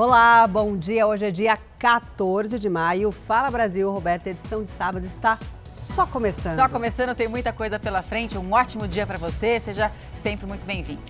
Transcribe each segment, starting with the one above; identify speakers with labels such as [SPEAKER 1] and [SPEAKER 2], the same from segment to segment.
[SPEAKER 1] Olá, bom dia. Hoje é dia 14 de maio. Fala Brasil, Roberta, edição de sábado está só começando.
[SPEAKER 2] Só começando, tem muita coisa pela frente. Um ótimo dia para você. Seja sempre muito bem-vindo.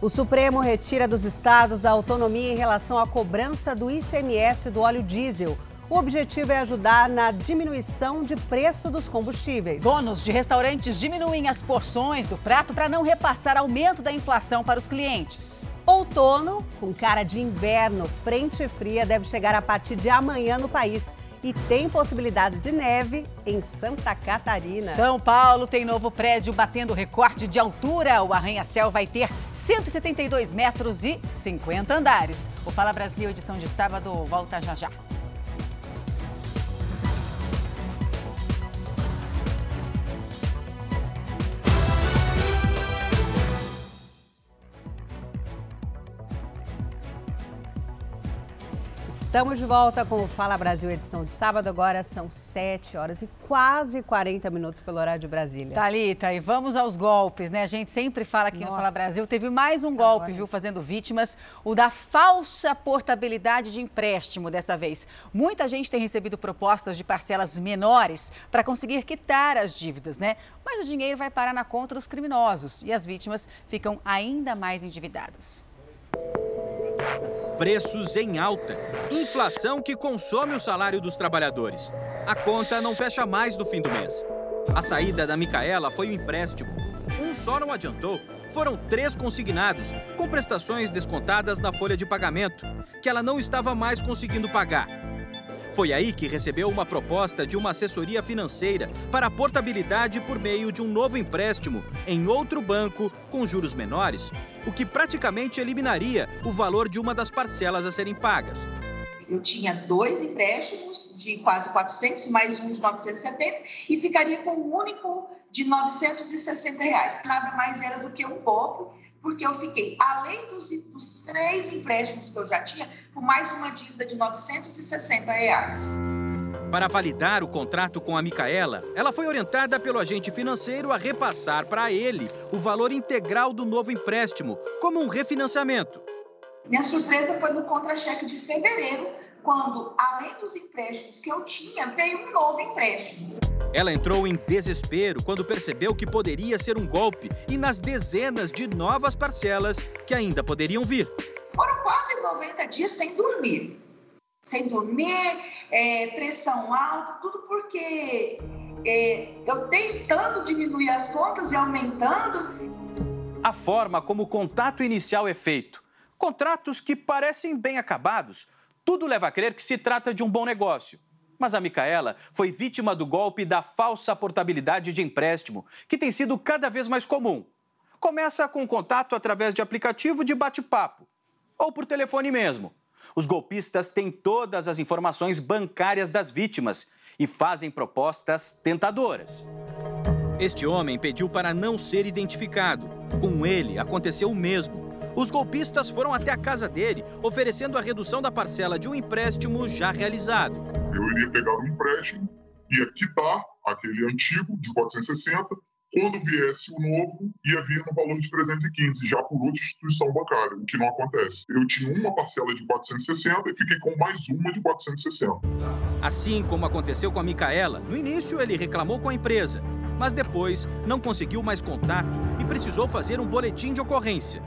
[SPEAKER 1] O Supremo retira dos estados a autonomia em relação à cobrança do ICMS do óleo diesel. O objetivo é ajudar na diminuição de preço dos combustíveis.
[SPEAKER 2] Donos de restaurantes diminuem as porções do prato para não repassar aumento da inflação para os clientes.
[SPEAKER 1] Outono, com cara de inverno, frente fria deve chegar a partir de amanhã no país. E tem possibilidade de neve em Santa Catarina.
[SPEAKER 2] São Paulo tem novo prédio batendo recorde de altura. O arranha-céu vai ter 172 metros e 50 andares. O Fala Brasil, edição de sábado, volta já já.
[SPEAKER 1] Estamos de volta com o Fala Brasil, edição de sábado. Agora são 7 horas e quase 40 minutos pelo horário de Brasília.
[SPEAKER 2] Thalita, e vamos aos golpes, né? A gente sempre fala aqui Nossa. no Fala Brasil. Teve mais um golpe, Agora... viu, fazendo vítimas, o da falsa portabilidade de empréstimo dessa vez. Muita gente tem recebido propostas de parcelas menores para conseguir quitar as dívidas, né? Mas o dinheiro vai parar na conta dos criminosos e as vítimas ficam ainda mais endividadas
[SPEAKER 3] preços em alta, inflação que consome o salário dos trabalhadores. A conta não fecha mais no fim do mês. A saída da Micaela foi um empréstimo. Um só não adiantou. Foram três consignados, com prestações descontadas na folha de pagamento, que ela não estava mais conseguindo pagar. Foi aí que recebeu uma proposta de uma assessoria financeira para portabilidade por meio de um novo empréstimo em outro banco com juros menores, o que praticamente eliminaria o valor de uma das parcelas a serem pagas.
[SPEAKER 4] Eu tinha dois empréstimos de quase 400, mais um de 970, e ficaria com um único de 960 reais. Nada mais era do que um golpe porque eu fiquei, além dos, dos, três empréstimos que eu já tinha, com mais uma dívida de 960 reais.
[SPEAKER 3] Para validar o contrato com a Micaela, ela foi orientada pelo agente financeiro a repassar para ele o valor integral do novo empréstimo, como um refinanciamento.
[SPEAKER 4] Minha surpresa foi no contra-cheque de fevereiro, quando, além dos empréstimos que eu tinha, veio um novo empréstimo.
[SPEAKER 3] Ela entrou em desespero quando percebeu que poderia ser um golpe e nas dezenas de novas parcelas que ainda poderiam vir.
[SPEAKER 4] Foram quase 90 dias sem dormir. Sem dormir, é, pressão alta, tudo porque é, eu tentando diminuir as contas e aumentando.
[SPEAKER 3] A forma como o contato inicial é feito, contratos que parecem bem acabados, tudo leva a crer que se trata de um bom negócio. Mas a Micaela foi vítima do golpe da falsa portabilidade de empréstimo, que tem sido cada vez mais comum. Começa com contato através de aplicativo de bate-papo ou por telefone mesmo. Os golpistas têm todas as informações bancárias das vítimas e fazem propostas tentadoras. Este homem pediu para não ser identificado. Com ele aconteceu o mesmo. Os golpistas foram até a casa dele, oferecendo a redução da parcela de um empréstimo já realizado
[SPEAKER 5] eu iria pegar um empréstimo, ia quitar aquele antigo de 460, quando viesse o novo, ia vir no valor de 315, já por outra instituição bancária, o que não acontece. Eu tinha uma parcela de 460 e fiquei com mais uma de 460.
[SPEAKER 3] Assim como aconteceu com a Micaela, no início ele reclamou com a empresa, mas depois não conseguiu mais contato e precisou fazer um boletim de ocorrência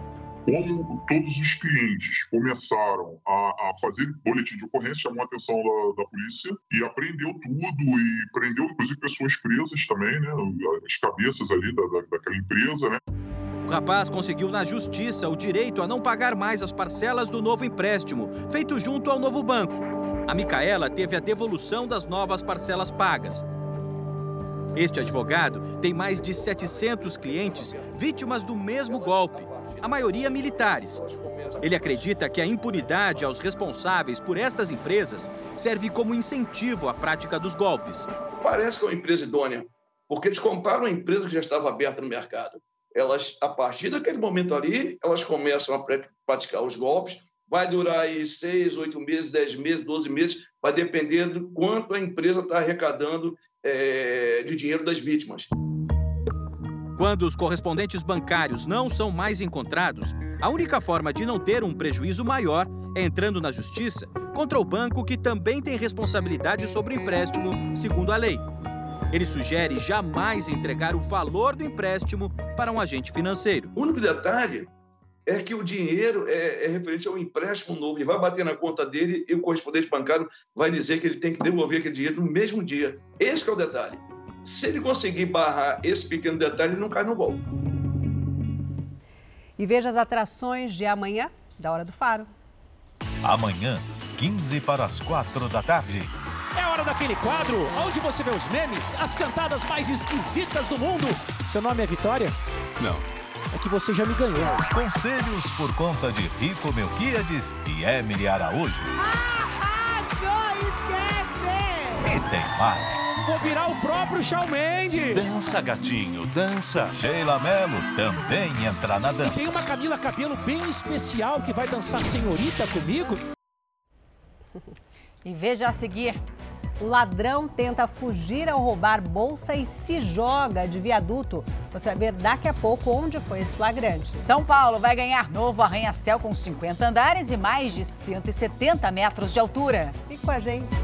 [SPEAKER 5] como todos os clientes começaram a, a, fazer boletim de ocorrência, chamou a atenção da, da, polícia e apreendeu tudo e prendeu inclusive pessoas presas também, né? As cabeças ali da, da, daquela empresa, né?
[SPEAKER 3] O rapaz conseguiu na justiça o direito a não pagar mais as parcelas do novo empréstimo, feito junto ao novo banco. A Micaela teve a devolução das novas parcelas pagas. Este advogado tem mais de 700 clientes vítimas do mesmo golpe a maioria militares. Ele acredita que a impunidade aos responsáveis por estas empresas serve como incentivo à prática dos golpes.
[SPEAKER 6] Parece que é uma empresa idônea, porque eles compraram uma empresa que já estava aberta no mercado. Elas, a partir daquele momento ali, elas começam a praticar os golpes. Vai durar aí seis, oito meses, dez meses, doze meses, vai depender do quanto a empresa está arrecadando é, de dinheiro das vítimas.
[SPEAKER 3] Quando os correspondentes bancários não são mais encontrados, a única forma de não ter um prejuízo maior é entrando na justiça contra o banco que também tem responsabilidade sobre o empréstimo, segundo a lei. Ele sugere jamais entregar o valor do empréstimo para um agente financeiro.
[SPEAKER 6] O único detalhe é que o dinheiro é, é referente ao empréstimo novo e vai bater na conta dele e o correspondente bancário vai dizer que ele tem que devolver aquele dinheiro no mesmo dia. Esse é o detalhe. Se ele conseguir barrar esse pequeno detalhe, ele não cai no golpe.
[SPEAKER 1] E veja as atrações de amanhã, da Hora do Faro.
[SPEAKER 7] Amanhã, 15 para as 4 da tarde.
[SPEAKER 8] É hora daquele quadro onde você vê os memes, as cantadas mais esquisitas do mundo. Seu nome é Vitória?
[SPEAKER 9] Não.
[SPEAKER 8] É que você já me ganhou.
[SPEAKER 7] Conselhos por conta de Rico Melquiades e Emily Araújo.
[SPEAKER 10] Ah!
[SPEAKER 7] E tem mais.
[SPEAKER 8] Vou virar o próprio Shawn Mendes.
[SPEAKER 7] Dança, gatinho, dança. Sheila Mello também entra na dança.
[SPEAKER 8] E tem uma Camila Cabelo bem especial que vai dançar senhorita comigo.
[SPEAKER 2] E veja a seguir.
[SPEAKER 1] O ladrão tenta fugir ao roubar bolsa e se joga de viaduto. Você vai ver daqui a pouco onde foi esse flagrante.
[SPEAKER 2] São Paulo vai ganhar novo arranha-céu com 50 andares e mais de 170 metros de altura.
[SPEAKER 1] Fique com a gente.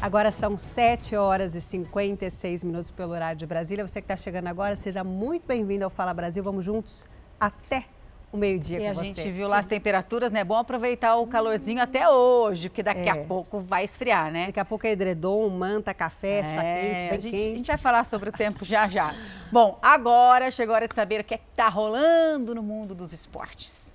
[SPEAKER 1] Agora são 7 horas e 56 minutos pelo horário de Brasília. Você que está chegando agora, seja muito bem-vindo ao Fala Brasil. Vamos juntos até o meio-dia com
[SPEAKER 2] E a
[SPEAKER 1] você.
[SPEAKER 2] gente viu lá as temperaturas, né? É bom aproveitar o calorzinho até hoje, porque daqui
[SPEAKER 1] É.
[SPEAKER 2] a pouco vai esfriar, né?
[SPEAKER 1] Daqui a pouco é edredom, manta, café, chá
[SPEAKER 2] É,
[SPEAKER 1] quente, bem
[SPEAKER 2] a, gente, a
[SPEAKER 1] quente.
[SPEAKER 2] gente vai falar sobre o tempo já já. Bom, agora chegou a hora de saber o que é que tá rolando no mundo dos esportes.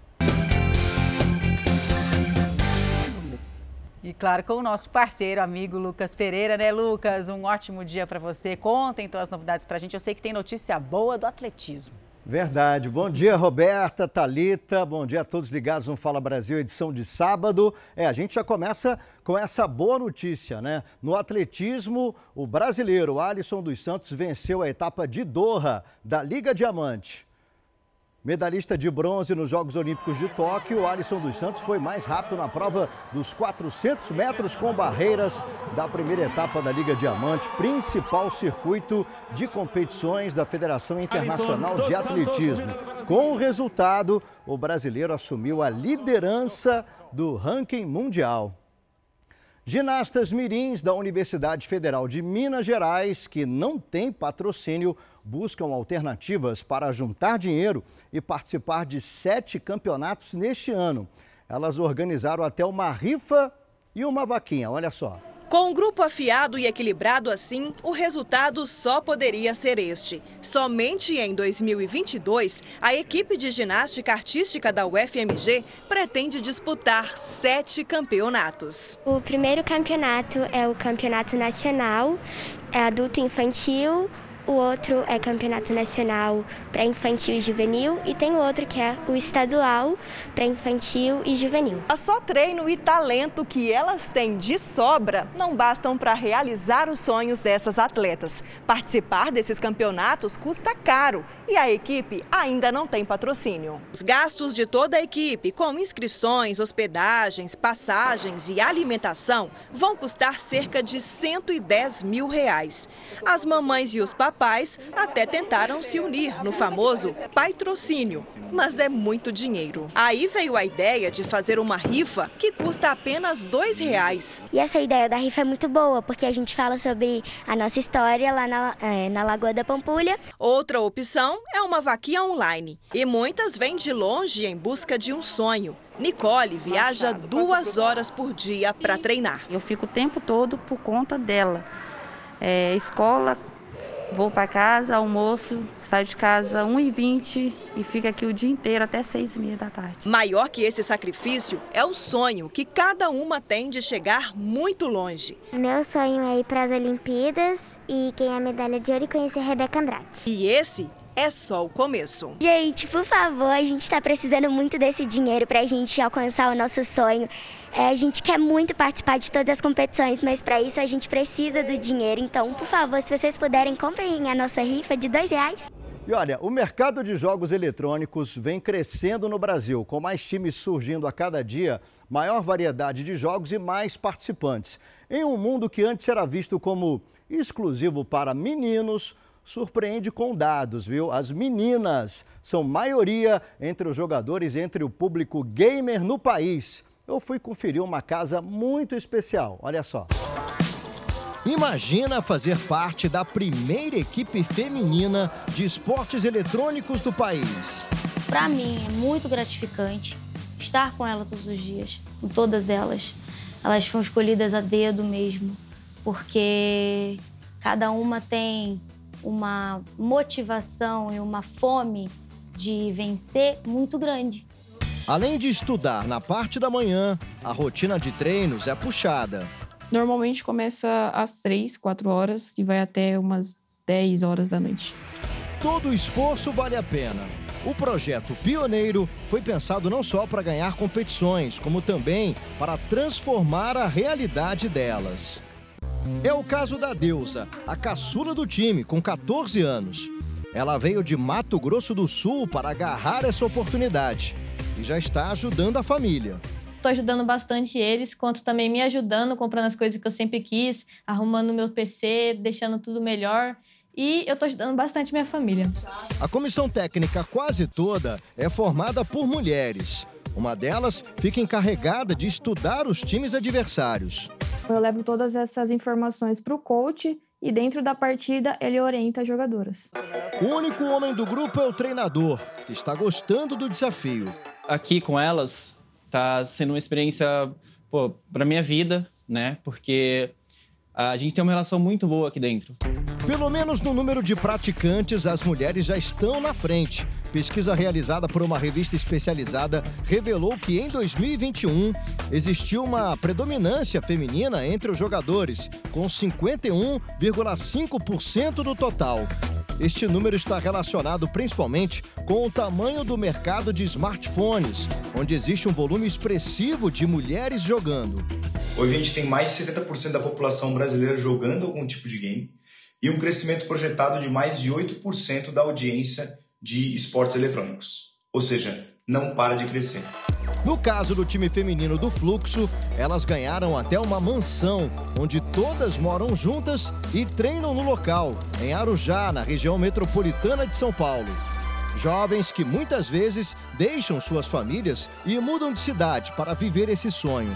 [SPEAKER 2] E claro, com o nosso parceiro, amigo Lucas Pereira, né, Lucas? Um ótimo dia para você. Conta então as novidades pra gente. Eu sei que tem notícia boa do atletismo.
[SPEAKER 11] Verdade. Bom dia, Roberta, Talita. Bom dia a todos ligados no Fala Brasil, edição de sábado. É, a gente já começa com essa boa notícia, né? No atletismo, o brasileiro Alisson dos Santos venceu a etapa de Doha da Liga Diamante. Medalhista de bronze nos Jogos Olímpicos de Tóquio, Alisson dos Santos foi mais rápido na prova dos 400 metros com barreiras da primeira etapa da Liga Diamante, principal circuito de competições da Federação Internacional de Atletismo. Com o resultado, o brasileiro assumiu a liderança do ranking mundial. Ginastas mirins da Universidade Federal de Minas Gerais, que não tem patrocínio, buscam alternativas para juntar dinheiro e participar de sete campeonatos neste ano. Elas organizaram até uma rifa e uma vaquinha, olha só.
[SPEAKER 12] Com um grupo afiado e equilibrado assim, o resultado só poderia ser este. Somente em 2022, a equipe de ginástica artística da UFMG pretende disputar sete campeonatos.
[SPEAKER 13] O primeiro campeonato é o campeonato nacional, é adulto infantil. O outro é campeonato nacional para infantil e juvenil e tem outro que é o estadual para infantil e juvenil.
[SPEAKER 12] A só treino e talento que elas têm de sobra não bastam para realizar os sonhos dessas atletas. Participar desses campeonatos custa caro e a equipe ainda não tem patrocínio. Os gastos de toda a equipe, com inscrições, hospedagens, passagens e alimentação, vão custar cerca de 110 mil reais. As mamães e os papais até tentaram se unir no famoso patrocínio, mas é muito dinheiro. Aí veio a ideia de fazer uma rifa que custa apenas dois reais.
[SPEAKER 13] E essa ideia da rifa é muito boa, porque a gente fala sobre a nossa história lá na, é, na Lagoa da Pampulha.
[SPEAKER 12] Outra opção é uma vaquinha online. E muitas vêm de longe em busca de um sonho. Nicole viaja duas horas por dia para treinar.
[SPEAKER 14] Eu fico o tempo todo por conta dela. É, escola, vou para casa, almoço, saio de casa 1h20 e fico aqui o dia inteiro até 6h30 da tarde.
[SPEAKER 12] Maior que esse sacrifício é o sonho que cada uma tem de chegar muito longe.
[SPEAKER 13] Meu sonho é ir para as Olimpíadas e ganhar a medalha de ouro e conhecer a Rebeca Andrade.
[SPEAKER 12] E esse é só o começo.
[SPEAKER 13] Gente, por favor, a gente está precisando muito desse dinheiro para a gente alcançar o nosso sonho. É, a gente quer muito participar de todas as competições, mas para isso a gente precisa do dinheiro. Então, por favor, se vocês puderem, comprem a nossa rifa de dois reais.
[SPEAKER 11] E olha, o mercado de jogos eletrônicos vem crescendo no Brasil, com mais times surgindo a cada dia, maior variedade de jogos e mais participantes. Em um mundo que antes era visto como exclusivo para meninos, surpreende com dados, viu? As meninas são maioria entre os jogadores, entre o público gamer no país. Eu fui conferir uma casa muito especial, olha só. Imagina fazer parte da primeira equipe feminina de esportes eletrônicos do país.
[SPEAKER 9] Para mim é muito gratificante estar com ela todos os dias, com todas elas. Elas foram escolhidas a dedo mesmo, porque cada uma tem uma motivação e uma fome de vencer muito grande.
[SPEAKER 11] Além de estudar na parte da manhã, a rotina de treinos é puxada.
[SPEAKER 15] Normalmente começa às 3, 4 horas e vai até umas 10 horas da noite.
[SPEAKER 11] Todo esforço vale a pena. O projeto Pioneiro foi pensado não só para ganhar competições, como também para transformar a realidade delas. É o caso da Deusa, a caçula do time, com 14 anos. Ela veio de Mato Grosso do Sul para agarrar essa oportunidade e já está ajudando a família
[SPEAKER 9] tô ajudando bastante eles, quanto também me ajudando, comprando as coisas que eu sempre quis, arrumando meu PC, deixando tudo melhor. E eu tô ajudando bastante minha família.
[SPEAKER 11] A comissão técnica quase toda é formada por mulheres. Uma delas fica encarregada de estudar os times adversários.
[SPEAKER 15] Eu levo todas essas informações para o coach e dentro da partida ele orienta as jogadoras.
[SPEAKER 11] O único homem do grupo é o treinador, que está gostando do desafio.
[SPEAKER 16] Aqui com elas, tá sendo uma experiência, pô, pra minha vida, né? Porque a gente tem uma relação muito boa aqui dentro.
[SPEAKER 11] Pelo menos no número de praticantes, as mulheres já estão na frente. Pesquisa realizada por uma revista especializada revelou que em 2021 existiu uma predominância feminina entre os jogadores, com 51,5% do total. Este número está relacionado principalmente com o tamanho do mercado de smartphones, onde existe um volume expressivo de mulheres jogando.
[SPEAKER 17] Hoje a gente tem mais de 70% da população brasileira jogando algum tipo de game e um crescimento projetado de mais de 8% da audiência de esportes eletrônicos. Ou seja, não para de crescer.
[SPEAKER 11] No caso do time feminino do Fluxo, elas ganharam até uma mansão, onde todas moram juntas e treinam no local, em Arujá, na região metropolitana de São Paulo. Jovens que muitas vezes deixam suas famílias e mudam de cidade para viver esse sonho.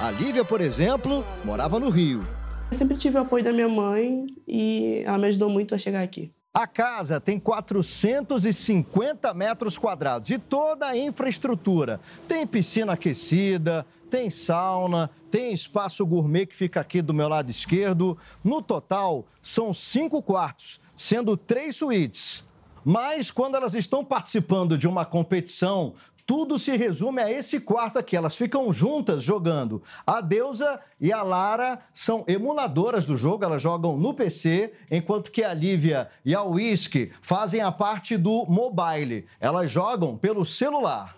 [SPEAKER 11] A Lívia, por exemplo, morava no Rio.
[SPEAKER 15] Eu sempre tive o apoio da minha mãe e ela me ajudou muito a chegar aqui.
[SPEAKER 11] A casa tem 450 metros quadrados e toda a infraestrutura. Tem piscina aquecida, tem sauna, tem espaço gourmet que fica aqui do meu lado esquerdo. No total, são cinco quartos, sendo três suítes. Mas quando elas estão participando de uma competição, tudo se resume a esse quarto aqui. Elas ficam juntas jogando. A Deusa e a Lara são emuladoras do jogo, elas jogam no PC, enquanto que a Lívia e a Whisky fazem a parte do mobile. Elas jogam pelo celular.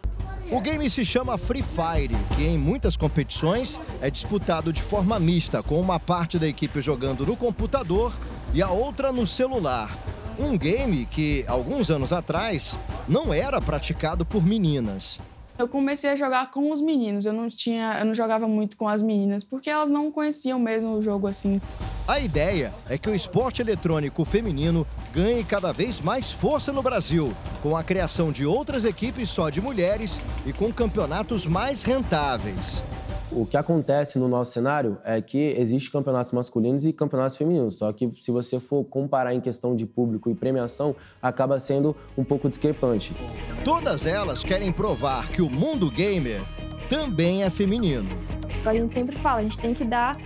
[SPEAKER 11] O game se chama Free Fire, que em muitas competições é disputado de forma mista, com uma parte da equipe jogando no computador e a outra no celular. Um game que, alguns anos atrás, não era praticado por meninas.
[SPEAKER 15] Eu comecei a jogar com os meninos, eu não tinha, eu não jogava muito com as meninas, porque elas não conheciam mesmo o jogo assim.
[SPEAKER 11] A ideia é que o esporte eletrônico feminino ganhe cada vez mais força no Brasil, com a criação de outras equipes só de mulheres e com campeonatos mais rentáveis.
[SPEAKER 18] O que acontece no nosso cenário é que existem campeonatos masculinos e campeonatos femininos, só que se você for comparar em questão de público e premiação, acaba sendo um pouco discrepante.
[SPEAKER 11] Todas elas querem provar que o mundo gamer também é feminino.
[SPEAKER 15] A gente sempre fala, a gente tem que dar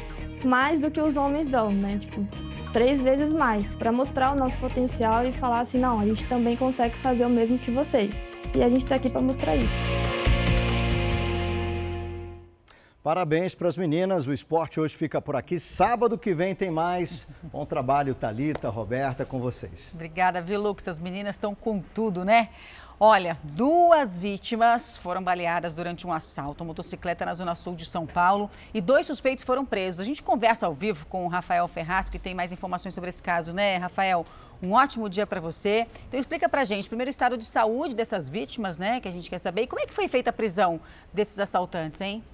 [SPEAKER 15] mais do que os homens dão, né? Tipo, três vezes mais, para mostrar o nosso potencial e falar assim, não, a gente também consegue fazer o mesmo que vocês. E a gente está aqui para mostrar isso.
[SPEAKER 11] Parabéns para as meninas. O esporte hoje fica por aqui. Sábado que vem tem mais. Bom trabalho, Talita, Roberta, com vocês.
[SPEAKER 2] Obrigada, viu, Lucas? As meninas estão com tudo, né? Olha, duas vítimas foram baleadas durante um assalto à motocicleta na zona sul de São Paulo e dois suspeitos foram presos. A gente conversa ao vivo com o Rafael Ferraz, que tem mais informações sobre esse caso, né, Rafael? Um ótimo dia para você. Então explica pra gente, primeiro o estado de saúde dessas vítimas, né, que a gente quer saber. E como é que foi feita a prisão desses assaltantes, hein?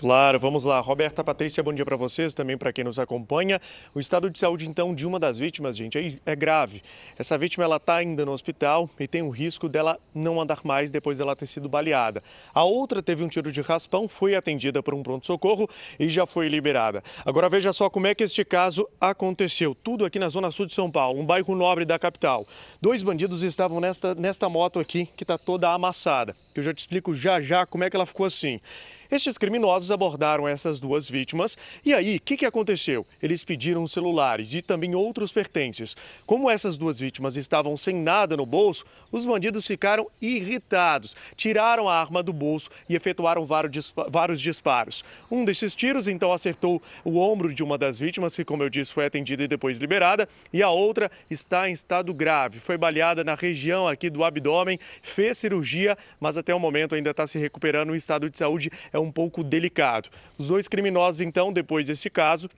[SPEAKER 19] Claro, vamos lá. Roberta Patrícia, bom dia para vocês, também para quem nos acompanha. O estado de saúde, então, de uma das vítimas, gente, é grave. Essa vítima, ela está ainda no hospital e tem o risco dela não andar mais depois dela ter sido baleada. A outra teve um tiro de raspão, foi atendida por um pronto-socorro e já foi liberada. Agora veja só como é que este caso aconteceu. Tudo aqui na zona sul de São Paulo, um bairro nobre da capital. Dois bandidos estavam nesta, nesta moto aqui, que está toda amassada. Que eu já te explico já já como é que ela ficou assim. Estes criminosos abordaram essas duas vítimas e aí, o que, que aconteceu? Eles pediram celulares e também outros pertences. Como essas duas vítimas estavam sem nada no bolso, os bandidos ficaram irritados, tiraram a arma do bolso e efetuaram vários disparos. Um desses tiros, então, acertou o ombro de uma das vítimas, que, como eu disse, foi atendida e depois liberada, e a outra está em estado grave. Foi baleada na região aqui do abdômen, fez cirurgia, mas até o momento ainda está se recuperando. O estado de saúde é um pouco delicado. Os dois criminosos, então, depois desse caso,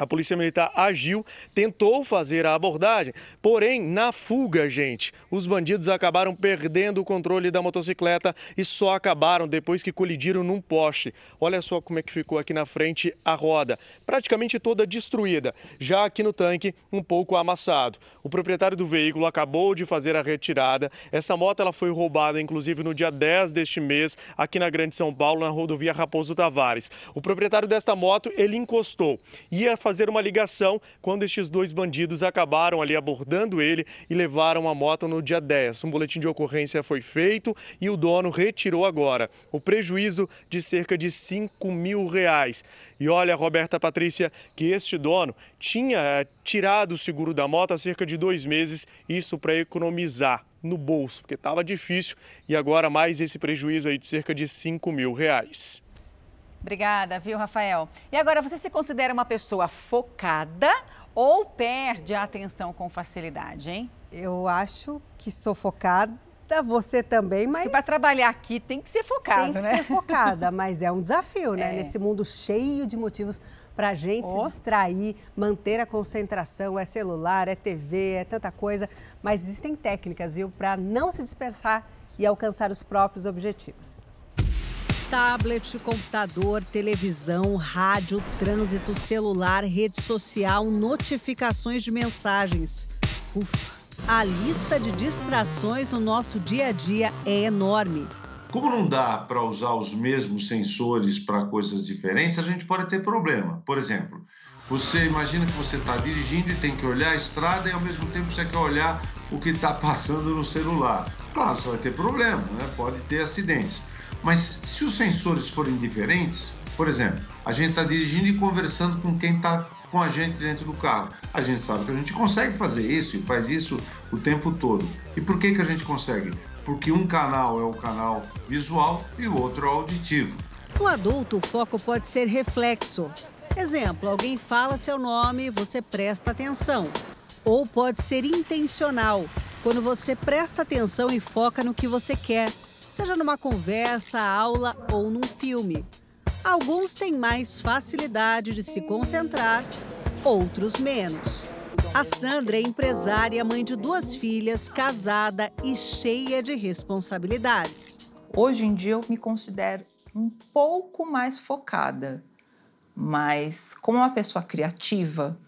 [SPEAKER 19] a Polícia Militar agiu, tentou fazer a abordagem, porém, na fuga, gente, os bandidos acabaram perdendo o controle da motocicleta e só acabaram depois que colidiram num poste. Olha só como é que ficou aqui na frente a roda, praticamente toda destruída, já aqui no tanque um pouco amassado. O proprietário do veículo acabou de fazer a retirada. Essa moto ela foi roubada, inclusive, no dia 10 deste mês, aqui na Grande São Paulo, na rodovia Raposo Tavares. O proprietário desta moto, ele encostou, ia fazer fazer uma ligação quando estes dois bandidos acabaram ali abordando ele e levaram a moto no dia 10. Um boletim de ocorrência foi feito e o dono retirou agora o prejuízo de cerca de 5 mil reais. E olha, Roberta Patrícia, que este dono tinha eh, tirado o seguro da moto há cerca de dois meses, isso para economizar no bolso, porque estava difícil, e agora mais esse prejuízo aí de cerca de 5 mil reais.
[SPEAKER 2] Obrigada, viu, Rafael? E agora, você se considera uma pessoa focada ou perde a atenção com facilidade, hein?
[SPEAKER 1] Eu acho que sou focada, você também, mas.
[SPEAKER 2] Para trabalhar aqui tem que ser focada,
[SPEAKER 1] né? Tem que
[SPEAKER 2] né?
[SPEAKER 1] ser focada, mas é um desafio, né? É. Nesse mundo cheio de motivos para a gente oh. se distrair, manter a concentração. É celular, é TV, é tanta coisa. Mas existem técnicas, viu, para não se dispersar e alcançar os próprios objetivos tablet, computador, televisão, rádio, trânsito, celular, rede social, notificações de mensagens. Ufa, a lista de distrações no nosso dia a dia é enorme.
[SPEAKER 20] Como não dá para usar os mesmos sensores para coisas diferentes, a gente pode ter problema. Por exemplo, você imagina que você está dirigindo e tem que olhar a estrada e ao mesmo tempo você quer olhar o que está passando no celular. Claro, você vai ter problema, né? pode ter acidentes. Mas se os sensores forem diferentes, por exemplo, a gente está dirigindo e conversando com quem está com a gente dentro do carro. A gente sabe que a gente consegue fazer isso e faz isso o tempo todo. E por que, que a gente consegue? Porque um canal é o canal visual e o outro é o auditivo.
[SPEAKER 1] No adulto, o foco pode ser reflexo. Exemplo, alguém fala seu nome, você presta atenção. Ou pode ser intencional, quando você presta atenção e foca no que você quer seja numa conversa, aula ou num filme. Alguns têm mais facilidade de se concentrar, outros menos. A Sandra é empresária, mãe de duas filhas, casada e cheia de responsabilidades.
[SPEAKER 21] Hoje em dia eu me considero um pouco mais focada, mas como uma pessoa criativa,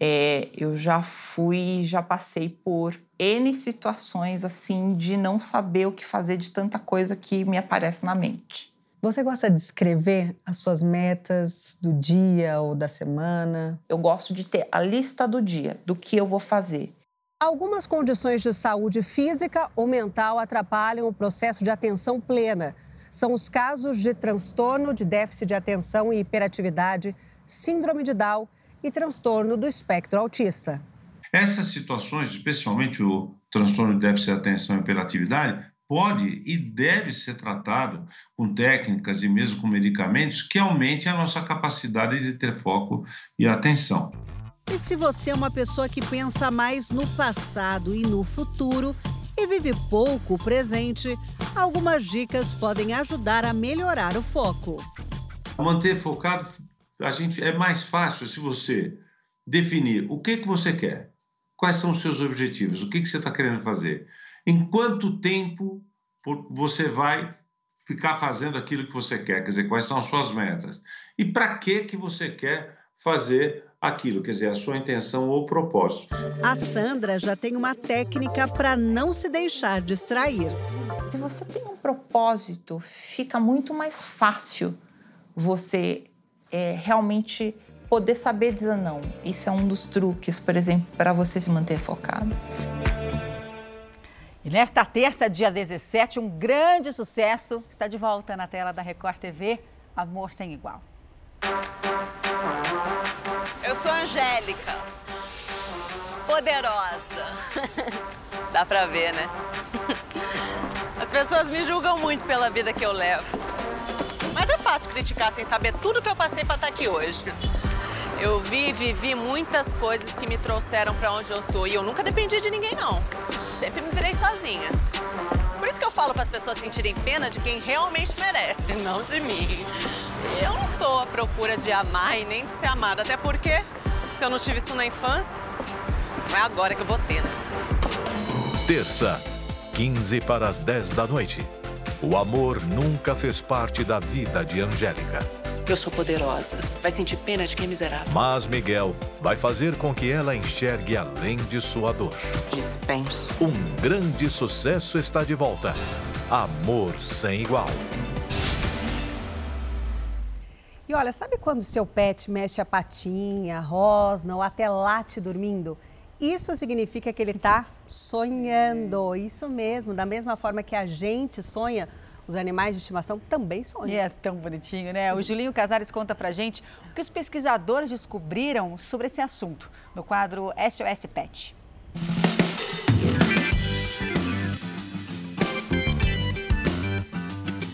[SPEAKER 21] é, eu já fui, já passei por N situações assim de não saber o que fazer de tanta coisa que me aparece na mente.
[SPEAKER 1] Você gosta de escrever as suas metas do dia ou da semana?
[SPEAKER 21] Eu gosto de ter a lista do dia, do que eu vou fazer.
[SPEAKER 1] Algumas condições de saúde física ou mental atrapalham o processo de atenção plena. São os casos de transtorno de déficit de atenção e hiperatividade, síndrome de Down e transtorno do espectro autista.
[SPEAKER 20] Essas situações, especialmente o transtorno de déficit de atenção e hiperatividade, pode e deve ser tratado com técnicas e mesmo com medicamentos que aumentem a nossa capacidade de ter foco e atenção.
[SPEAKER 1] E se você é uma pessoa que pensa mais no passado e no futuro e vive pouco o presente, algumas dicas podem ajudar a melhorar o foco.
[SPEAKER 20] Manter focado, a gente é mais fácil se você definir o que, que você quer, quais são os seus objetivos, o que, que você está querendo fazer, em quanto tempo você vai ficar fazendo aquilo que você quer, quer dizer, quais são as suas metas e para que que você quer fazer aquilo, quer dizer, a sua intenção ou propósito.
[SPEAKER 1] A Sandra já tem uma técnica para não se deixar distrair.
[SPEAKER 21] Se você tem um propósito, fica muito mais fácil você é, realmente poder saber dizer não. Isso é um dos truques, por exemplo, para você se manter focado.
[SPEAKER 2] E nesta terça, dia 17, um grande sucesso está de volta na tela da Record TV, Amor Sem Igual.
[SPEAKER 22] Eu sou Angélica, poderosa. Dá pra ver, né? As pessoas me julgam muito pela vida que eu levo. Mas é fácil criticar sem saber tudo que eu passei pra estar aqui hoje. Eu vi e vivi muitas coisas que me trouxeram para onde eu tô e eu nunca dependi de ninguém não. Sempre me virei sozinha. Por isso que eu falo para as pessoas sentirem pena de quem realmente merece, não de mim. Eu não tô à procura de amar e nem de ser amada, até porque se eu não tive isso na infância, não é agora que eu vou ter, né?
[SPEAKER 7] Terça, 15 para as 10 da noite. O amor nunca fez parte da vida de Angélica.
[SPEAKER 22] Eu sou poderosa. Vai sentir pena de quem é miserável.
[SPEAKER 7] Mas Miguel vai fazer com que ela enxergue além de sua dor.
[SPEAKER 22] Dispenso.
[SPEAKER 7] Um grande sucesso está de volta. Amor sem igual.
[SPEAKER 1] E olha, sabe quando seu pet mexe a patinha, rosna ou até late dormindo? Isso significa que ele está sonhando. Isso mesmo, da mesma forma que a gente sonha, os animais de estimação também sonham. E
[SPEAKER 2] é tão bonitinho, né? O Julinho Casares conta pra gente o que os pesquisadores descobriram sobre esse assunto no quadro SOS Pet.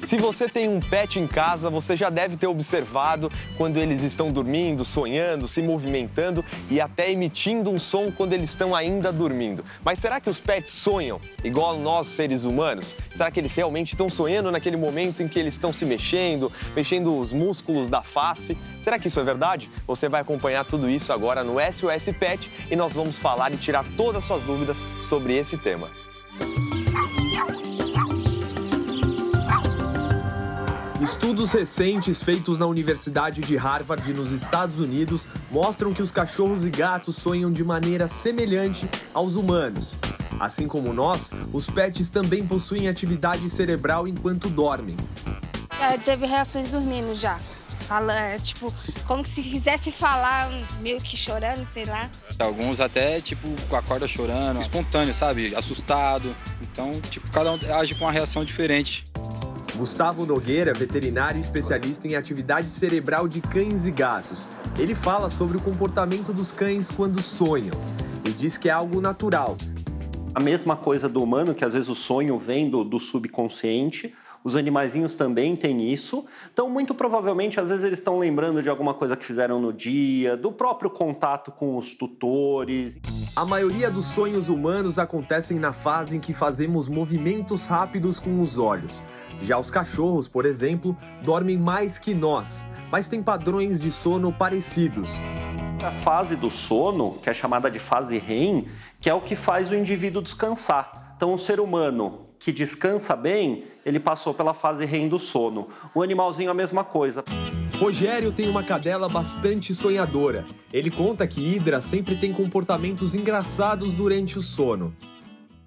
[SPEAKER 23] Se você tem um pet em casa, você já deve ter observado quando eles estão dormindo, sonhando, se movimentando e até emitindo um som quando eles estão ainda dormindo. Mas será que os pets sonham igual nós seres humanos? Será que eles realmente estão sonhando naquele momento em que eles estão se mexendo, mexendo os músculos da face? Será que isso é verdade? Você vai acompanhar tudo isso agora no SOS Pet e nós vamos falar e tirar todas as suas dúvidas sobre esse tema. Estudos recentes feitos na Universidade de Harvard, nos Estados Unidos, mostram que os cachorros e gatos sonham de maneira semelhante aos humanos. Assim como nós, os pets também possuem atividade cerebral enquanto dormem.
[SPEAKER 24] É, teve reações dormindo já. Fala, é, tipo, como se quisesse falar, meio que chorando, sei lá.
[SPEAKER 25] Alguns até, tipo, acorda chorando, espontâneo, sabe? Assustado. Então, tipo, cada um age com uma reação diferente.
[SPEAKER 23] Gustavo Nogueira, veterinário especialista em atividade cerebral de cães e gatos. Ele fala sobre o comportamento dos cães quando sonham e diz que é algo natural.
[SPEAKER 26] A mesma coisa do humano, que às vezes o sonho vem do, do subconsciente, os animaizinhos também têm isso. Então, muito provavelmente, às vezes eles estão lembrando de alguma coisa que fizeram no dia, do próprio contato com os tutores.
[SPEAKER 23] A maioria dos sonhos humanos acontecem na fase em que fazemos movimentos rápidos com os olhos. Já os cachorros, por exemplo, dormem mais que nós, mas têm padrões de sono parecidos.
[SPEAKER 26] A fase do sono, que é chamada de fase REM, que é o que faz o indivíduo descansar. Então, o ser humano que descansa bem, ele passou pela fase REM do sono. O animalzinho a mesma coisa.
[SPEAKER 23] Rogério tem uma cadela bastante sonhadora. Ele conta que Hidra sempre tem comportamentos engraçados durante o sono.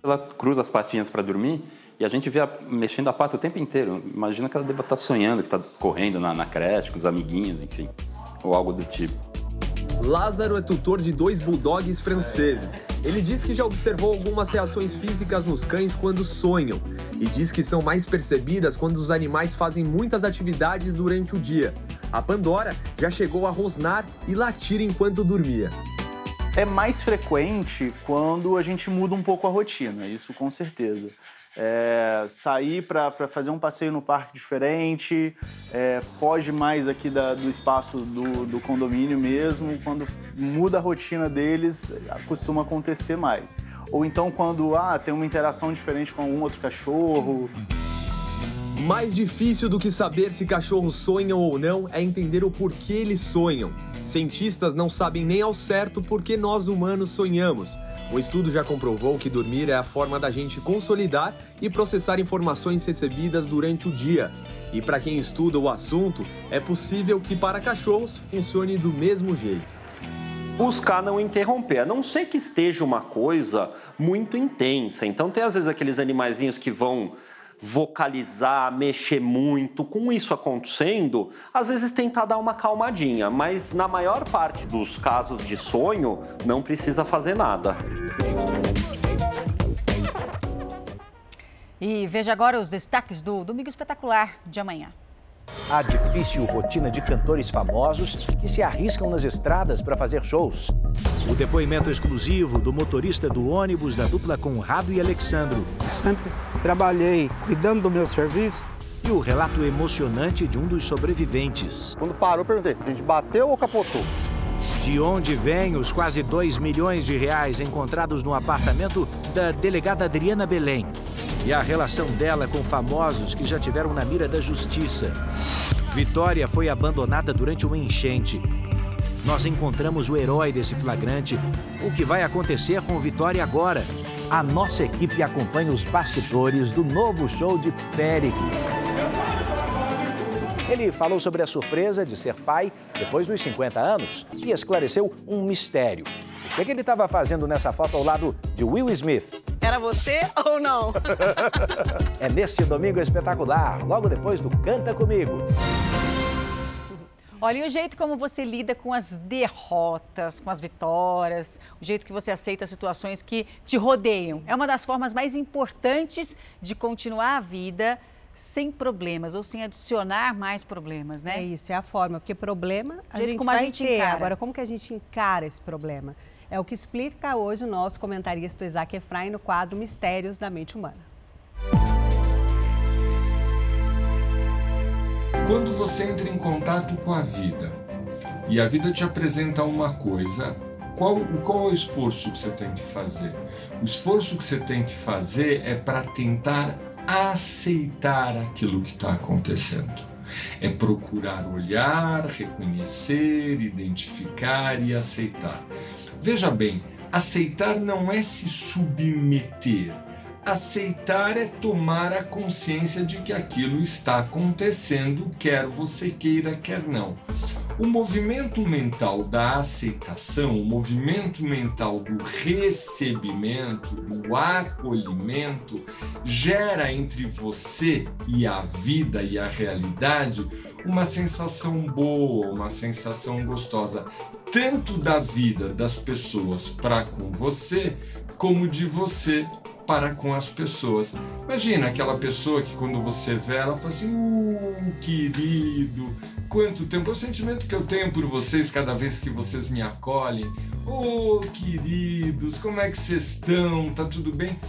[SPEAKER 27] Ela cruza as patinhas para dormir e a gente vê mexendo a pata o tempo inteiro. Imagina que ela deva estar tá sonhando, que está correndo na, na creche com os amiguinhos, enfim, ou algo do tipo.
[SPEAKER 23] Lázaro é tutor de dois bulldogs franceses. Ele diz que já observou algumas reações físicas nos cães quando sonham e diz que são mais percebidas quando os animais fazem muitas atividades durante o dia. A Pandora já chegou a rosnar e latir enquanto dormia.
[SPEAKER 28] É mais frequente quando a gente muda um pouco a rotina, isso com certeza é, sair para fazer um passeio no parque diferente, é, foge mais aqui da, do espaço do, do, condomínio mesmo. Quando muda a rotina deles, costuma acontecer mais. Ou então quando ah, tem uma interação diferente com algum outro cachorro.
[SPEAKER 23] Mais difícil do que saber se cachorros sonham ou não é entender o porquê eles sonham. Cientistas não sabem nem ao certo por que nós humanos sonhamos. Um estudo já comprovou que dormir é a forma da gente consolidar e processar informações recebidas durante o dia. E para quem estuda o assunto, é possível que para cachorros funcione do mesmo jeito.
[SPEAKER 29] Buscar não interromper, a não ser que esteja uma coisa muito intensa. Então tem às vezes aqueles animaizinhos que vão vocalizar, mexer muito. Com isso acontecendo, às vezes tentar dar uma calmadinha, mas na maior parte dos casos de sonho, não precisa fazer nada.
[SPEAKER 2] E veja agora os destaques do Domingo Espetacular de amanhã.
[SPEAKER 30] A difícil rotina de cantores famosos que se arriscam nas estradas para fazer shows.
[SPEAKER 31] O depoimento exclusivo do motorista do ônibus da dupla Conrado e Alexandro.
[SPEAKER 32] Sempre trabalhei cuidando do meu serviço.
[SPEAKER 31] E o relato emocionante de um dos sobreviventes.
[SPEAKER 33] Quando parou, perguntei: a gente bateu ou capotou?
[SPEAKER 31] De onde vêm os quase 2 milhões de reais encontrados no apartamento da delegada Adriana Belém? E a relação dela com famosos que já tiveram na mira da justiça. Vitória foi abandonada durante uma enchente. Nós encontramos o herói desse flagrante. O que vai acontecer com Vitória agora? A nossa equipe acompanha os bastidores do novo show de Péricles.
[SPEAKER 30] Ele falou sobre a surpresa de ser pai depois dos 50 anos e esclareceu um mistério. O que, é que ele estava fazendo nessa foto ao lado de Will Smith?
[SPEAKER 34] Era você ou não?
[SPEAKER 30] é neste domingo espetacular, logo depois do Canta Comigo.
[SPEAKER 2] Olha, e o jeito como você lida com as derrotas, com as vitórias, o jeito que você aceita as situações que te rodeiam, é uma das formas mais importantes de continuar a vida sem problemas ou sem adicionar mais problemas, né?
[SPEAKER 1] É isso, é a forma, porque problema a gente como vai a gente ter. Encara. Agora, como que a gente encara esse problema? É o que explica hoje o nosso comentarista Isaac Efraim no quadro Mistérios da Mente Humana.
[SPEAKER 35] Quando você entra em contato com a vida e a vida te apresenta uma coisa, qual, qual é o esforço que você tem que fazer? O esforço que você tem que fazer é para tentar aceitar aquilo que está acontecendo. É procurar olhar, reconhecer, identificar e aceitar. Veja bem, aceitar não é se submeter. Aceitar é tomar a consciência de que aquilo está acontecendo, quer você queira, quer não. O movimento mental da aceitação, o movimento mental do recebimento, do acolhimento, gera entre você e a vida e a realidade uma sensação boa, uma sensação gostosa, tanto da vida das pessoas para com você, como de você para com as pessoas. Imagina aquela pessoa que quando você vê ela fala assim, uh, querido, quanto tempo, é o sentimento que eu tenho por vocês cada vez que vocês me acolhem. Oh, queridos, como é que vocês estão? Tá tudo bem?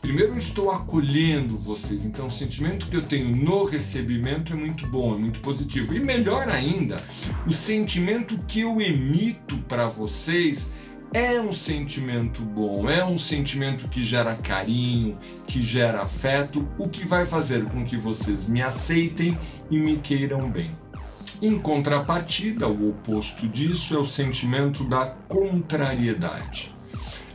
[SPEAKER 35] Primeiro eu estou acolhendo vocês, então o sentimento que eu tenho no recebimento é muito bom, é muito positivo. E melhor ainda, o sentimento que eu emito para vocês é um sentimento bom, é um sentimento que gera carinho, que gera afeto, o que vai fazer com que vocês me aceitem e me queiram bem. Em contrapartida, o oposto disso é o sentimento da contrariedade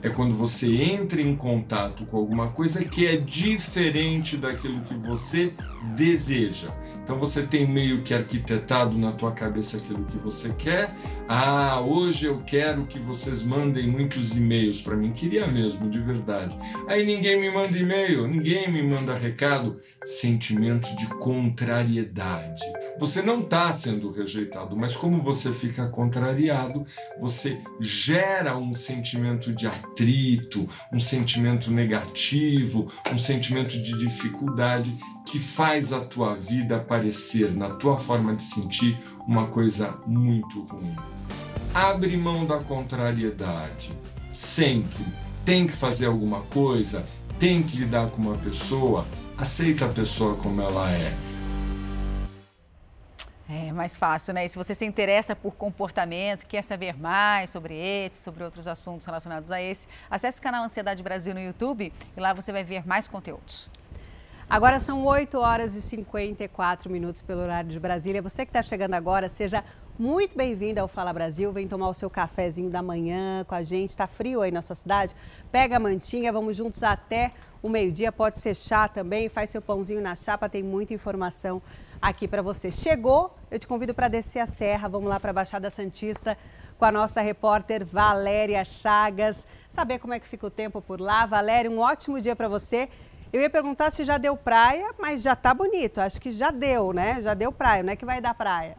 [SPEAKER 35] é quando você entra em contato com alguma coisa que é diferente daquilo que você deseja. Então você tem meio que arquitetado na tua cabeça aquilo que você quer. Ah, hoje eu quero que vocês mandem muitos e-mails para mim. Queria mesmo, de verdade. Aí ninguém me manda e-mail, ninguém me manda recado. Sentimento de contrariedade. Você não está sendo rejeitado, mas como você fica contrariado, você gera um sentimento de atrito, um sentimento negativo, um sentimento de dificuldade que faz a tua vida parecer, na tua forma de sentir, uma coisa muito ruim. Abre mão da contrariedade. Sempre tem que fazer alguma coisa, tem que lidar com uma pessoa, aceita a pessoa como ela é.
[SPEAKER 2] É mais fácil, né? E se você se interessa por comportamento, quer saber mais sobre esse, sobre outros assuntos relacionados a esse, acesse o canal Ansiedade Brasil no YouTube e lá você vai ver mais conteúdos.
[SPEAKER 1] Agora são 8 horas e 54 minutos pelo horário de Brasília. Você que está chegando agora, seja muito bem-vindo ao Fala Brasil. Vem tomar o seu cafezinho da manhã com a gente. Está frio aí na sua cidade? Pega a mantinha, vamos juntos até o meio-dia. Pode ser chá também, faz seu pãozinho na chapa, tem muita informação aqui para você. Chegou, eu te convido para descer a serra. Vamos lá para a Baixada Santista com a nossa repórter Valéria Chagas. Saber como é que fica o tempo por lá. Valéria, um ótimo dia para você. Eu ia perguntar se já deu praia, mas já tá bonito. Acho que já deu, né? Já deu praia, não é que vai dar praia.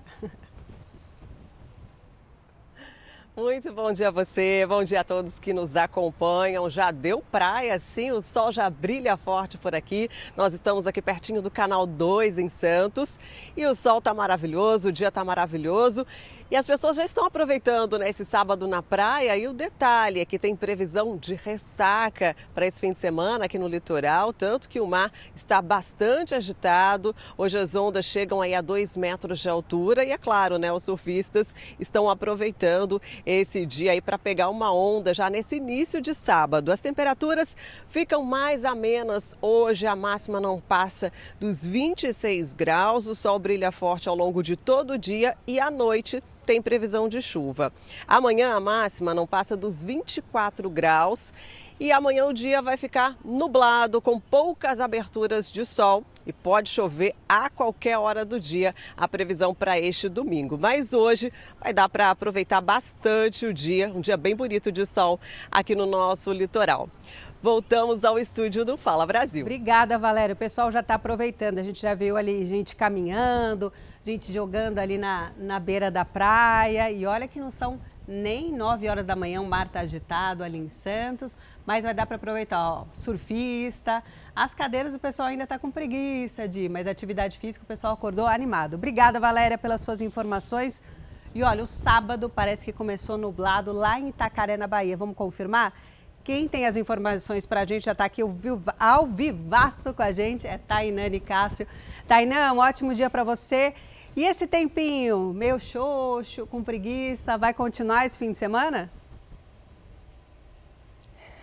[SPEAKER 36] Muito bom dia a você, bom dia a todos que nos acompanham. Já deu praia, sim, o sol já brilha forte por aqui. Nós estamos aqui pertinho do canal 2 em Santos e o sol tá maravilhoso, o dia tá maravilhoso. E as pessoas já estão aproveitando né, esse sábado na praia. E o detalhe é que tem previsão de ressaca para esse fim de semana aqui no litoral, tanto que o mar está bastante agitado. Hoje as ondas chegam aí a 2 metros de altura e é claro, né, os surfistas estão aproveitando esse dia aí para pegar uma onda já nesse início de sábado. As temperaturas ficam mais amenas hoje, a máxima não passa dos 26 graus, o sol brilha forte ao longo de todo o dia e à noite tem previsão de chuva. Amanhã a máxima não passa dos 24 graus e amanhã o dia vai ficar nublado, com poucas aberturas de sol e pode chover a qualquer hora do dia, a previsão para este domingo. Mas hoje vai dar para aproveitar bastante o dia, um dia bem bonito de sol aqui no nosso litoral. Voltamos ao estúdio do Fala Brasil.
[SPEAKER 1] Obrigada, Valéria. O pessoal já está aproveitando. A gente já viu ali gente caminhando, gente jogando ali na, na beira da praia. E olha que não são nem 9 horas da manhã, o mar está agitado ali em Santos, mas vai dar para aproveitar, ó, surfista. As cadeiras o pessoal ainda está com preguiça de, mas atividade física o pessoal acordou animado. Obrigada, Valéria, pelas suas informações. E olha, o sábado parece que começou nublado lá em Itacaré, na Bahia. Vamos confirmar? Quem tem as informações para a gente já está aqui ao vivaço com a gente, é Tainane Cássio. Tainã, um ótimo dia para você. E esse tempinho, meio xoxo, com preguiça, vai continuar esse fim de semana?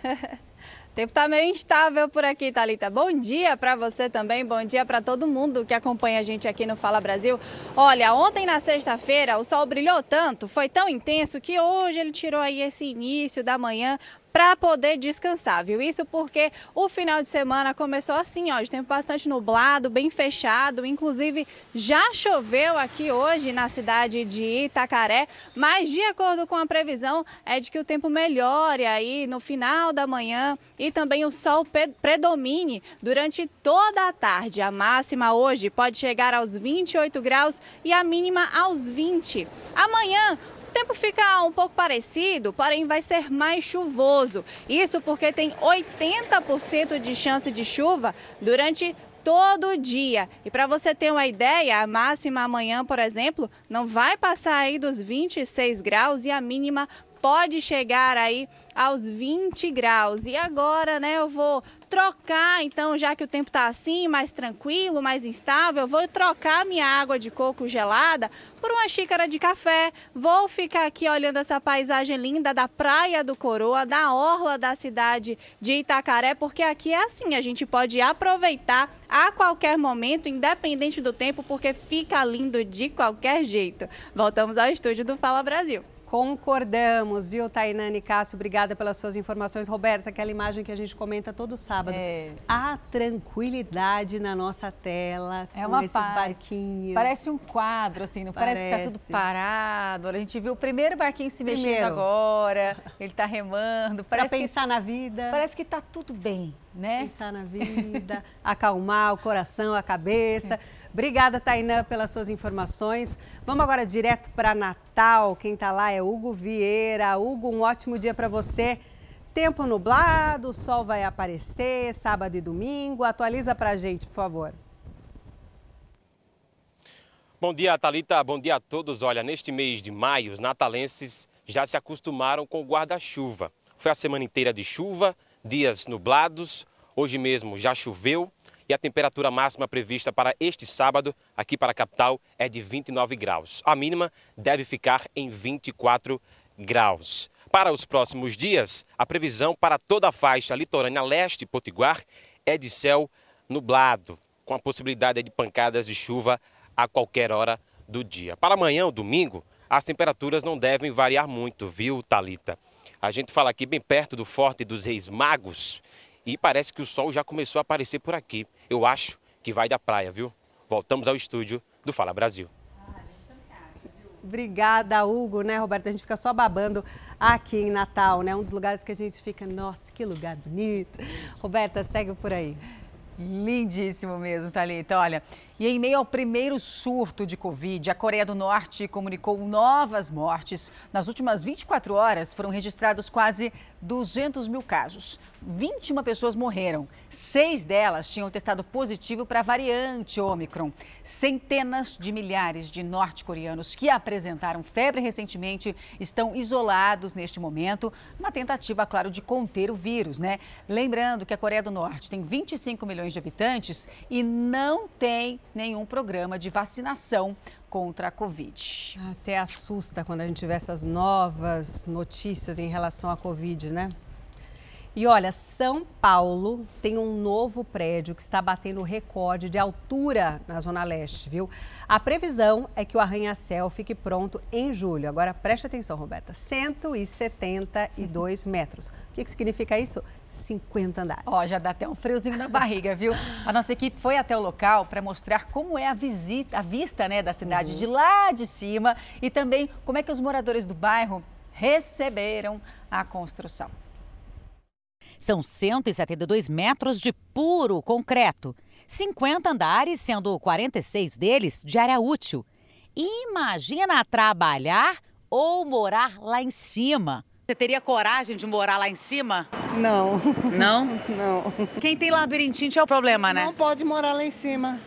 [SPEAKER 37] O tempo está meio instável por aqui, Thalita. Bom dia para você também, bom dia para todo mundo que acompanha a gente aqui no Fala Brasil. Olha, ontem na sexta-feira o sol brilhou tanto, foi tão intenso que hoje ele tirou aí esse início da manhã para poder descansar, viu? Isso porque o final de semana começou assim, ó, de tempo bastante nublado, bem fechado, inclusive já choveu aqui hoje na cidade de Itacaré, mas de acordo com a previsão é de que o tempo melhore aí no final da manhã e também o sol predomine durante toda a tarde. A máxima hoje pode chegar aos 28 graus e a mínima aos 20. Amanhã tempo fica um pouco parecido, porém vai ser mais chuvoso. Isso porque tem 80% de chance de chuva durante todo o dia. E para você ter uma ideia, a máxima amanhã, por exemplo, não vai passar aí dos 26 graus e a mínima pode chegar aí aos 20 graus. E agora, né, eu vou trocar, então, já que o tempo está assim, mais tranquilo, mais instável, vou trocar minha água de coco gelada por uma xícara de café. Vou ficar aqui olhando essa paisagem linda da Praia do Coroa, da orla da cidade de Itacaré, porque aqui é assim, a gente pode aproveitar a qualquer momento, independente do tempo, porque fica lindo de qualquer jeito. Voltamos ao estúdio do Fala Brasil.
[SPEAKER 1] Concordamos, viu, Tainane Cássio? Obrigada pelas suas informações. Roberta, aquela imagem que a gente comenta todo sábado. É. A tranquilidade na nossa tela,
[SPEAKER 2] é uma esses paz. barquinhos. Parece um quadro, assim, não parece, parece que tá tudo parado. A gente viu o primeiro barquinho se mexendo primeiro. agora, ele tá remando.
[SPEAKER 1] Para pensar que, na vida.
[SPEAKER 2] Parece que tá tudo bem, né?
[SPEAKER 1] Pensar na vida, acalmar o coração, a cabeça. Obrigada, Tainã, pelas suas informações. Vamos agora direto para Natal. Quem está lá é Hugo Vieira. Hugo, um ótimo dia para você. Tempo nublado, o sol vai aparecer sábado e domingo. Atualiza para a gente, por favor.
[SPEAKER 38] Bom dia, Talita. Bom dia a todos. Olha, neste mês de maio, os natalenses já se acostumaram com o guarda-chuva. Foi a semana inteira de chuva, dias nublados. Hoje mesmo já choveu e a temperatura máxima prevista para este sábado, aqui para a capital, é de 29 graus. A mínima deve ficar em 24 graus. Para os próximos dias, a previsão para toda a faixa litorânea leste potiguar é de céu nublado, com a possibilidade de pancadas de chuva a qualquer hora do dia. Para amanhã, o domingo, as temperaturas não devem variar muito, viu, Talita? A gente fala aqui bem perto do Forte dos Reis Magos e parece que o sol já começou a aparecer por aqui. Eu acho que vai da praia, viu? Voltamos ao estúdio do Fala Brasil.
[SPEAKER 1] Obrigada, Hugo, né, Roberto? A gente fica só babando aqui em Natal, né? Um dos lugares que a gente fica, nossa, que lugar bonito. Roberta, segue por aí.
[SPEAKER 2] Lindíssimo mesmo, Thalita. Olha, e em meio ao primeiro surto de Covid, a Coreia do Norte comunicou novas mortes. Nas últimas 24 horas, foram registrados quase 200 mil casos. 21 pessoas morreram. Seis delas tinham testado positivo para a variante Omicron. Centenas de milhares de norte-coreanos que apresentaram febre recentemente estão isolados neste momento, uma tentativa, claro, de conter o vírus, né? Lembrando que a Coreia do Norte tem 25 milhões de habitantes e não tem nenhum programa de vacinação contra a Covid.
[SPEAKER 1] Até assusta quando a gente vê essas novas notícias em relação à Covid, né? E olha, São Paulo tem um novo prédio que está batendo recorde de altura na Zona Leste, viu? A previsão é que o arranha-céu fique pronto em julho. Agora preste atenção, Roberta: 172 metros. O que, que significa isso? 50 andares.
[SPEAKER 2] Ó, já dá até um friozinho na barriga, viu? A nossa equipe foi até o local para mostrar como é a visita, a vista, né, da cidade uhum. de lá de cima e também como é que os moradores do bairro receberam a construção.
[SPEAKER 39] São 172 metros de puro concreto, 50 andares, sendo 46 deles de área útil. Imagina trabalhar ou morar lá em cima. Você teria coragem de morar lá em cima?
[SPEAKER 40] Não.
[SPEAKER 39] Não?
[SPEAKER 40] Não.
[SPEAKER 39] Quem tem labirintite é o problema, né?
[SPEAKER 40] Não pode morar lá em cima.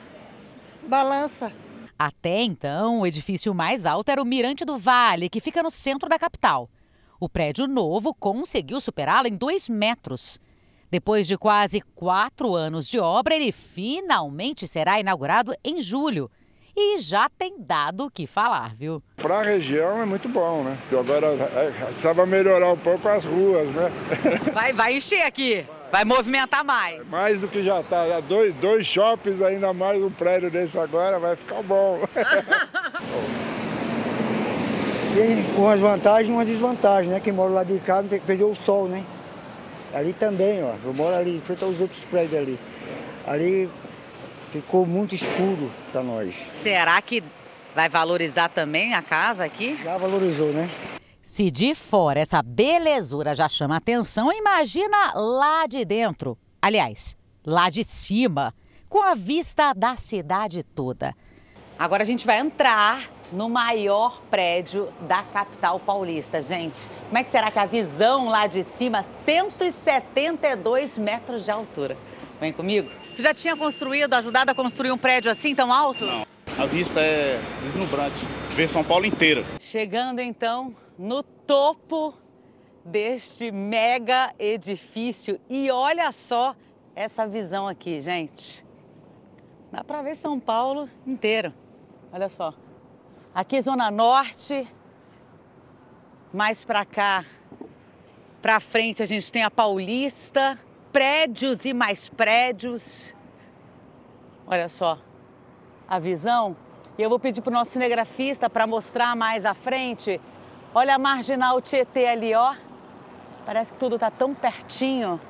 [SPEAKER 40] Balança.
[SPEAKER 39] Até então, o edifício mais alto era o Mirante do Vale, que fica no centro da capital. O prédio novo conseguiu superá-lo em dois metros. Depois de quase quatro anos de obra, ele finalmente será inaugurado em julho e já tem dado o que falar, viu?
[SPEAKER 41] Para a região é muito bom, né? Agora é, precisava melhorar um pouco as ruas, né?
[SPEAKER 39] Vai, vai encher aqui, vai movimentar mais.
[SPEAKER 41] Mais do que já está, já dois, dois shoppings, ainda mais um prédio desse agora, vai ficar bom.
[SPEAKER 40] Tem umas vantagens e umas desvantagens, né? Quem mora lá de cá perdeu o sol, né? Ali também, ó. Eu moro ali, frente aos outros prédios ali. Ali ficou muito escuro para nós.
[SPEAKER 39] Será que vai valorizar também a casa aqui?
[SPEAKER 40] Já valorizou, né?
[SPEAKER 39] Se de fora essa belezura já chama atenção, imagina lá de dentro. Aliás, lá de cima, com a vista da cidade toda. Agora a gente vai entrar no maior prédio da capital paulista, gente. Como é que será que a visão lá de cima, 172 metros de altura? Vem comigo? Você já tinha construído, ajudado a construir um prédio assim tão alto?
[SPEAKER 42] Não. A vista é deslumbrante. Ver São Paulo inteira.
[SPEAKER 39] Chegando então no topo deste mega edifício. E olha só essa visão aqui, gente. Dá para ver São Paulo inteiro. Olha só. Aqui Zona Norte, mais para cá, para frente a gente tem a Paulista, prédios e mais prédios. Olha só a visão. E eu vou pedir para o nosso cinegrafista para mostrar mais à frente. Olha a marginal Tietê ali, ó. Parece que tudo está tão pertinho.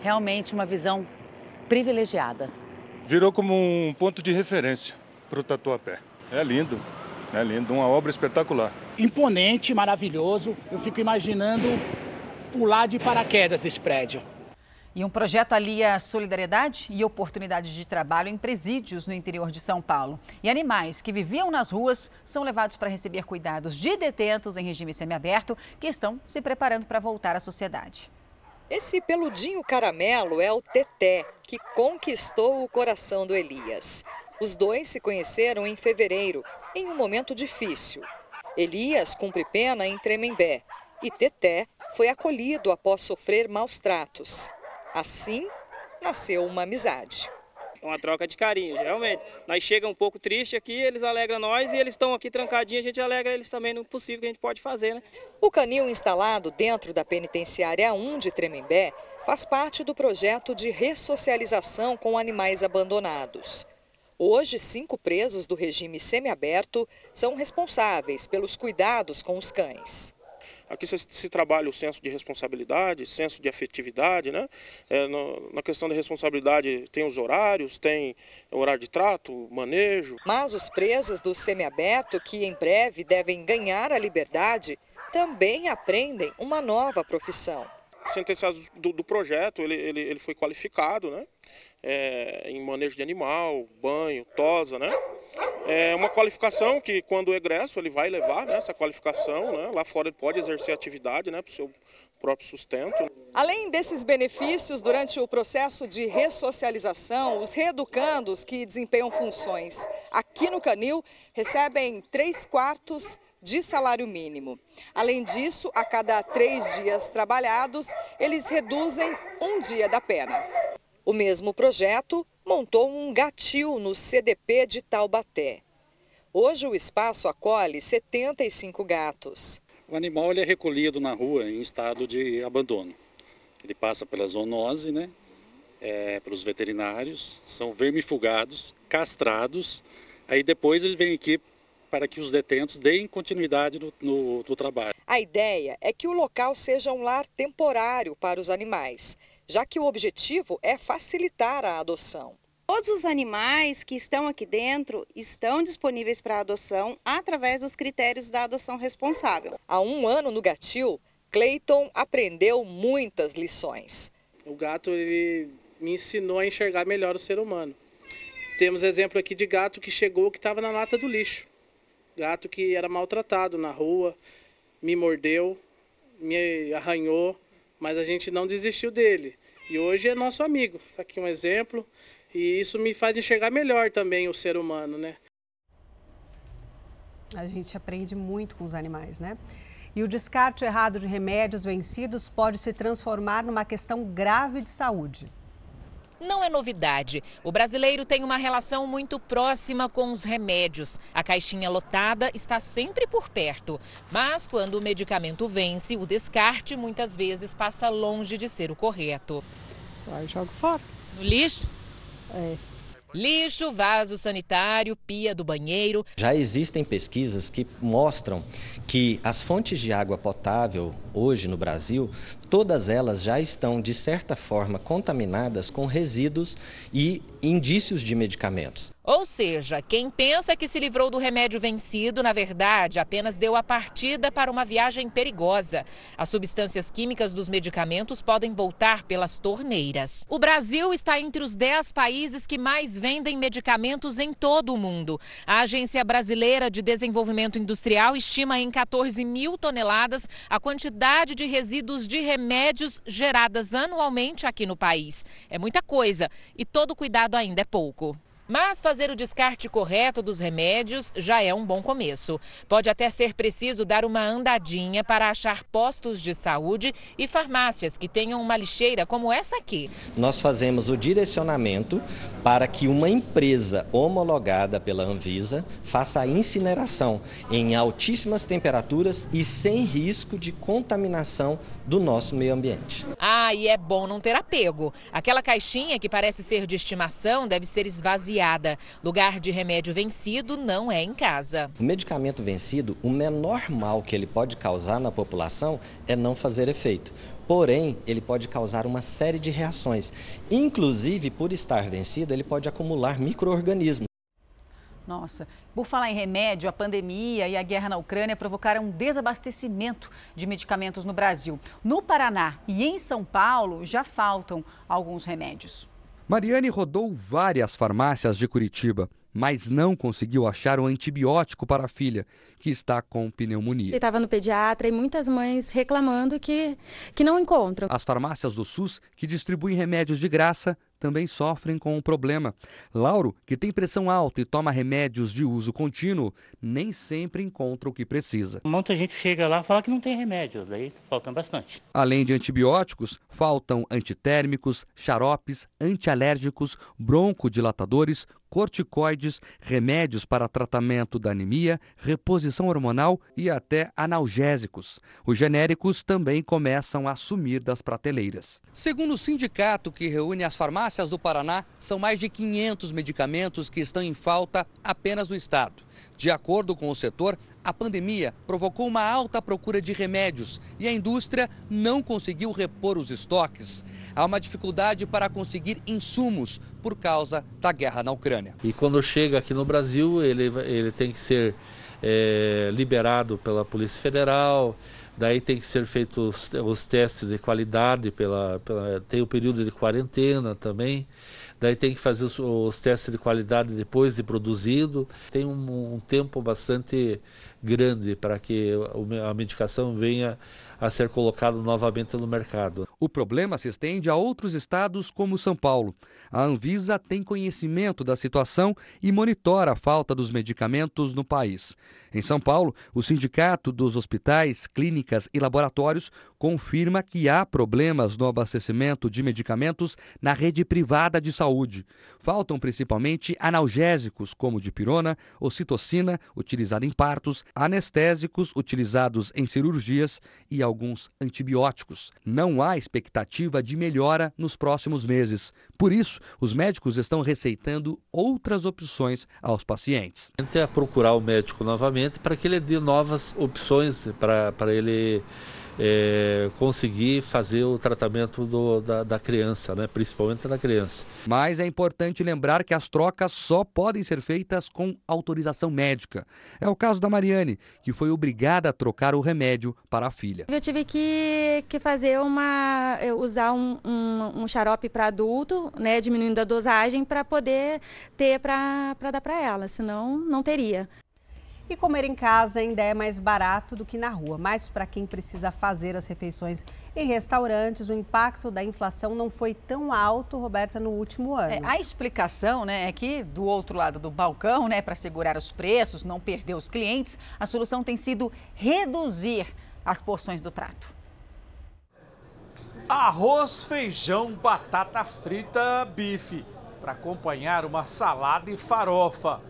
[SPEAKER 39] Realmente uma visão privilegiada.
[SPEAKER 42] Virou como um ponto de referência para o Tatuapé. É lindo. É lindo, uma obra espetacular.
[SPEAKER 43] Imponente, maravilhoso. Eu fico imaginando pular de paraquedas esse prédio.
[SPEAKER 2] E um projeto alia solidariedade e oportunidades de trabalho em presídios no interior de São Paulo. E animais que viviam nas ruas são levados para receber cuidados de detentos em regime semiaberto que estão se preparando para voltar à sociedade.
[SPEAKER 44] Esse peludinho caramelo é o Teté, que conquistou o coração do Elias. Os dois se conheceram em fevereiro, em um momento difícil. Elias cumpre pena em Tremembé e Teté foi acolhido após sofrer maus tratos. Assim, nasceu uma amizade.
[SPEAKER 45] É uma troca de carinho, realmente. Nós chega um pouco triste aqui, eles alegram nós e eles estão aqui trancadinhos, a gente alegra eles também no possível que a gente pode fazer, né?
[SPEAKER 44] O canil instalado dentro da penitenciária 1 de Tremembé faz parte do projeto de ressocialização com animais abandonados. Hoje, cinco presos do regime semiaberto são responsáveis pelos cuidados com os cães.
[SPEAKER 46] Aqui se, se, trabalha o senso de responsabilidade, senso de afetividade, né? É, no, na questão da responsabilidade tem os horários, tem horário de trato, manejo.
[SPEAKER 44] Mas os presos do semiaberto, que em breve devem ganhar a liberdade, também aprendem uma nova profissão.
[SPEAKER 46] Sentenciado do, do projeto, ele, ele, ele foi qualificado, né? É, em manejo de animal, banho, tosa, né? É uma qualificação que, quando egresso, ele vai levar né, essa qualificação. Né? Lá fora ele pode exercer atividade né, para o seu próprio sustento.
[SPEAKER 44] Além desses benefícios, durante o processo de ressocialização, os reeducandos que desempenham funções aqui no Canil recebem três quartos de salário mínimo. Além disso, a cada três dias trabalhados, eles reduzem um dia da pena. O mesmo projeto montou um gatil no CDP de Taubaté. Hoje o espaço acolhe 75 gatos.
[SPEAKER 47] O animal ele é recolhido na rua em estado de abandono. Ele passa pela zoonose, né? É, para os veterinários, são vermifugados, castrados, aí depois eles vêm aqui para que os detentos deem continuidade no, no, no trabalho.
[SPEAKER 44] A ideia é que o local seja um lar temporário para os animais já que o objetivo é facilitar a adoção.
[SPEAKER 48] Todos os animais que estão aqui dentro estão disponíveis para adoção através dos critérios da adoção responsável.
[SPEAKER 44] Há um ano no Gatil, Clayton aprendeu muitas lições.
[SPEAKER 45] O gato ele me ensinou a enxergar melhor o ser humano. Temos exemplo aqui de gato que chegou que estava na lata do lixo. Gato que era maltratado na rua, me mordeu, me arranhou, mas a gente não desistiu dele. E hoje é nosso amigo. Está aqui um exemplo. E isso me faz enxergar melhor também o ser humano, né?
[SPEAKER 1] A gente aprende muito com os animais, né? E o descarte errado de remédios vencidos pode se transformar numa questão grave de saúde
[SPEAKER 49] não é novidade. O brasileiro tem uma relação muito próxima com os remédios. A caixinha lotada está sempre por perto. Mas quando o medicamento vence, o descarte muitas vezes passa longe de ser o correto.
[SPEAKER 50] Aí jogo fora.
[SPEAKER 49] No lixo?
[SPEAKER 50] É.
[SPEAKER 49] Lixo, vaso sanitário, pia do banheiro.
[SPEAKER 51] Já existem pesquisas que mostram que as fontes de água potável hoje no Brasil, todas elas já estão, de certa forma, contaminadas com resíduos e indícios de medicamentos.
[SPEAKER 49] Ou seja, quem pensa que se livrou do remédio vencido, na verdade, apenas deu a partida para uma viagem perigosa. As substâncias químicas dos medicamentos podem voltar pelas torneiras. O Brasil está entre os 10 países que mais vendem medicamentos em todo o mundo. A Agência Brasileira de Desenvolvimento Industrial estima em 14 mil toneladas a quantidade de resíduos de remédios geradas anualmente aqui no país. É muita coisa e todo cuidado ainda é pouco. Mas fazer o descarte correto dos remédios já é um bom começo. Pode até ser preciso dar uma andadinha para achar postos de saúde e farmácias que tenham uma lixeira como essa aqui.
[SPEAKER 51] Nós fazemos o direcionamento para que uma empresa homologada pela Anvisa faça a incineração em altíssimas temperaturas e sem risco de contaminação do nosso meio ambiente.
[SPEAKER 49] Ah, e é bom não ter apego. Aquela caixinha que parece ser de estimação deve ser esvaziada Lugar de remédio vencido não é em casa.
[SPEAKER 51] O medicamento vencido, o menor mal que ele pode causar na população é não fazer efeito. Porém, ele pode causar uma série de reações. Inclusive, por estar vencido, ele pode acumular micro-organismos.
[SPEAKER 2] Nossa, por falar em remédio, a pandemia e a guerra na Ucrânia provocaram um desabastecimento de medicamentos no Brasil. No Paraná e em São Paulo já faltam alguns remédios.
[SPEAKER 52] Mariane rodou várias farmácias de Curitiba, mas não conseguiu achar o antibiótico para a filha, que está com pneumonia.
[SPEAKER 53] Ele estava no pediatra e muitas mães reclamando que, que não encontram.
[SPEAKER 52] As farmácias do SUS, que distribuem remédios de graça, também sofrem com o problema. Lauro, que tem pressão alta e toma remédios de uso contínuo, nem sempre encontra o que precisa.
[SPEAKER 54] Muita gente chega lá e fala que não tem remédio, daí falta bastante.
[SPEAKER 52] Além de antibióticos, faltam antitérmicos, xaropes, antialérgicos, broncodilatadores, corticoides, remédios para tratamento da anemia, reposição hormonal e até analgésicos. Os genéricos também começam a sumir das prateleiras. Segundo o sindicato que reúne as farmácias do Paraná, são mais de 500 medicamentos que estão em falta apenas no estado. De acordo com o setor, a pandemia provocou uma alta procura de remédios e a indústria não conseguiu repor os estoques. Há uma dificuldade para conseguir insumos por causa da guerra na Ucrânia.
[SPEAKER 55] E quando chega aqui no Brasil, ele, ele tem que ser é, liberado pela Polícia Federal, daí tem que ser feitos os, os testes de qualidade, pela, pela, tem o período de quarentena também daí tem que fazer os, os, testes de qualidade depois de produzido. Tem um, um tempo bastante grande para que a medicação venha a ser colocada novamente no mercado.
[SPEAKER 52] O problema se estende a outros estados como São Paulo. A Anvisa tem conhecimento da situação e monitora a falta dos medicamentos no país. Em São Paulo, o Sindicato dos Hospitais, Clínicas e Laboratórios confirma que há problemas no abastecimento de medicamentos na rede privada de saúde. Faltam principalmente analgésicos, como dipirona, ocitocina, utilizada em partos, anestésicos utilizados em cirurgias e alguns antibióticos. Não há expectativa de melhora nos próximos meses. Por isso, os médicos estão receitando outras opções aos pacientes.
[SPEAKER 55] É procurar o médico novamente para que ele dê novas opções para ele é, conseguir fazer o tratamento do, da, da, criança, né? principalmente da criança.
[SPEAKER 52] Mas é importante lembrar que as trocas só podem ser feitas com autorização médica. É o caso da Mariane, que foi obrigada a trocar o remédio para a filha.
[SPEAKER 53] Eu tive que, que fazer uma. usar um, um, um xarope para adulto, né? diminuindo a dosagem, para poder ter para dar para ela, senão não teria.
[SPEAKER 1] E comer em casa ainda é mais barato do que na rua, mas para quem precisa fazer as refeições em restaurantes, o impacto da inflação não foi tão alto, Roberta, no último ano.
[SPEAKER 2] É, a explicação né, é que do outro lado do balcão, né, para segurar os preços, não perder os clientes, a solução tem sido reduzir as porções do prato.
[SPEAKER 56] Arroz, feijão, batata frita, bife, para acompanhar uma salada e farofa.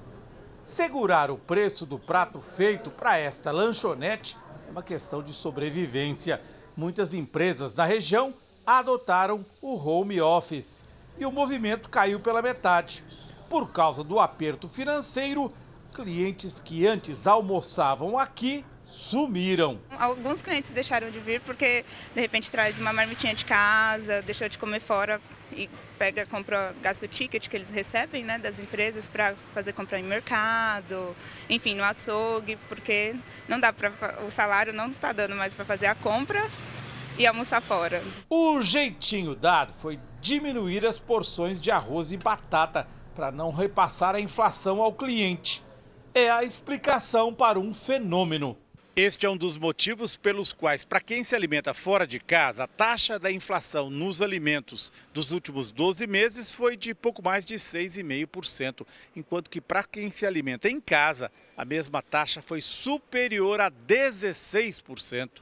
[SPEAKER 56] Segurar o preço do prato feito para esta lanchonete é uma questão de sobrevivência. Muitas empresas na região adotaram o home office e o movimento caiu pela metade. Por causa do aperto financeiro, clientes que antes almoçavam aqui sumiram.
[SPEAKER 57] Alguns clientes deixaram de vir porque de repente traz uma marmitinha de casa, deixou de comer fora e pega, compra, gasta o ticket que eles recebem né, das empresas para fazer compra em mercado, enfim, no açougue, porque não dá para o salário não está dando mais para fazer a compra e almoçar fora.
[SPEAKER 56] O jeitinho dado foi diminuir as porções de arroz e batata para não repassar a inflação ao cliente. É a explicação para um fenômeno. Este é um dos motivos pelos quais, para quem se alimenta fora de casa, a taxa da inflação nos alimentos dos últimos 12 meses foi de pouco mais de 6,5%, enquanto que para quem se alimenta em casa, a mesma taxa foi superior a 16%.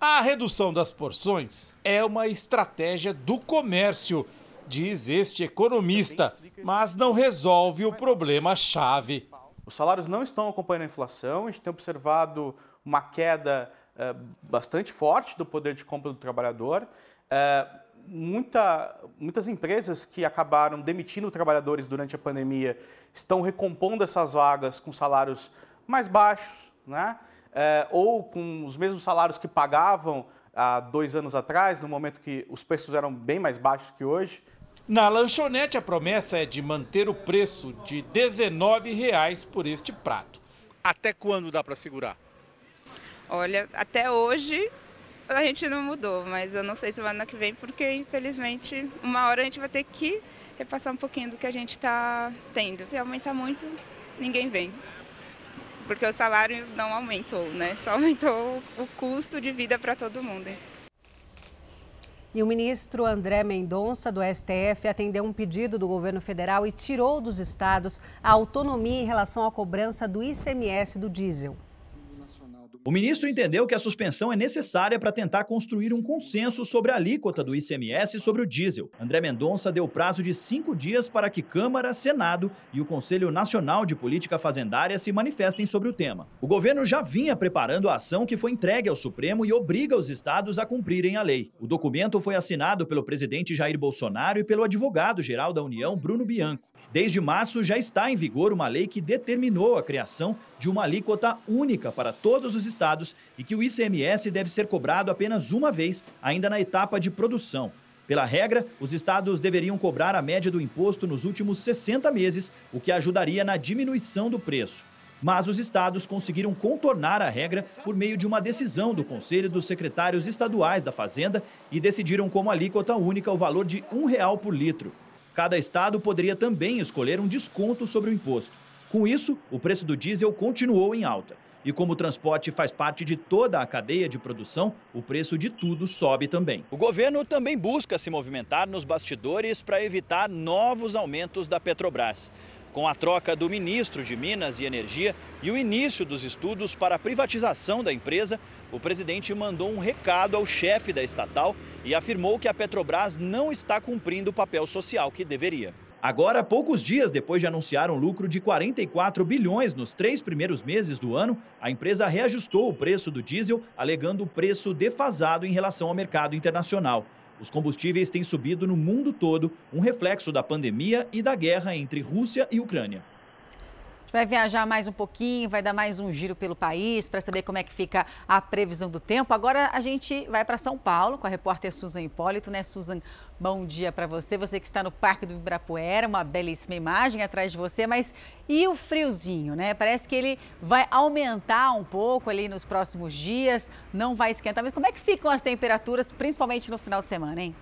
[SPEAKER 56] A redução das porções é uma estratégia do comércio, diz este economista, mas não resolve o problema-chave.
[SPEAKER 58] Os salários não estão acompanhando a inflação, a gente tem observado uma queda é, bastante forte do poder de compra do trabalhador. É, muita, muitas empresas que acabaram demitindo trabalhadores durante a pandemia estão recompondo essas vagas com salários mais baixos, né? É, ou com os mesmos salários que pagavam há dois anos atrás, no momento que os preços eram bem mais baixos que hoje.
[SPEAKER 56] Na lanchonete, a promessa é de manter o preço de R$ 19,00 por este prato. Até quando dá para segurar?
[SPEAKER 57] Olha, até hoje a gente não mudou, mas eu não sei semana que vem, porque infelizmente uma hora a gente vai ter que repassar um pouquinho do que a gente está tendo. Se aumentar muito, ninguém vem. Porque o salário não aumentou, né? Só aumentou o custo de vida para todo mundo.
[SPEAKER 1] E o ministro André Mendonça, do STF, atendeu um pedido do governo federal e tirou dos estados a autonomia em relação à cobrança do ICMS do diesel.
[SPEAKER 59] O ministro entendeu que a suspensão é necessária para tentar construir um consenso sobre a alíquota do ICMS sobre o diesel. André Mendonça deu prazo de cinco dias para que Câmara, Senado e o Conselho Nacional de Política Fazendária se manifestem sobre o tema. O governo já vinha preparando a ação que foi entregue ao Supremo e obriga os estados a cumprirem a lei. O documento foi assinado pelo presidente Jair Bolsonaro e pelo advogado-geral da União, Bruno Bianco. Desde março já está em vigor uma lei que determinou a criação de uma alíquota única para todos os estados e que o ICMS deve ser cobrado apenas uma vez, ainda na etapa de produção. Pela regra, os estados deveriam cobrar a média do imposto nos últimos 60 meses, o que ajudaria na diminuição do preço. Mas os estados conseguiram contornar a regra por meio de uma decisão do Conselho dos Secretários Estaduais da Fazenda e decidiram como alíquota única o valor de um real por litro. Cada estado poderia também escolher um desconto sobre o imposto. Com isso, o preço do diesel continuou em alta. E como o transporte faz parte de toda a cadeia de produção, o preço de tudo sobe também. O governo também busca se movimentar nos bastidores para evitar novos aumentos da Petrobras. Com a troca do ministro de Minas e Energia e o início dos estudos para a privatização da empresa, o presidente mandou um recado ao chefe da estatal e afirmou que a Petrobras não está cumprindo o papel social que deveria. Agora, poucos dias depois de anunciar um lucro de 44 bilhões nos três primeiros meses do ano, a empresa reajustou o preço do diesel, alegando o preço defasado em relação ao mercado internacional. Os combustíveis têm subido no mundo todo, um reflexo da pandemia e da guerra entre Rússia e Ucrânia.
[SPEAKER 2] Gente vai viajar mais um pouquinho, vai dar mais um giro pelo país para saber como é que fica a previsão do tempo. Agora a gente vai para São Paulo com a repórter Susan Hipólito, né, Susan? Bom dia para você, você que está no Parque do Ibirapuera, uma belíssima imagem atrás de você, mas e o friozinho, né? Parece que ele vai aumentar um pouco ali nos próximos dias, não vai esquentar, mas como é que ficam as temperaturas, principalmente no final de semana, hein?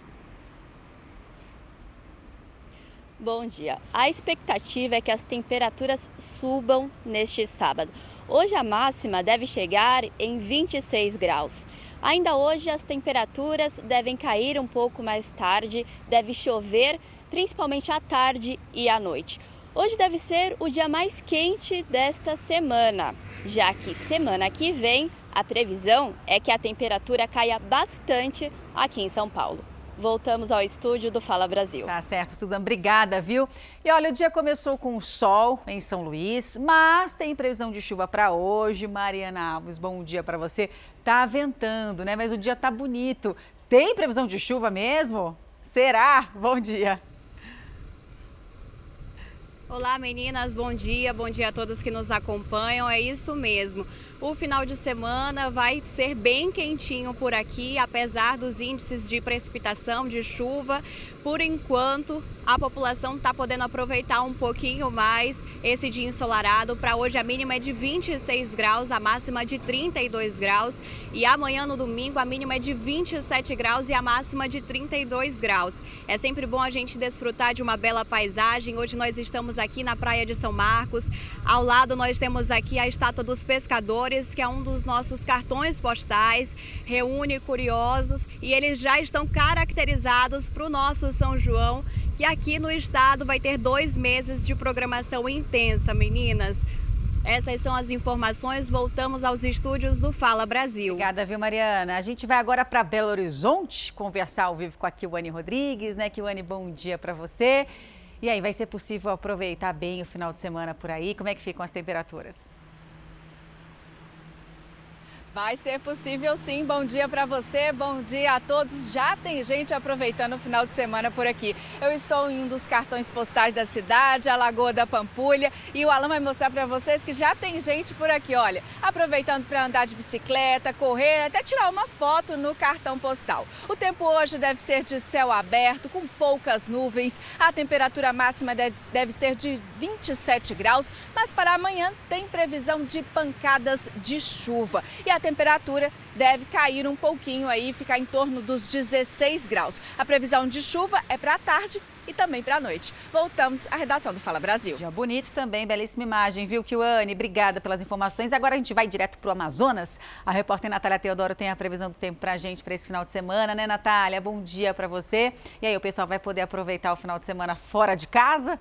[SPEAKER 60] Bom dia. A expectativa é que as temperaturas subam neste sábado. Hoje a máxima deve chegar em 26 graus. Ainda hoje as temperaturas devem cair um pouco mais tarde, deve chover principalmente à tarde e à noite. Hoje deve ser o dia mais quente desta semana, já que semana que vem a previsão é que a temperatura caia bastante aqui em São Paulo voltamos ao estúdio do Fala Brasil.
[SPEAKER 2] Tá certo, Suzana, obrigada, viu? E olha, o dia começou com sol em São Luís, mas tem previsão de chuva para hoje. Mariana Alves, bom dia para você. Tá ventando, né? Mas o dia tá bonito. Tem previsão de chuva mesmo? Será? Bom dia.
[SPEAKER 34] Olá meninas, bom dia, bom dia a todos que nos acompanham. É isso mesmo. O final de semana vai ser bem quentinho por aqui, apesar dos índices de precipitação, de chuva. Por enquanto, a população está podendo aproveitar um pouquinho mais esse dia ensolarado. Para hoje, a mínima é de 26 graus, a máxima de 32 graus. E amanhã, no domingo, a mínima é de 27 graus e a máxima de 32 graus. É sempre bom a gente desfrutar de uma bela paisagem. Hoje nós estamos aqui na Praia de São Marcos. Ao lado, nós temos aqui a Estátua dos Pescadores, que é um dos nossos cartões postais. Reúne curiosos e eles já estão caracterizados para o nosso São João que aqui no estado vai ter dois meses de programação intensa, meninas. Essas são as informações. Voltamos aos estúdios do Fala Brasil.
[SPEAKER 2] Obrigada, viu, Mariana? A gente vai agora para Belo Horizonte conversar ao vivo com a Kiwane Rodrigues, né? Kiwane, bom dia para você. E aí, vai ser possível aproveitar bem o final de semana por aí? Como é que ficam as temperaturas?
[SPEAKER 61] Vai ser possível sim. Bom dia para você, bom dia a todos. Já tem gente aproveitando o final de semana por aqui. Eu estou em um dos cartões postais da cidade, a Lagoa da Pampulha, e o Alan vai mostrar para vocês que já tem gente por aqui, olha, aproveitando para andar de bicicleta, correr, até tirar uma foto no cartão postal. O tempo hoje deve ser de céu aberto, com poucas nuvens. A temperatura máxima deve ser de 27 graus, mas para amanhã tem previsão de pancadas de chuva. E a temperatura deve cair um pouquinho aí, ficar em torno dos 16 graus. A previsão de chuva é para a tarde e também para a noite. Voltamos à redação do Fala Brasil.
[SPEAKER 2] Dia bonito também, belíssima imagem, viu, Kiwane? Obrigada pelas informações. Agora a gente vai direto para o Amazonas. A repórter Natália Teodoro tem a previsão do tempo para a gente para esse final de semana, né, Natália? Bom dia para você. E aí, o pessoal vai poder aproveitar o final de semana fora de casa?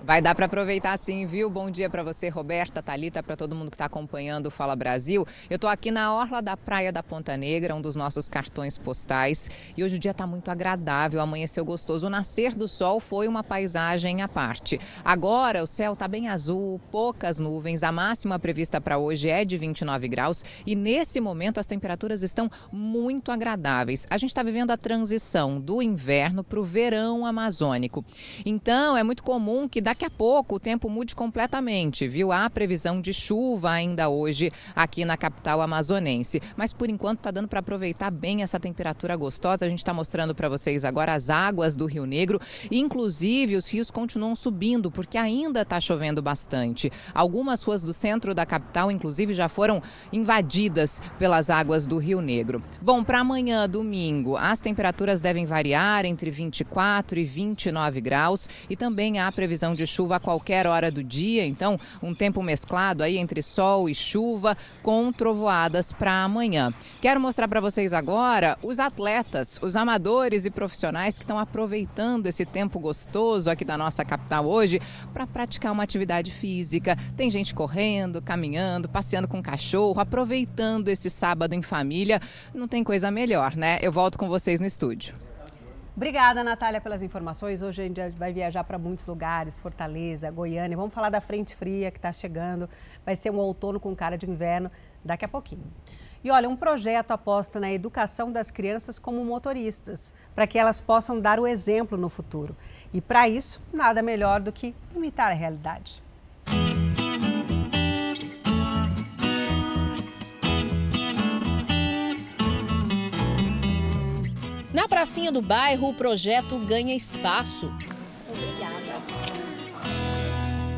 [SPEAKER 62] Vai dar para aproveitar sim, viu? Bom dia para você, Roberta, Talita, para todo mundo que está acompanhando o Fala Brasil. Eu estou aqui na orla da Praia da Ponta Negra, um dos nossos cartões postais, e hoje o dia está muito agradável, amanheceu gostoso. O nascer do sol foi uma paisagem à parte. Agora o céu está bem azul, poucas nuvens. A máxima prevista para hoje é de 29 graus e nesse momento as temperaturas estão muito agradáveis. A gente está vivendo a transição do inverno para o verão amazônico. Então é muito comum que daqui a pouco o tempo mude completamente, viu? Há previsão de chuva ainda hoje aqui na capital amazonense. Mas por enquanto está dando para aproveitar bem essa temperatura gostosa. A gente está mostrando para vocês agora as águas do Rio Negro. Inclusive, os rios continuam subindo, porque ainda está chovendo bastante. Algumas ruas do centro da capital, inclusive, já foram invadidas pelas águas do Rio Negro. Bom, para amanhã, domingo, as temperaturas devem variar entre 24 e 29 graus e também há previsão de chuva a qualquer hora do dia, então um tempo mesclado aí entre sol e chuva com trovoadas para amanhã. Quero mostrar para vocês agora os atletas, os amadores e profissionais que estão aproveitando esse tempo gostoso aqui da nossa capital hoje para praticar uma atividade física. Tem gente correndo, caminhando, passeando com cachorro, aproveitando esse sábado em família. Não tem coisa melhor, né? Eu volto com vocês no estúdio.
[SPEAKER 1] Obrigada, Natália, pelas informações. Hoje a gente vai viajar para muitos lugares, Fortaleza, Goiânia. Vamos falar da frente fria que está chegando. Vai ser um outono com cara de inverno daqui a pouquinho. E olha, um projeto aposta na educação das crianças como motoristas, para que elas possam dar o exemplo no futuro. E para isso, nada melhor do que imitar a realidade.
[SPEAKER 63] Na pracinha do bairro, o projeto ganha espaço.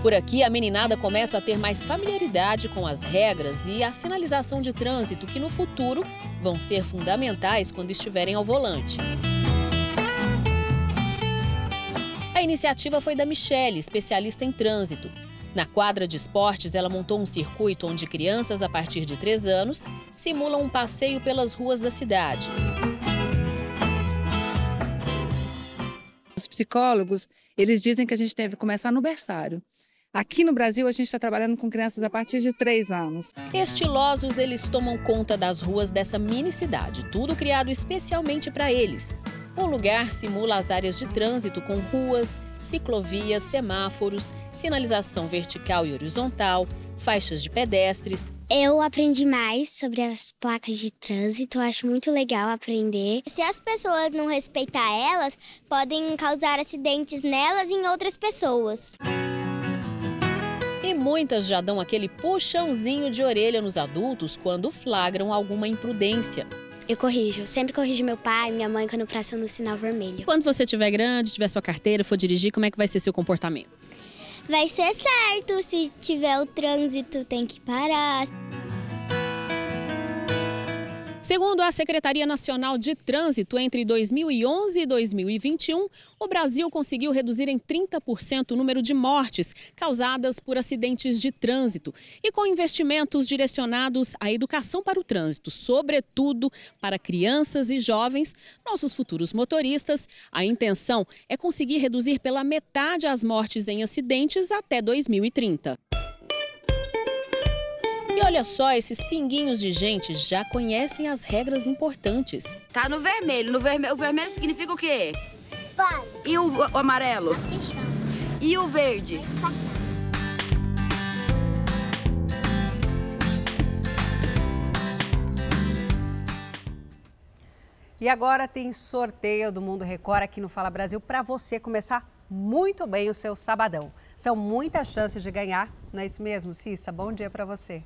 [SPEAKER 63] Por aqui, a meninada começa a ter mais familiaridade com as regras e a sinalização de trânsito, que no futuro vão ser fundamentais quando estiverem ao volante. A iniciativa foi da Michele, especialista em trânsito. Na quadra de esportes, ela montou um circuito onde crianças a partir de 3 anos simulam um passeio pelas ruas da cidade.
[SPEAKER 64] Psicólogos, eles dizem que a gente deve começar no berçário. Aqui no Brasil, a gente está trabalhando com crianças a partir de 3 anos.
[SPEAKER 63] Estilosos, eles tomam conta das ruas dessa mini cidade, tudo criado especialmente para eles. O lugar simula as áreas de trânsito com ruas, ciclovias, semáforos, sinalização vertical e horizontal, faixas de pedestres.
[SPEAKER 65] Eu aprendi mais sobre as placas de trânsito, acho muito legal aprender.
[SPEAKER 66] Se as pessoas não respeitar elas, podem causar acidentes nelas e em outras pessoas.
[SPEAKER 63] E muitas já dão aquele puxãozinho de orelha nos adultos quando flagram alguma imprudência.
[SPEAKER 65] Eu corrijo, sempre corrijo meu pai, minha mãe quando passam no sinal vermelho.
[SPEAKER 63] Quando você tiver grande, tiver sua carteira, for dirigir, como é que vai ser seu comportamento?
[SPEAKER 66] Vai ser certo, se tiver o trânsito tem que parar.
[SPEAKER 63] Segundo a Secretaria Nacional de Trânsito, entre 2011 e 2021, o Brasil conseguiu reduzir em 30% o número de mortes causadas por acidentes de trânsito e com investimentos direcionados à educação para o trânsito, sobretudo para crianças e jovens, nossos futuros motoristas, a intenção é conseguir reduzir pela metade as mortes em acidentes até 2030. E olha só, esses pinguinhos de gente já conhecem as regras importantes.
[SPEAKER 67] Tá no vermelho. No vermelho, o vermelho significa o quê?
[SPEAKER 66] Vai.
[SPEAKER 67] E o, o amarelo? E o verde?
[SPEAKER 1] E agora tem sorteio do Mundo Record aqui no Fala Brasil para você começar muito bem o seu sabadão. São muitas chances de ganhar, não é isso mesmo, Cissa? Bom dia para você.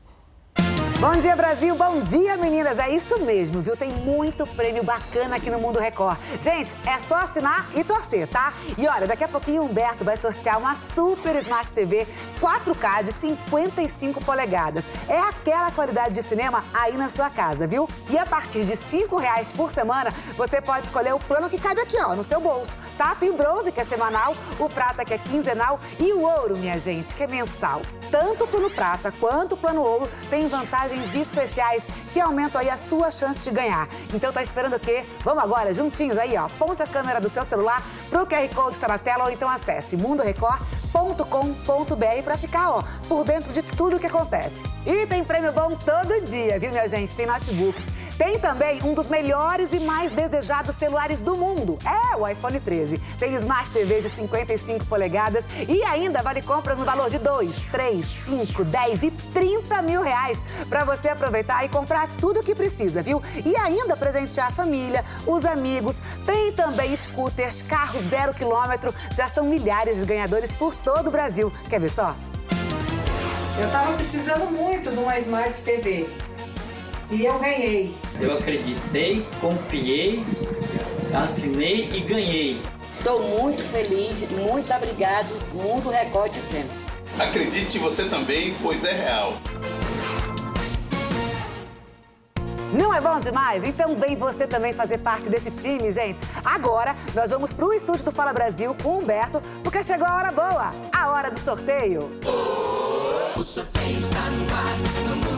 [SPEAKER 68] Bom dia, Brasil. Bom dia, meninas. É isso mesmo, viu? Tem muito prêmio bacana aqui no Mundo Record. Gente, é só assinar e torcer, tá? E olha, daqui a pouquinho o Humberto vai sortear uma Super Smart TV 4K de 55 polegadas. É aquela qualidade de cinema aí na sua casa, viu? E a partir de 5 reais por semana, você pode escolher o plano que cabe aqui, ó, no seu bolso, tá? Tem bronze, que é semanal, o prata, que é quinzenal, e o ouro, minha gente, que é mensal. Tanto o plano prata quanto o plano ouro tem vantagem vantagens especiais que aumentam aí a sua chance de ganhar. Então tá esperando o quê? Vamos agora, juntinhos aí, ó. Ponte a câmera do seu celular pro QR Code está na tela ou então acesse mundorecord.com.br para ficar, ó, por dentro de tudo o que acontece. E tem prêmio bom todo dia, viu, minha gente? Tem notebooks tem também um dos melhores e mais desejados celulares do mundo. É o iPhone 13. Tem Smart TV de 55 polegadas e ainda vale compras no valor de 2, 3, 5, 10 e 30 mil reais para você aproveitar e comprar tudo o que precisa, viu? E ainda presentear a família, os amigos. Tem também scooters, carros zero quilômetro. Já são milhares de ganhadores por todo o Brasil. Quer ver só?
[SPEAKER 69] Eu tava precisando muito de uma Smart TV. E eu ganhei.
[SPEAKER 3] Eu acreditei, confiei, assinei e ganhei.
[SPEAKER 70] Estou muito feliz, muito obrigado, Mundo Record Prêmio.
[SPEAKER 71] Acredite você também, pois é real.
[SPEAKER 68] Não é bom demais? Então vem você também fazer parte desse time, gente. Agora nós vamos para o estúdio do Fala Brasil com o Humberto, porque chegou a hora boa, a hora do sorteio.
[SPEAKER 72] Oh, o sorteio está no ar, no Mundo.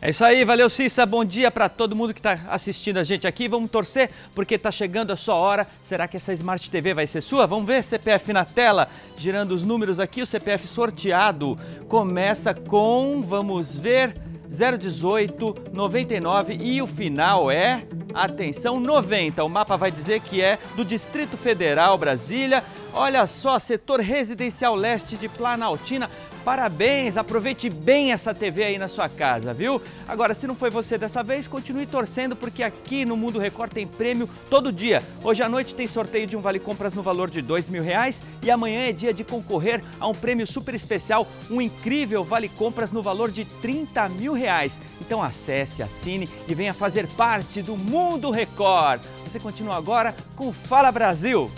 [SPEAKER 73] É isso aí, valeu Cissa, bom dia para todo mundo que está assistindo a gente aqui. Vamos torcer porque está chegando a sua hora. Será que essa Smart TV vai ser sua? Vamos ver CPF na tela, girando os números aqui. O CPF sorteado começa com, vamos ver, 018 99 e o final é, atenção, 90. O mapa vai dizer que é do Distrito Federal, Brasília. Olha só, setor residencial leste de Planaltina. Parabéns, aproveite bem essa TV aí na sua casa, viu? Agora, se não foi você dessa vez, continue torcendo porque aqui no Mundo Record tem prêmio todo dia. Hoje à noite tem sorteio de um vale compras no valor de dois mil reais e amanhã é dia de concorrer a um prêmio super especial, um incrível vale compras no valor de 30 mil reais. Então acesse, assine e venha fazer parte do Mundo Record. Você continua agora com Fala Brasil.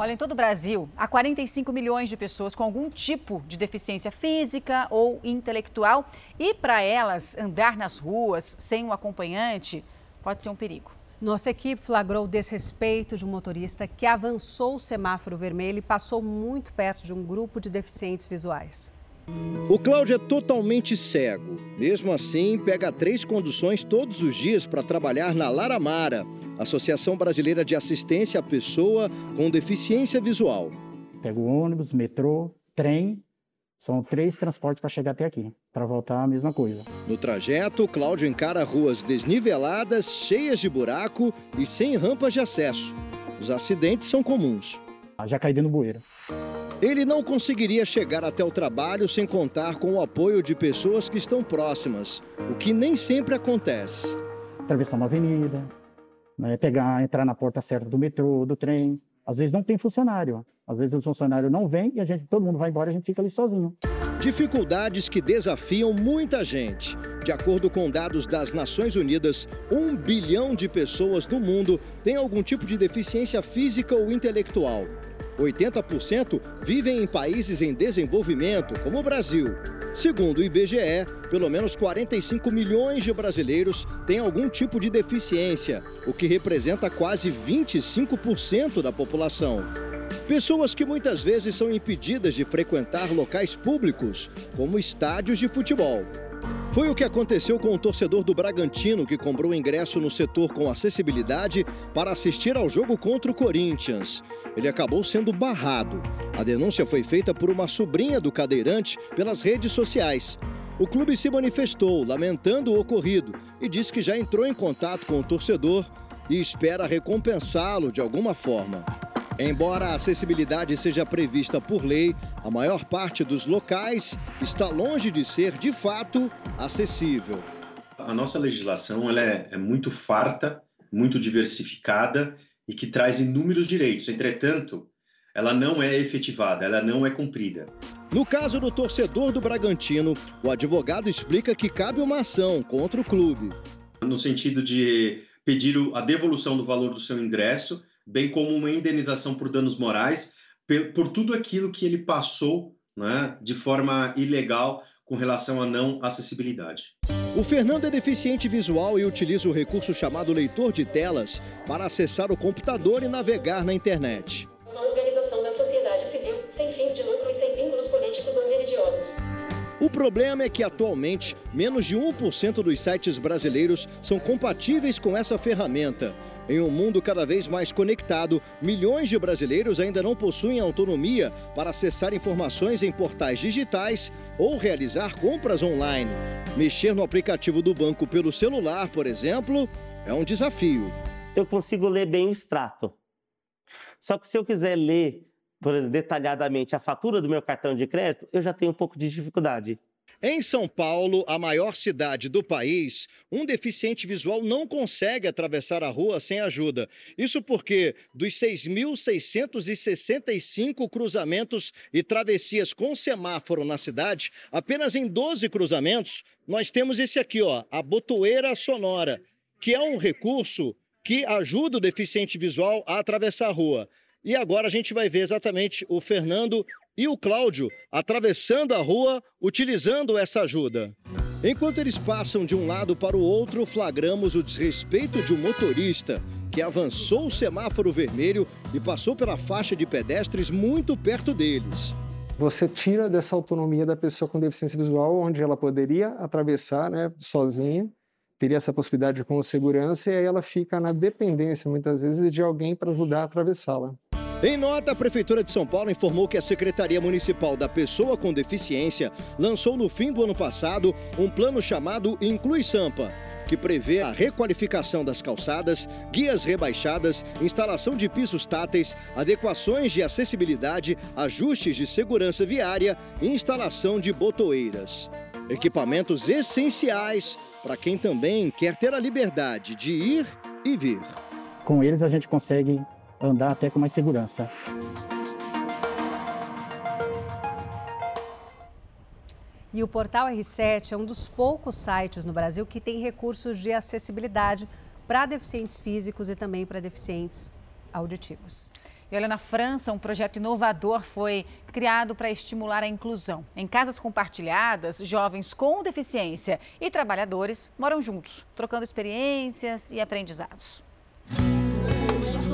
[SPEAKER 2] Olha, em todo o Brasil, há 45 milhões de pessoas com algum tipo de deficiência física ou intelectual e para elas andar nas ruas sem um acompanhante pode ser um perigo.
[SPEAKER 1] Nossa equipe flagrou o desrespeito de um motorista que avançou o semáforo vermelho e passou muito perto de um grupo de deficientes visuais.
[SPEAKER 11] O Cláudio é totalmente cego. Mesmo assim, pega três conduções todos os dias para trabalhar na Laramara, Associação Brasileira de Assistência à Pessoa com Deficiência Visual.
[SPEAKER 56] Pego ônibus, metrô, trem. São três transportes para chegar até aqui. Para voltar, a mesma coisa.
[SPEAKER 11] No trajeto, Cláudio encara ruas desniveladas, cheias de buraco e sem rampas de acesso. Os acidentes são comuns.
[SPEAKER 56] Já caí dentro do bueiro.
[SPEAKER 11] Ele não conseguiria chegar até o trabalho sem contar com o apoio de pessoas que estão próximas, o que nem sempre acontece.
[SPEAKER 56] Atravessar uma avenida, né, pegar, entrar na porta certa do metrô, do trem. Às vezes não tem funcionário. Às vezes o funcionário não vem e a gente, todo mundo vai embora e a gente fica ali sozinho.
[SPEAKER 11] Dificuldades que desafiam muita gente. De acordo com dados das Nações Unidas, um bilhão de pessoas no mundo têm algum tipo de deficiência física ou intelectual. 80% vivem em países em desenvolvimento, como o Brasil. Segundo o IBGE, pelo menos 45 milhões de brasileiros têm algum tipo de deficiência, o que representa quase 25% da população. Pessoas que muitas vezes são impedidas de frequentar locais públicos, como estádios de futebol. Foi o que aconteceu com o torcedor do Bragantino que comprou ingresso no setor com acessibilidade para assistir ao jogo contra o Corinthians. Ele acabou sendo barrado. A denúncia foi feita por uma sobrinha do cadeirante pelas redes sociais. O clube se manifestou, lamentando o ocorrido, e disse que já entrou em contato com o torcedor e espera recompensá-lo de alguma forma. Embora a acessibilidade seja prevista por lei, a maior parte dos locais está longe de ser, de fato, acessível.
[SPEAKER 74] A nossa legislação ela é, é muito farta, muito diversificada e que traz inúmeros direitos. Entretanto, ela não é efetivada, ela não é cumprida.
[SPEAKER 11] No caso do torcedor do Bragantino, o advogado explica que cabe uma ação contra o clube.
[SPEAKER 74] No sentido de pedir a devolução do valor do seu ingresso, bem como uma indenização por danos morais, por tudo aquilo que ele passou né, de forma ilegal com relação à não acessibilidade.
[SPEAKER 11] O Fernando é deficiente visual e utiliza o recurso chamado leitor de telas para acessar o computador e navegar na internet.
[SPEAKER 75] Uma organização da sociedade civil sem fins de lucro e sem vínculos políticos ou religiosos.
[SPEAKER 11] O problema é que atualmente menos de 1% dos sites brasileiros são compatíveis com essa ferramenta. Em um mundo cada vez mais conectado, milhões de brasileiros ainda não possuem autonomia para acessar informações em portais digitais ou realizar compras online. Mexer no aplicativo do banco pelo celular, por exemplo, é um desafio.
[SPEAKER 76] Eu consigo ler bem o extrato. Só que se eu quiser ler exemplo, detalhadamente a fatura do meu cartão de crédito, eu já tenho um pouco de dificuldade.
[SPEAKER 11] Em São Paulo, a maior cidade do país, um deficiente visual não consegue atravessar a rua sem ajuda. Isso porque, dos 6.665 cruzamentos e travessias com semáforo na cidade, apenas em 12 cruzamentos, nós temos esse aqui, ó, a botoeira sonora, que é um recurso que ajuda o deficiente visual a atravessar a rua. E agora a gente vai ver exatamente o Fernando e o Cláudio atravessando a rua utilizando essa ajuda. Enquanto eles passam de um lado para o outro, flagramos o desrespeito de um motorista que avançou o semáforo vermelho e passou pela faixa de pedestres muito perto deles.
[SPEAKER 77] Você tira dessa autonomia da pessoa com deficiência visual, onde ela poderia atravessar né, sozinha, teria essa possibilidade com segurança, e aí ela fica na dependência, muitas vezes, de alguém para ajudar a atravessá-la.
[SPEAKER 11] Em nota, a Prefeitura de São Paulo informou que a Secretaria Municipal da Pessoa com Deficiência lançou no fim do ano passado um plano chamado Inclui Sampa, que prevê a requalificação das calçadas, guias rebaixadas, instalação de pisos táteis, adequações de acessibilidade, ajustes de segurança viária e instalação de botoeiras. Equipamentos essenciais para quem também quer ter a liberdade de ir e vir.
[SPEAKER 56] Com eles a gente consegue andar até com mais segurança.
[SPEAKER 1] E o portal R7 é um dos poucos sites no Brasil que tem recursos de acessibilidade para deficientes físicos e também para deficientes auditivos.
[SPEAKER 2] E olha, na França, um projeto inovador foi criado para estimular a inclusão. Em casas compartilhadas, jovens com deficiência e trabalhadores moram juntos, trocando experiências e aprendizados.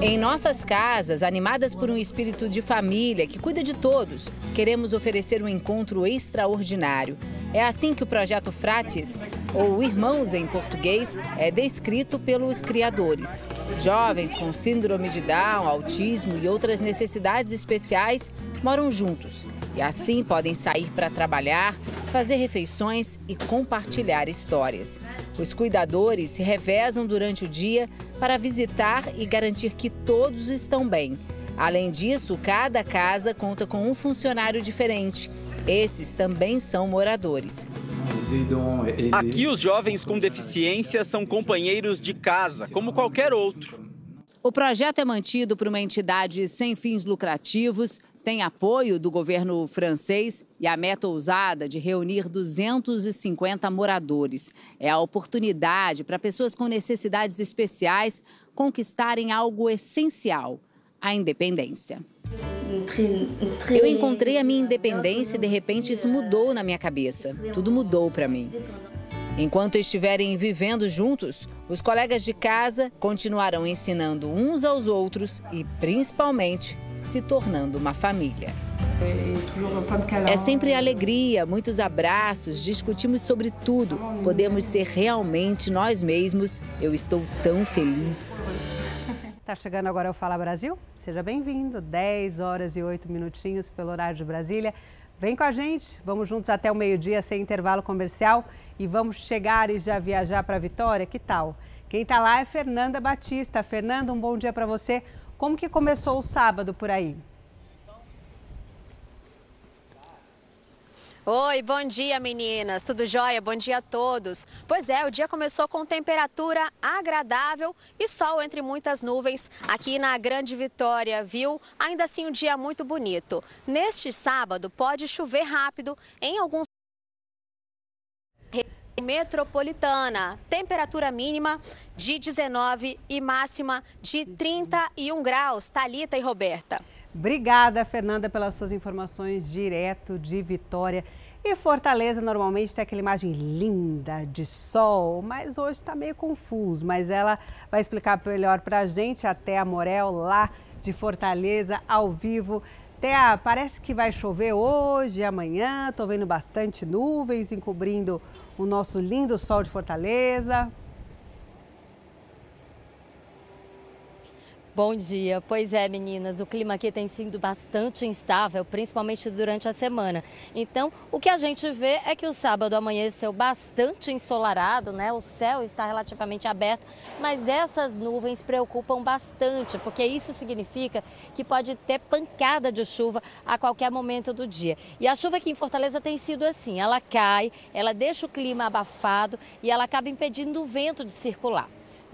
[SPEAKER 78] Em nossas casas, animadas por um espírito de família que cuida de todos, queremos oferecer um encontro extraordinário. É assim que o projeto Frates, ou Irmãos em português, é descrito pelos criadores. Jovens com síndrome de Down, autismo e outras necessidades especiais moram juntos e assim podem sair para trabalhar, fazer refeições e compartilhar histórias. Os cuidadores se revezam durante o dia para visitar e garantir que todos estão bem. Além disso, cada casa conta com um funcionário diferente. Esses também são moradores.
[SPEAKER 3] Aqui, os jovens com deficiência são companheiros de casa, como qualquer outro.
[SPEAKER 78] O projeto é mantido por uma entidade sem fins lucrativos, tem apoio do governo francês e a meta ousada de reunir 250 moradores. É a oportunidade para pessoas com necessidades especiais conquistarem algo essencial: a independência. Eu encontrei a minha independência e de repente isso mudou na minha cabeça. Tudo mudou para mim. Enquanto estiverem vivendo juntos, os colegas de casa continuarão ensinando uns aos outros e, principalmente, se tornando uma família. É sempre alegria, muitos abraços, discutimos sobre tudo. Podemos ser realmente nós mesmos. Eu estou tão feliz.
[SPEAKER 1] Tá chegando agora o Fala Brasil? Seja bem-vindo. 10 horas e 8 minutinhos pelo horário de Brasília. Vem com a gente, vamos juntos até o meio-dia sem intervalo comercial e vamos chegar e já viajar para Vitória? Que tal? Quem está lá é Fernanda Batista. Fernanda, um bom dia para você. Como que começou o sábado por aí?
[SPEAKER 79] Oi, bom dia meninas, tudo jóia? Bom dia a todos. Pois é, o dia começou com temperatura agradável e sol entre muitas nuvens aqui na Grande Vitória, viu? Ainda assim, um dia muito bonito. Neste sábado, pode chover rápido em alguns metropolitana. Temperatura mínima de 19 e máxima de 31 graus. Talita e Roberta.
[SPEAKER 1] Obrigada, Fernanda, pelas suas informações direto de Vitória. E Fortaleza normalmente tem aquela imagem linda de sol, mas hoje está meio confuso. Mas ela vai explicar melhor para a gente, até a Morel, lá de Fortaleza, ao vivo. Thea, parece que vai chover hoje amanhã. Estou vendo bastante nuvens encobrindo o nosso lindo sol de Fortaleza.
[SPEAKER 80] Bom dia. Pois é, meninas, o clima aqui tem sido bastante instável, principalmente durante a semana. Então, o que a gente vê é que o sábado amanheceu bastante ensolarado, né? O céu está relativamente aberto, mas essas nuvens preocupam bastante, porque isso significa que pode ter pancada de chuva a qualquer momento do dia. E a chuva aqui em Fortaleza tem sido assim, ela cai, ela deixa o clima abafado e ela acaba impedindo o vento de circular.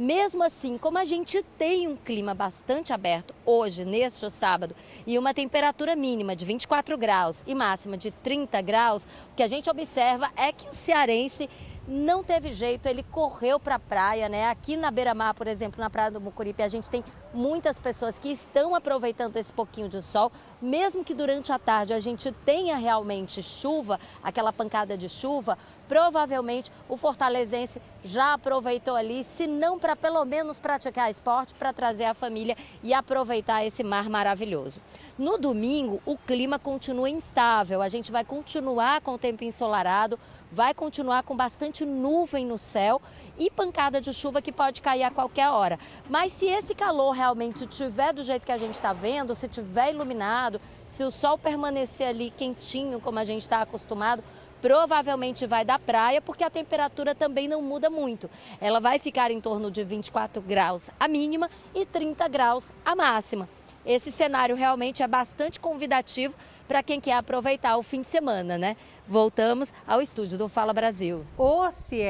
[SPEAKER 80] Mesmo assim, como a gente tem um clima bastante aberto hoje, neste sábado, e uma temperatura mínima de 24 graus e máxima de 30 graus, o que a gente observa é que o cearense não teve jeito, ele correu para a praia, né? Aqui na Beira-Mar, por exemplo, na Praia do Mucuripe, a gente tem muitas pessoas que estão aproveitando esse pouquinho de sol, mesmo que durante a tarde a gente tenha realmente chuva, aquela pancada de chuva, provavelmente o fortalezense já aproveitou ali, se não para pelo menos praticar esporte, para trazer a família e aproveitar esse mar maravilhoso. No domingo, o clima continua instável, a gente vai continuar com o tempo ensolarado, vai continuar com bastante nuvem no céu e pancada de chuva que pode cair a qualquer hora. Mas se esse calor realmente estiver do jeito que a gente está vendo, se estiver iluminado, se o sol permanecer ali quentinho, como a gente está acostumado, provavelmente vai da praia, porque a temperatura também não muda muito. Ela vai ficar em torno de 24 graus a mínima e 30 graus a máxima. Esse cenário realmente é bastante convidativo para quem quer aproveitar o fim de semana, né? Voltamos ao estúdio do Fala Brasil.
[SPEAKER 1] Ô, se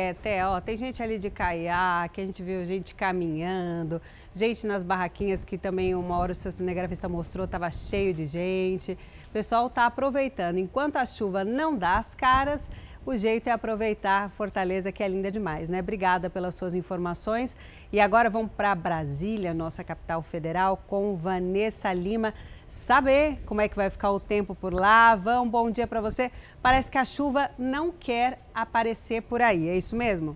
[SPEAKER 1] ó, tem gente ali de caiaque, a gente viu gente caminhando, gente nas barraquinhas que também uma hora o seu cinegrafista mostrou, estava cheio de gente. O pessoal está aproveitando. Enquanto a chuva não dá as caras, o jeito é aproveitar Fortaleza, que é linda demais, né? Obrigada pelas suas informações. E agora vamos para Brasília, nossa capital federal, com Vanessa Lima saber como é que vai ficar o tempo por lá. Vão, bom dia para você. Parece que a chuva não quer aparecer por aí, é isso mesmo?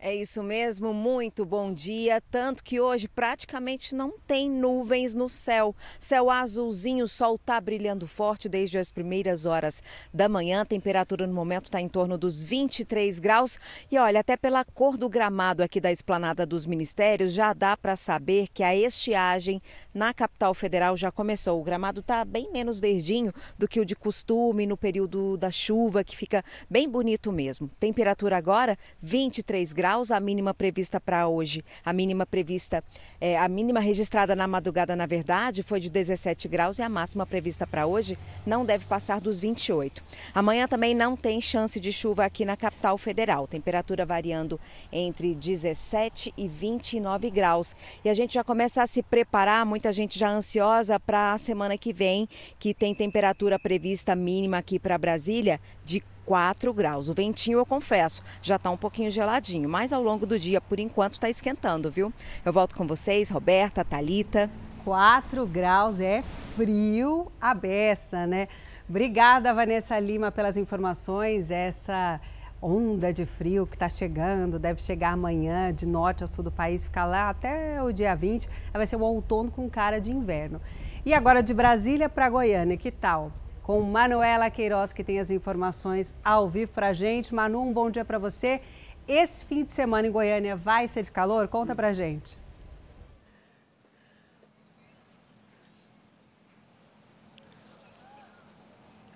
[SPEAKER 81] É isso mesmo, muito bom dia. Tanto que hoje praticamente não tem nuvens no céu. Céu azulzinho, o sol está brilhando forte desde as primeiras horas da manhã. A temperatura no momento está em torno dos 23 graus. E olha, até pela cor do gramado aqui da esplanada dos ministérios, já dá para saber que a estiagem na capital federal já começou. O gramado está bem menos verdinho do que o de costume no período da chuva, que fica bem bonito mesmo. Temperatura agora 23 graus graus, a mínima prevista para hoje, a mínima prevista, é, a mínima registrada na madrugada, na verdade, foi de 17 graus e a máxima prevista para hoje não deve passar dos 28. Amanhã também não tem chance de chuva aqui na capital federal, temperatura variando entre 17 e 29 graus. E a gente já começa a se preparar, muita gente já ansiosa para a semana que vem, que tem temperatura prevista mínima aqui para Brasília de 4 graus. O ventinho, eu confesso, já está um pouquinho geladinho, mas ao longo do dia, por enquanto, está esquentando, viu? Eu volto com vocês, Roberta, Talita.
[SPEAKER 1] 4 graus é frio a beça, né? Obrigada, Vanessa Lima, pelas informações. Essa onda de frio que está chegando, deve chegar amanhã, de norte ao sul do país, ficar lá até o dia 20, vai ser o outono com cara de inverno. E agora de Brasília para Goiânia, que tal? Com Manuela Queiroz, que tem as informações ao vivo para a gente. Manu, um bom dia para você. Esse fim de semana em Goiânia vai ser de calor? Conta para a gente.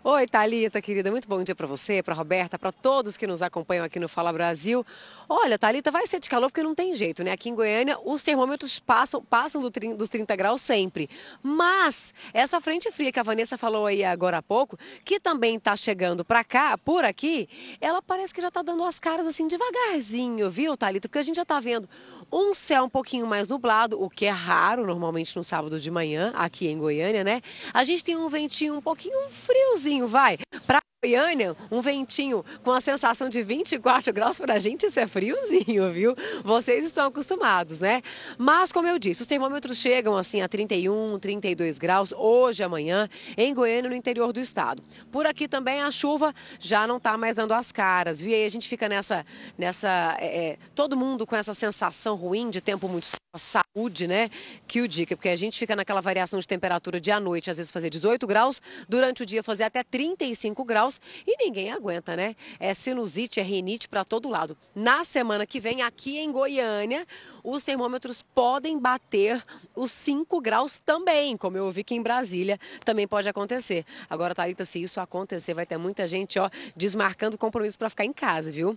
[SPEAKER 79] Oi.
[SPEAKER 36] Talita, querida, muito bom dia para você, para Roberta, para todos que nos acompanham aqui no Fala Brasil. Olha, Talita, vai ser de calor porque não tem jeito, né? Aqui em Goiânia, os termômetros passam, passam dos 30 graus sempre. Mas essa frente fria que a Vanessa falou aí agora há pouco, que também está chegando para cá, por aqui, ela parece que já está dando as caras assim devagarzinho, viu, Talita? Porque a gente já está vendo um céu um pouquinho mais nublado, o que é raro normalmente no sábado de manhã aqui em Goiânia, né? A gente tem um ventinho um pouquinho friozinho vai. Pra Goiânia, um ventinho com a sensação de 24 graus para a gente, isso é friozinho, viu? Vocês estão acostumados, né? Mas, como eu disse, os termômetros chegam assim a 31, 32 graus hoje, amanhã, em Goiânia, no interior do estado. Por aqui também a chuva já não está mais dando as caras, viu? E aí a gente fica nessa, nessa é, é todo mundo com essa sensação ruim de tempo muito saúde, né? Que o dica, porque a gente fica naquela variação de temperatura de à noite, às vezes fazer 18 graus, durante o dia fazer até 35 graus graus e ninguém aguenta, né? É sinusite, é rinite para todo lado. Na semana que vem, aqui em Goiânia, os termômetros podem bater os 5 graus também, como eu ouvi que em Brasília também pode acontecer. Agora, Thalita, se isso acontecer, vai ter muita gente, ó, desmarcando compromisso para ficar em casa, viu?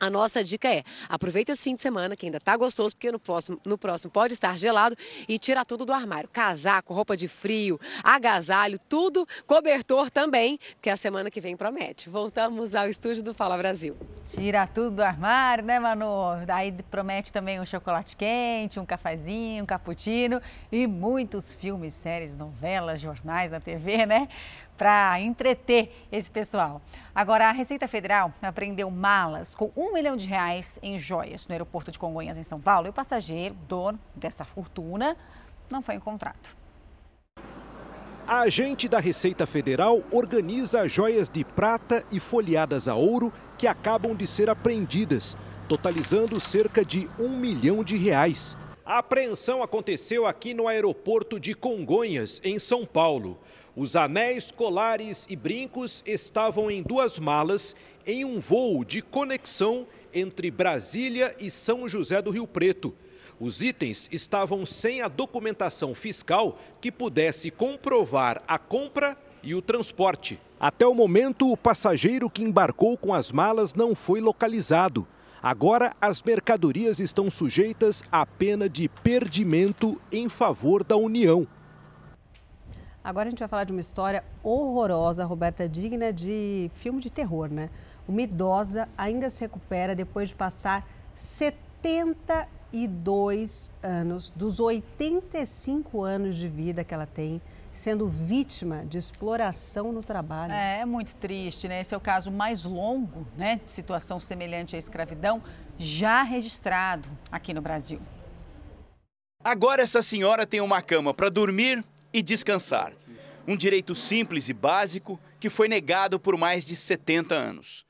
[SPEAKER 36] A nossa dica é: aproveita esse fim de semana, que ainda está gostoso, porque no próximo, no próximo pode estar gelado e tira tudo do armário. Casaco, roupa de frio, agasalho, tudo, cobertor também, porque a semana que vem promete. Voltamos ao estúdio do Fala Brasil.
[SPEAKER 2] Tira tudo do armário, né, Manu? Daí promete também um chocolate quente, um cafezinho, um cappuccino e muitos filmes, séries, novelas, jornais na TV, né? Para entreter esse pessoal. Agora, a Receita Federal apreendeu malas com um milhão de reais em joias no aeroporto de Congonhas, em São Paulo, e o passageiro, dono dessa fortuna, não foi encontrado.
[SPEAKER 31] A agente da Receita Federal organiza joias de prata e folheadas a ouro que acabam de ser apreendidas, totalizando cerca de um milhão de reais. A apreensão aconteceu aqui no aeroporto de Congonhas, em São Paulo. Os anéis, colares e brincos estavam em duas malas em um voo de conexão entre Brasília e São José do Rio Preto. Os itens estavam sem a documentação fiscal que pudesse comprovar a compra e o transporte. Até o momento, o passageiro que embarcou com as malas não foi localizado. Agora, as mercadorias estão sujeitas à pena de perdimento em favor da União.
[SPEAKER 1] Agora a gente vai falar de uma história horrorosa, Roberta, digna de filme de terror, né? Uma idosa ainda se recupera depois de passar 72 anos, dos 85 anos de vida que ela tem, sendo vítima de exploração no trabalho.
[SPEAKER 2] É, é muito triste, né? Esse é o caso mais longo, né, de situação semelhante à escravidão já registrado aqui no Brasil.
[SPEAKER 82] Agora essa senhora tem uma cama para dormir e descansar. Um direito simples e básico que foi negado por mais de 70 anos.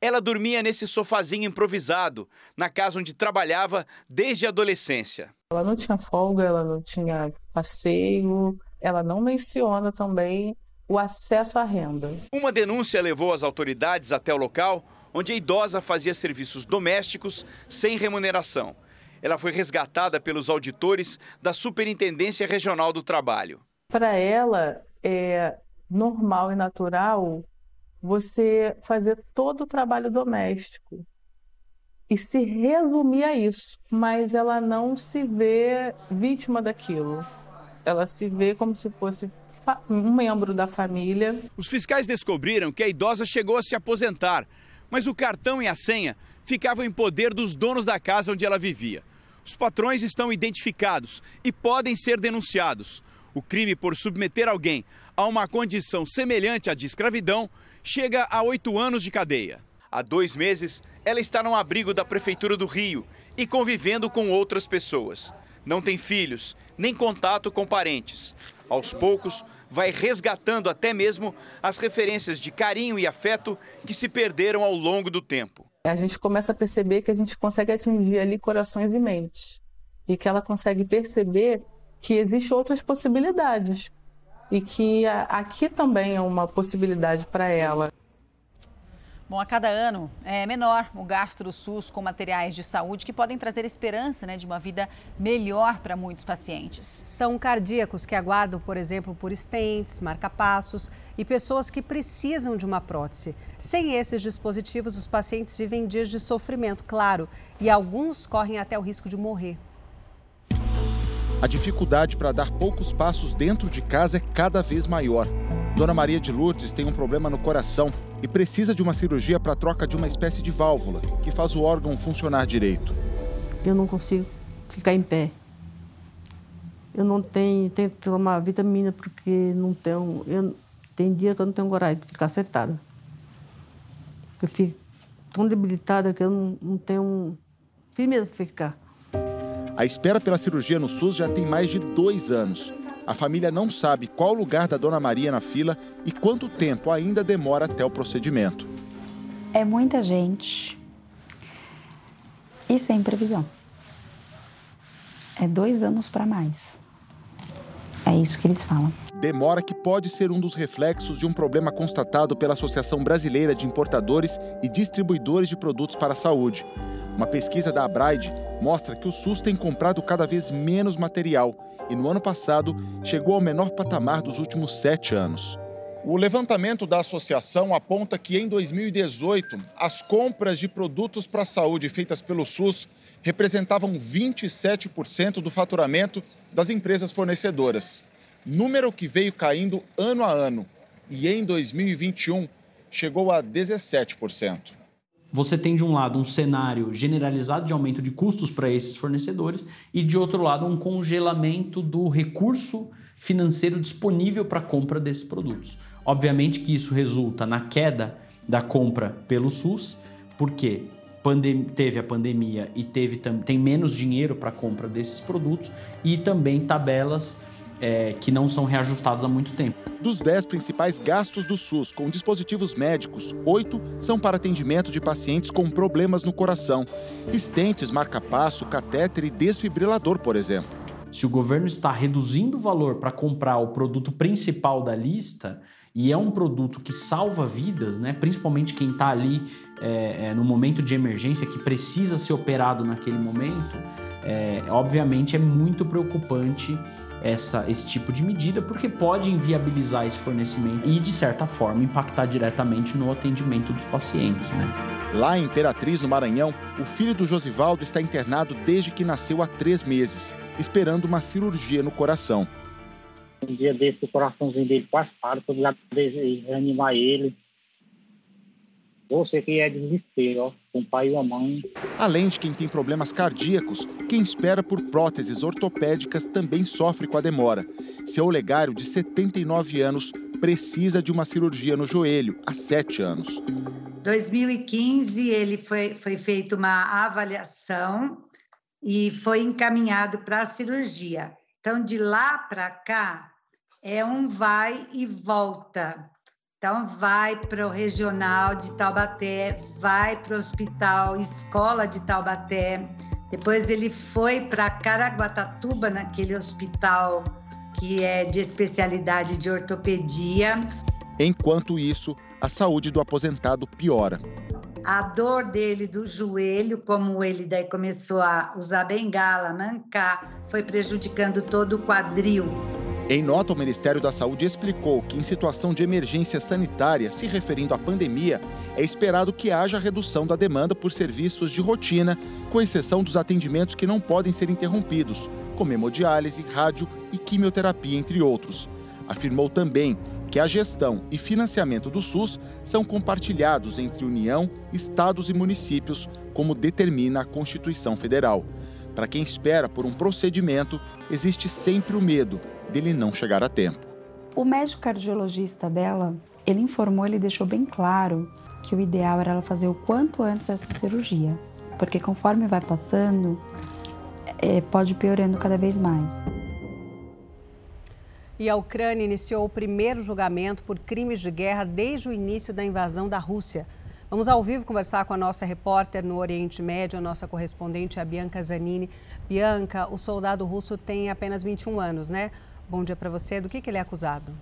[SPEAKER 82] Ela dormia nesse sofazinho improvisado, na casa onde trabalhava desde a adolescência.
[SPEAKER 83] Ela não tinha folga, ela não tinha passeio, ela não menciona também o acesso à renda.
[SPEAKER 82] Uma denúncia levou as autoridades até o local onde a idosa fazia serviços domésticos sem remuneração. Ela foi resgatada pelos auditores da Superintendência Regional do Trabalho.
[SPEAKER 83] Para ela, é normal e natural você fazer todo o trabalho doméstico e se resumir a isso, mas ela não se vê vítima daquilo. Ela se vê como se fosse um membro da família.
[SPEAKER 82] Os fiscais descobriram que a idosa chegou a se aposentar, mas o cartão e a senha ficavam em poder dos donos da casa onde ela vivia. Os patrões estão identificados e podem ser denunciados. O crime por submeter alguém a uma condição semelhante à de escravidão chega a oito anos de cadeia. Há dois meses, ela está no abrigo da Prefeitura do Rio e convivendo com outras pessoas. Não tem filhos, nem contato com parentes. Aos poucos, vai resgatando até mesmo as referências de carinho e afeto que se perderam ao longo do tempo.
[SPEAKER 83] A gente começa a perceber que a gente consegue atingir ali corações e mentes. E que ela consegue perceber que existem outras possibilidades. E que aqui também é uma possibilidade para ela.
[SPEAKER 2] Bom, a cada ano é menor o gasto do SUS com materiais de saúde que podem trazer esperança né, de uma vida melhor para muitos pacientes.
[SPEAKER 1] São cardíacos que aguardam, por exemplo, por estentes, marcapassos e pessoas que precisam de uma prótese. Sem esses dispositivos, os pacientes vivem dias de sofrimento, claro, e alguns correm até o risco de morrer.
[SPEAKER 84] A dificuldade para dar poucos passos dentro de casa é cada vez maior. Dona Maria de Lourdes tem um problema no coração e precisa de uma cirurgia para troca de uma espécie de válvula que faz o órgão funcionar direito.
[SPEAKER 85] Eu não consigo ficar em pé. Eu não tenho, tenho que tomar vitamina porque não tenho. Eu, tem dia que eu não tenho coragem de ficar sentada. Eu fico tão debilitada que eu não, não tenho firmeza para ficar.
[SPEAKER 84] A espera pela cirurgia no SUS já tem mais de dois anos. A família não sabe qual o lugar da Dona Maria na fila e quanto tempo ainda demora até o procedimento.
[SPEAKER 86] É muita gente e sem previsão. É dois anos para mais. É isso que eles falam.
[SPEAKER 84] Demora que pode ser um dos reflexos de um problema constatado pela Associação Brasileira de Importadores e Distribuidores de Produtos para a Saúde. Uma pesquisa da Abraide mostra que o SUS tem comprado cada vez menos material e no ano passado chegou ao menor patamar dos últimos sete anos. O levantamento da associação aponta que em 2018, as compras de produtos para a saúde feitas pelo SUS representavam 27% do faturamento das empresas fornecedoras. Número que veio caindo ano a ano e em 2021 chegou a 17%
[SPEAKER 87] você tem de um lado um cenário generalizado de aumento de custos para esses fornecedores e de outro lado um congelamento do recurso financeiro disponível para a compra desses produtos. Obviamente que isso resulta na queda da compra pelo SUS, porque teve a pandemia e teve tem menos dinheiro para compra desses produtos e também tabelas é, que não são reajustados há muito tempo.
[SPEAKER 84] Dos 10 principais gastos do SUS com dispositivos médicos, oito são para atendimento de pacientes com problemas no coração. Estentes, marca-passo, catéter e desfibrilador, por exemplo.
[SPEAKER 87] Se o governo está reduzindo o valor para comprar o produto principal da lista, e é um produto que salva vidas, né? principalmente quem está ali é, é, no momento de emergência, que precisa ser operado naquele momento, é, obviamente é muito preocupante essa, esse tipo de medida, porque pode inviabilizar esse fornecimento e, de certa forma, impactar diretamente no atendimento dos pacientes. Né?
[SPEAKER 84] Lá em Imperatriz, no Maranhão, o filho do Josivaldo está internado desde que nasceu há três meses, esperando uma cirurgia no coração.
[SPEAKER 88] Um dia desse, o coraçãozinho dele quase para, todo lado reanimar ele. Você que é desespero, ó, com o pai e a mãe.
[SPEAKER 84] Além de quem tem problemas cardíacos, quem espera por próteses ortopédicas também sofre com a demora. Seu Olegário, de 79 anos, precisa de uma cirurgia no joelho há sete anos.
[SPEAKER 89] 2015 ele foi, foi feita uma avaliação e foi encaminhado para a cirurgia. Então, de lá para cá, é um vai e volta. Então, vai para o regional de Taubaté, vai para o hospital escola de Taubaté. Depois ele foi para Caraguatatuba, naquele hospital que é de especialidade de ortopedia.
[SPEAKER 84] Enquanto isso, a saúde do aposentado piora.
[SPEAKER 89] A dor dele do joelho, como ele daí começou a usar bengala, mancar, foi prejudicando todo o quadril.
[SPEAKER 84] Em nota, o Ministério da Saúde explicou que, em situação de emergência sanitária, se referindo à pandemia, é esperado que haja redução da demanda por serviços de rotina, com exceção dos atendimentos que não podem ser interrompidos, como hemodiálise, rádio e quimioterapia, entre outros. Afirmou também que a gestão e financiamento do SUS são compartilhados entre União, estados e municípios, como determina a Constituição Federal. Para quem espera por um procedimento, existe sempre o medo dele não chegar a tempo.
[SPEAKER 86] O médico cardiologista dela, ele informou, ele deixou bem claro que o ideal era ela fazer o quanto antes essa cirurgia, porque conforme vai passando, é, pode ir piorando cada vez mais.
[SPEAKER 1] E a Ucrânia iniciou o primeiro julgamento por crimes de guerra desde o início da invasão da Rússia. Vamos ao vivo conversar com a nossa repórter no Oriente Médio, a nossa correspondente, a Bianca Zanini. Bianca, o soldado russo tem apenas 21 anos, né? Bom dia para você. Do que, que ele é acusado?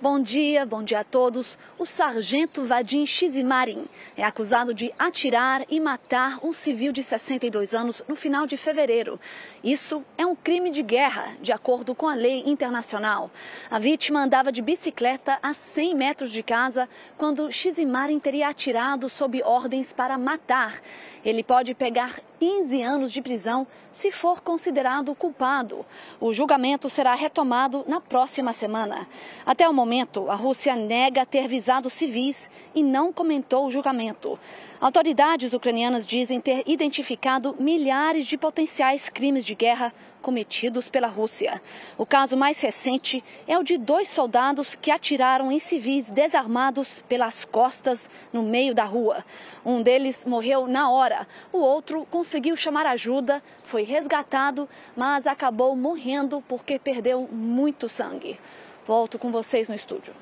[SPEAKER 90] Bom dia, bom dia a todos. O sargento Vadim Shizimarin é acusado de atirar e matar um civil de 62 anos no final de fevereiro. Isso é um crime de guerra, de acordo com a lei internacional. A vítima andava de bicicleta a 100 metros de casa quando Shizimarin teria atirado sob ordens para matar. Ele pode pegar 15 anos de prisão se for considerado culpado. O julgamento será retomado na próxima semana. Até o momento, a Rússia nega ter visado civis e não comentou o julgamento. Autoridades ucranianas dizem ter identificado milhares de potenciais crimes de guerra cometidos pela Rússia. O caso mais recente é o de dois soldados que atiraram em civis desarmados pelas costas no meio da rua. Um deles morreu na hora, o outro conseguiu chamar ajuda, foi resgatado, mas acabou morrendo porque perdeu muito sangue. Volto com vocês no estúdio.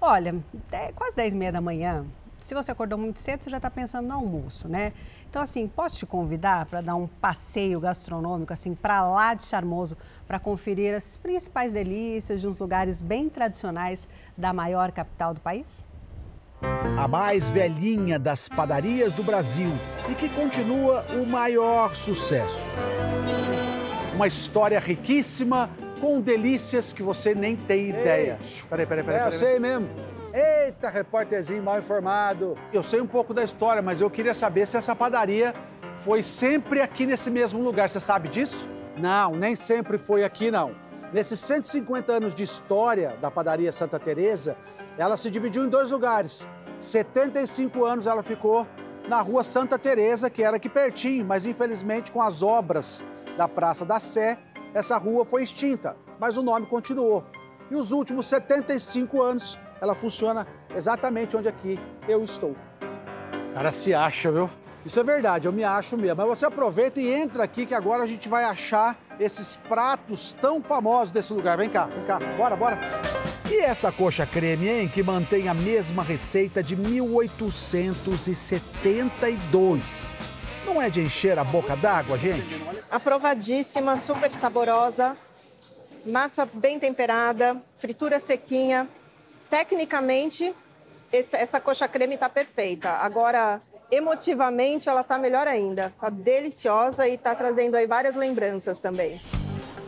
[SPEAKER 1] Olha, é quase 10 e meia da manhã. Se você acordou muito cedo, você já está pensando no almoço, né? Então, assim, posso te convidar para dar um passeio gastronômico, assim, para lá de Charmoso, para conferir as principais delícias de uns lugares bem tradicionais da maior capital do país?
[SPEAKER 91] A mais velhinha das padarias do Brasil e que continua o maior sucesso.
[SPEAKER 92] Uma história riquíssima com delícias que você nem tem ideia.
[SPEAKER 91] Peraí, peraí, peraí. É, eu sei mesmo. Eita, repórterzinho mal informado.
[SPEAKER 92] Eu sei um pouco da história, mas eu queria saber se essa padaria foi sempre aqui nesse mesmo lugar. Você sabe disso?
[SPEAKER 91] Não, nem sempre foi aqui, não. Nesses 150 anos de história da padaria Santa Teresa, ela se dividiu em dois lugares. 75 anos ela ficou na rua Santa Teresa, que era aqui pertinho, mas infelizmente com as obras da Praça da Sé, essa rua foi extinta, mas o nome continuou. E os últimos 75 anos ela funciona exatamente onde aqui eu estou.
[SPEAKER 92] O cara se acha, viu?
[SPEAKER 91] Isso é verdade, eu me acho mesmo. Mas você aproveita e entra aqui que agora a gente vai achar esses pratos tão famosos desse lugar. Vem cá, vem cá, bora, bora. E essa coxa creme, hein, que mantém a mesma receita de 1872. Não é de encher a boca d'água, gente?
[SPEAKER 93] Aprovadíssima, super saborosa, massa bem temperada, fritura sequinha, tecnicamente, essa coxa creme está perfeita. Agora, emotivamente, ela está melhor ainda. Está deliciosa e está trazendo aí várias lembranças também.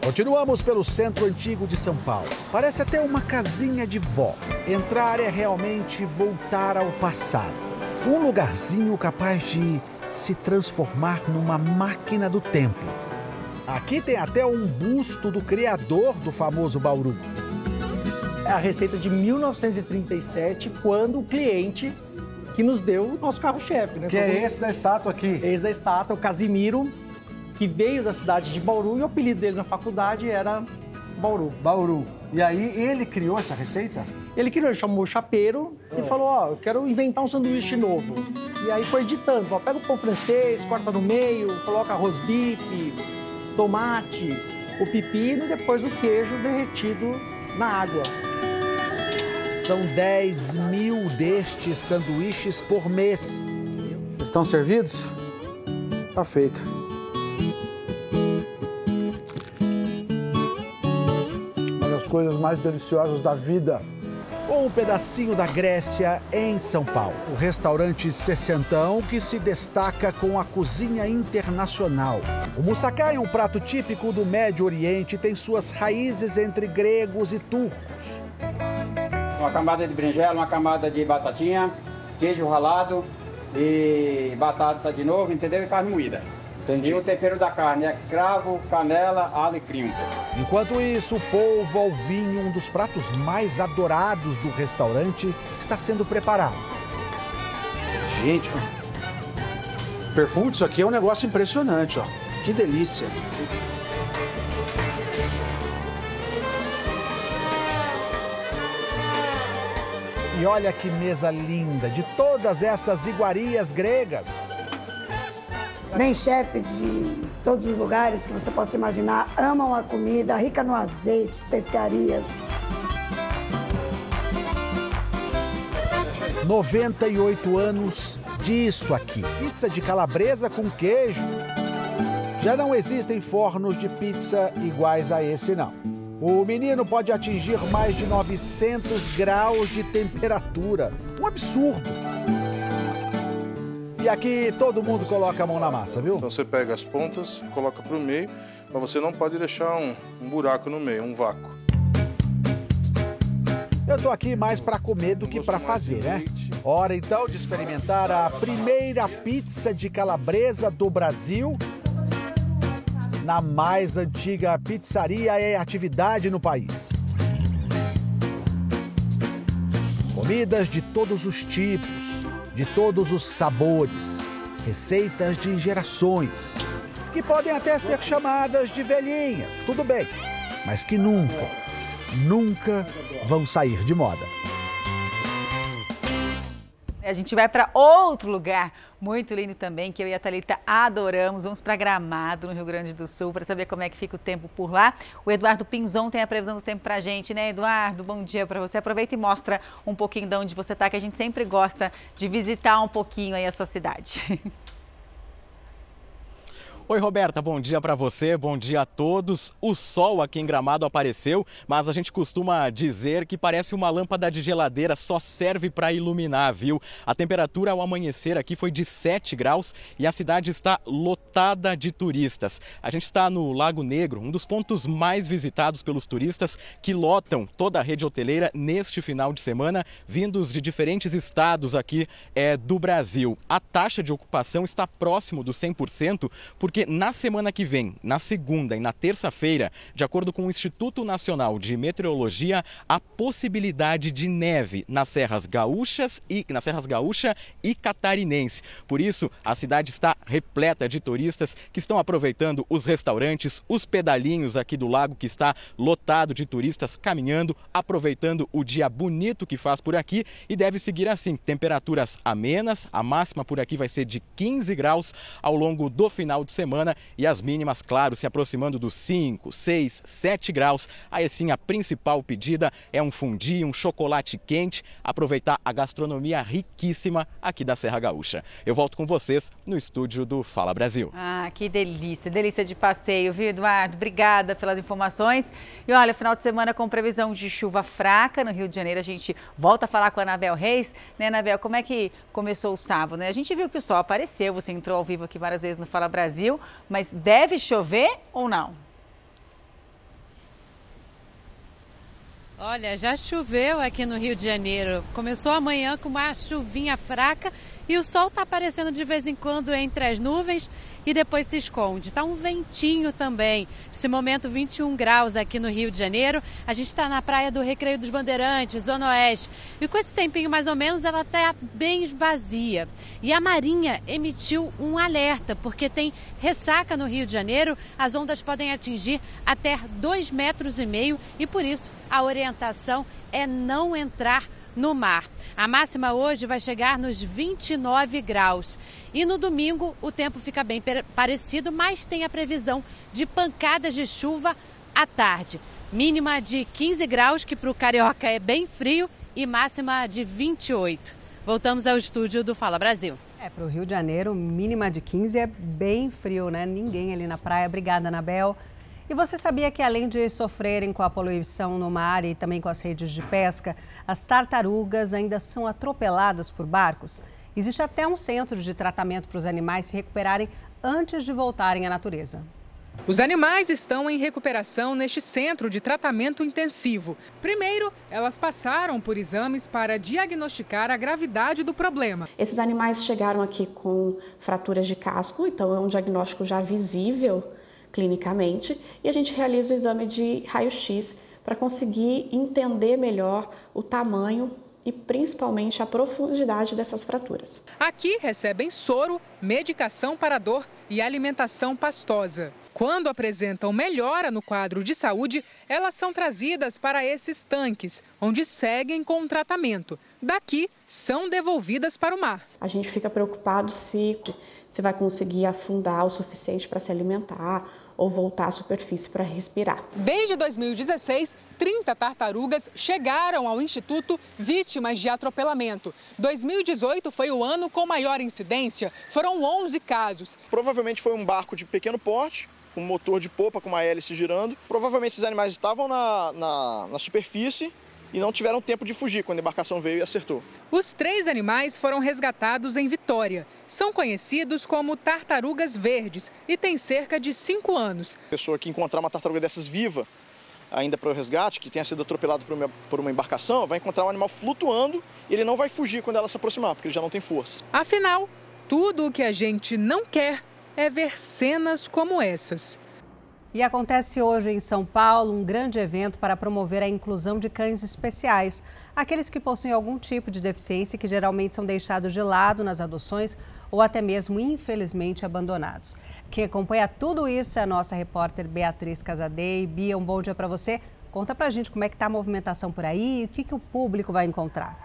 [SPEAKER 91] Continuamos pelo centro antigo de São Paulo. Parece até uma casinha de vó. Entrar é realmente voltar ao passado. Um lugarzinho capaz de se transformar numa máquina do tempo. Aqui tem até um busto do criador do famoso Bauru
[SPEAKER 92] é a receita de 1937, quando o cliente que nos deu o nosso carro-chefe. Né?
[SPEAKER 91] Que é esse da estátua aqui.
[SPEAKER 92] Esse da estátua, o Casimiro, que veio da cidade de Bauru e o apelido dele na faculdade era Bauru.
[SPEAKER 91] Bauru. E aí ele criou essa receita?
[SPEAKER 92] Ele criou, ele chamou o chapeiro é. e falou, ó, oh, eu quero inventar um sanduíche novo. E aí foi editando, ó, pega o pão francês, corta no meio, coloca arroz bife, tomate, o pepino e depois o queijo derretido na água.
[SPEAKER 91] São 10 mil destes sanduíches por mês.
[SPEAKER 92] Estão servidos? Tá feito. Uma das coisas mais deliciosas da vida.
[SPEAKER 91] Um pedacinho da Grécia em São Paulo. O restaurante Sessentão que se destaca com a cozinha internacional. O moussaka é um prato típico do Médio Oriente e tem suas raízes entre gregos e turcos
[SPEAKER 94] uma camada de berinjela, uma camada de batatinha, queijo ralado e batata de novo, entendeu? E carne moída. Entendi. E o tempero da carne é cravo, canela, alecrim.
[SPEAKER 91] Enquanto isso, o polvo ao vinho, um dos pratos mais adorados do restaurante, está sendo preparado.
[SPEAKER 92] Gente, perfume disso aqui é um negócio impressionante, ó. Que delícia.
[SPEAKER 91] E olha que mesa linda, de todas essas iguarias gregas.
[SPEAKER 95] Vem chefe de todos os lugares que você possa imaginar, amam a comida, rica no azeite, especiarias.
[SPEAKER 91] 98 anos disso aqui. Pizza de calabresa com queijo. Já não existem fornos de pizza iguais a esse, não. O menino pode atingir mais de 900 graus de temperatura. Um absurdo. E aqui todo mundo coloca a mão na massa, viu?
[SPEAKER 96] Então você pega as pontas, coloca para o meio, mas você não pode deixar um, um buraco no meio, um vácuo.
[SPEAKER 91] Eu tô aqui mais para comer do que para fazer, né? Hora então de experimentar a primeira pizza de calabresa do Brasil na mais antiga pizzaria em atividade no país. Comidas de todos os tipos, de todos os sabores, receitas de gerações, que podem até ser chamadas de velhinhas, tudo bem, mas que nunca, nunca vão sair de moda.
[SPEAKER 2] A gente vai para outro lugar muito lindo também, que eu e a Thalita adoramos. Vamos para Gramado, no Rio Grande do Sul, para saber como é que fica o tempo por lá. O Eduardo Pinzon tem a previsão do tempo para a gente, né, Eduardo? Bom dia para você. Aproveita e mostra um pouquinho de onde você está, que a gente sempre gosta de visitar um pouquinho aí a sua cidade.
[SPEAKER 97] Oi, Roberta, bom dia para você, bom dia a todos. O sol aqui em Gramado apareceu, mas a gente costuma dizer que parece uma lâmpada de geladeira, só serve para iluminar, viu? A temperatura ao amanhecer aqui foi de 7 graus e a cidade está lotada de turistas. A gente está no Lago Negro, um dos pontos mais visitados pelos turistas que lotam toda a rede hoteleira neste final de semana, vindos de diferentes estados aqui é, do Brasil. A taxa de ocupação está próximo do 100%, porque porque na semana que vem, na segunda e na terça-feira, de acordo com o Instituto Nacional de Meteorologia, há possibilidade de neve nas serras gaúchas e nas serras gaúcha e catarinense. Por isso, a cidade está repleta de turistas que estão aproveitando os restaurantes, os pedalinhos aqui do lago que está lotado de turistas caminhando, aproveitando o dia bonito que faz por aqui e deve seguir assim, temperaturas amenas, a máxima por aqui vai ser de 15 graus ao longo do final de semana semana e as mínimas, claro, se aproximando dos 5, 6, 7 graus. Aí sim, a principal pedida é um fundi, um chocolate quente, aproveitar a gastronomia riquíssima aqui da Serra Gaúcha. Eu volto com vocês no estúdio do Fala Brasil.
[SPEAKER 2] Ah, que delícia, delícia de passeio, viu, Eduardo? Obrigada pelas informações. E olha, final de semana com previsão de chuva fraca no Rio de Janeiro, a gente volta a falar com a Anabel Reis. Né, Anabel, como é que começou o sábado, né? A gente viu que o sol apareceu, você entrou ao vivo aqui várias vezes no Fala Brasil mas deve chover ou não?
[SPEAKER 98] Olha, já choveu aqui no Rio de Janeiro. Começou amanhã com uma chuvinha fraca e o sol está aparecendo de vez em quando entre as nuvens e depois se esconde. Está um ventinho também. Esse momento 21 graus aqui no Rio de Janeiro. A gente está na praia do Recreio dos Bandeirantes, Zona Oeste. E com esse tempinho mais ou menos, ela está bem vazia. E a Marinha emitiu um alerta, porque tem ressaca no Rio de Janeiro. As ondas podem atingir até 2,5 metros e meio e por isso a orientação é não entrar no mar. A máxima hoje vai chegar nos 29 graus. E no domingo o tempo fica bem parecido, mas tem a previsão de pancadas de chuva à tarde. Mínima de 15 graus, que para o carioca é bem frio, e máxima de 28. Voltamos ao estúdio do Fala Brasil.
[SPEAKER 1] É, para o Rio de Janeiro, mínima de 15 é bem frio, né? Ninguém ali na praia. Obrigada, Anabel. E você sabia que além de sofrerem com a poluição no mar e também com as redes de pesca, as tartarugas ainda são atropeladas por barcos? Existe até um centro de tratamento para os animais se recuperarem antes de voltarem à natureza.
[SPEAKER 99] Os animais estão em recuperação neste centro de tratamento intensivo. Primeiro, elas passaram por exames para diagnosticar a gravidade do problema.
[SPEAKER 100] Esses animais chegaram aqui com fraturas de casco, então é um diagnóstico já visível clinicamente e a gente realiza o exame de raio-x para conseguir entender melhor o tamanho e principalmente a profundidade dessas fraturas.
[SPEAKER 99] Aqui recebem soro, medicação para dor e alimentação pastosa. Quando apresentam melhora no quadro de saúde, elas são trazidas para esses tanques, onde seguem com o tratamento. daqui são devolvidas para o mar.
[SPEAKER 100] A gente fica preocupado se se vai conseguir afundar o suficiente para se alimentar ou voltar à superfície para respirar.
[SPEAKER 99] Desde 2016, 30 tartarugas chegaram ao Instituto vítimas de atropelamento. 2018 foi o ano com maior incidência, foram 11 casos.
[SPEAKER 101] Provavelmente foi um barco de pequeno porte, com motor de popa com uma hélice girando. Provavelmente esses animais estavam na, na, na superfície e não tiveram tempo de fugir quando a embarcação veio e acertou.
[SPEAKER 99] Os três animais foram resgatados em Vitória. São conhecidos como tartarugas verdes e têm cerca de cinco anos.
[SPEAKER 101] A pessoa que encontrar uma tartaruga dessas viva, ainda para o resgate, que tenha sido atropelado por uma, por uma embarcação, vai encontrar um animal flutuando e ele não vai fugir quando ela se aproximar, porque ele já não tem força.
[SPEAKER 99] Afinal, tudo o que a gente não quer é ver cenas como essas.
[SPEAKER 1] E acontece hoje em São Paulo um grande evento para promover a inclusão de cães especiais, aqueles que possuem algum tipo de deficiência que geralmente são deixados de lado nas adoções ou até mesmo, infelizmente, abandonados. Quem acompanha tudo isso é a nossa repórter Beatriz Casadei. Bia, um bom dia para você. Conta para a gente como é que está a movimentação por aí e o que, que o público vai encontrar.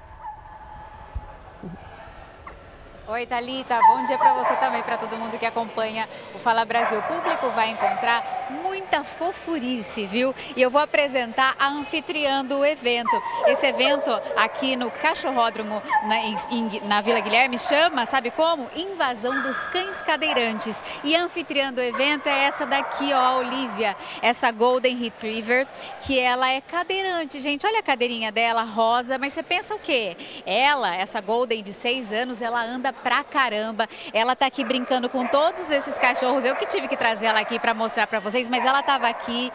[SPEAKER 102] Oi, Thalita. Bom dia para você também, para todo mundo que acompanha o Fala Brasil. O público vai encontrar muita fofurice, viu? E eu vou apresentar a anfitriã do evento. Esse evento aqui no Cachorródromo, na, em, na Vila Guilherme, chama, sabe como? Invasão dos Cães Cadeirantes. E a anfitriã do evento é essa daqui, ó, a Olivia. Essa Golden Retriever, que ela é cadeirante, gente. Olha a cadeirinha dela, rosa. Mas você pensa o quê? Ela, essa Golden de seis anos, ela anda pra caramba. Ela tá aqui brincando com todos esses cachorros. Eu que tive que trazer ela aqui para mostrar para vocês, mas ela estava aqui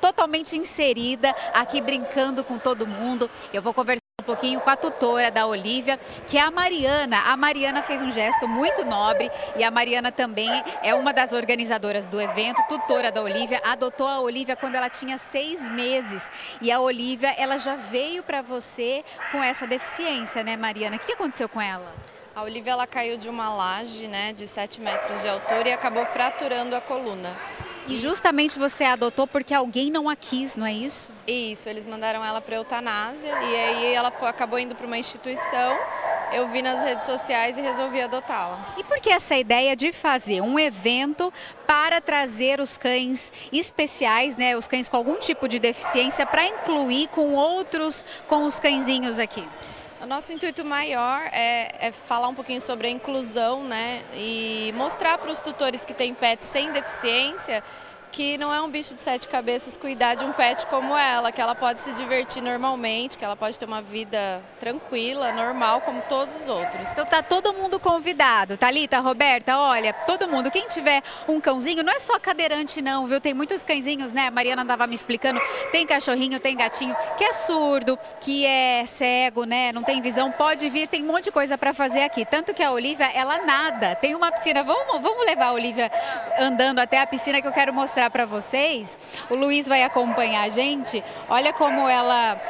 [SPEAKER 102] totalmente inserida, aqui brincando com todo mundo. Eu vou conversar um pouquinho com a tutora da Olivia, que é a Mariana. A Mariana fez um gesto muito nobre e a Mariana também é uma das organizadoras do evento, tutora da Olivia. Adotou a Olivia quando ela tinha seis meses e a Olivia ela já veio para você com essa deficiência, né, Mariana? O que aconteceu com ela?
[SPEAKER 103] A Olivia ela caiu de uma laje né, de 7 metros de altura e acabou fraturando a coluna.
[SPEAKER 102] E justamente você adotou porque alguém não a quis, não é isso?
[SPEAKER 103] Isso, eles mandaram ela para eutanásia e aí ela foi, acabou indo para uma instituição. Eu vi nas redes sociais e resolvi adotá-la.
[SPEAKER 102] E por que essa ideia de fazer um evento para trazer os cães especiais, né, os cães com algum tipo de deficiência, para incluir com outros, com os cãezinhos aqui?
[SPEAKER 103] Nosso intuito maior é, é, falar um pouquinho sobre a inclusão, né? E mostrar para os tutores que têm pets sem deficiência que não é um bicho de sete cabeças cuidar de um pet como ela, que ela pode se divertir normalmente, que ela pode ter uma vida tranquila, normal, como todos os outros.
[SPEAKER 102] Então tá todo mundo convidado. Talita, Roberta, olha, todo mundo, quem tiver um cãozinho, não é só cadeirante não, viu? Tem muitos cãezinhos, né? A Mariana estava me explicando, tem cachorrinho, tem gatinho, que é surdo, que é cego, né? Não tem visão, pode vir, tem um monte de coisa para fazer aqui. Tanto que a Olivia, ela nada, tem uma piscina. Vamos, vamos levar a Olivia andando até a piscina que eu quero mostrar mostrar para vocês. O Luiz vai acompanhar a gente. Olha como ela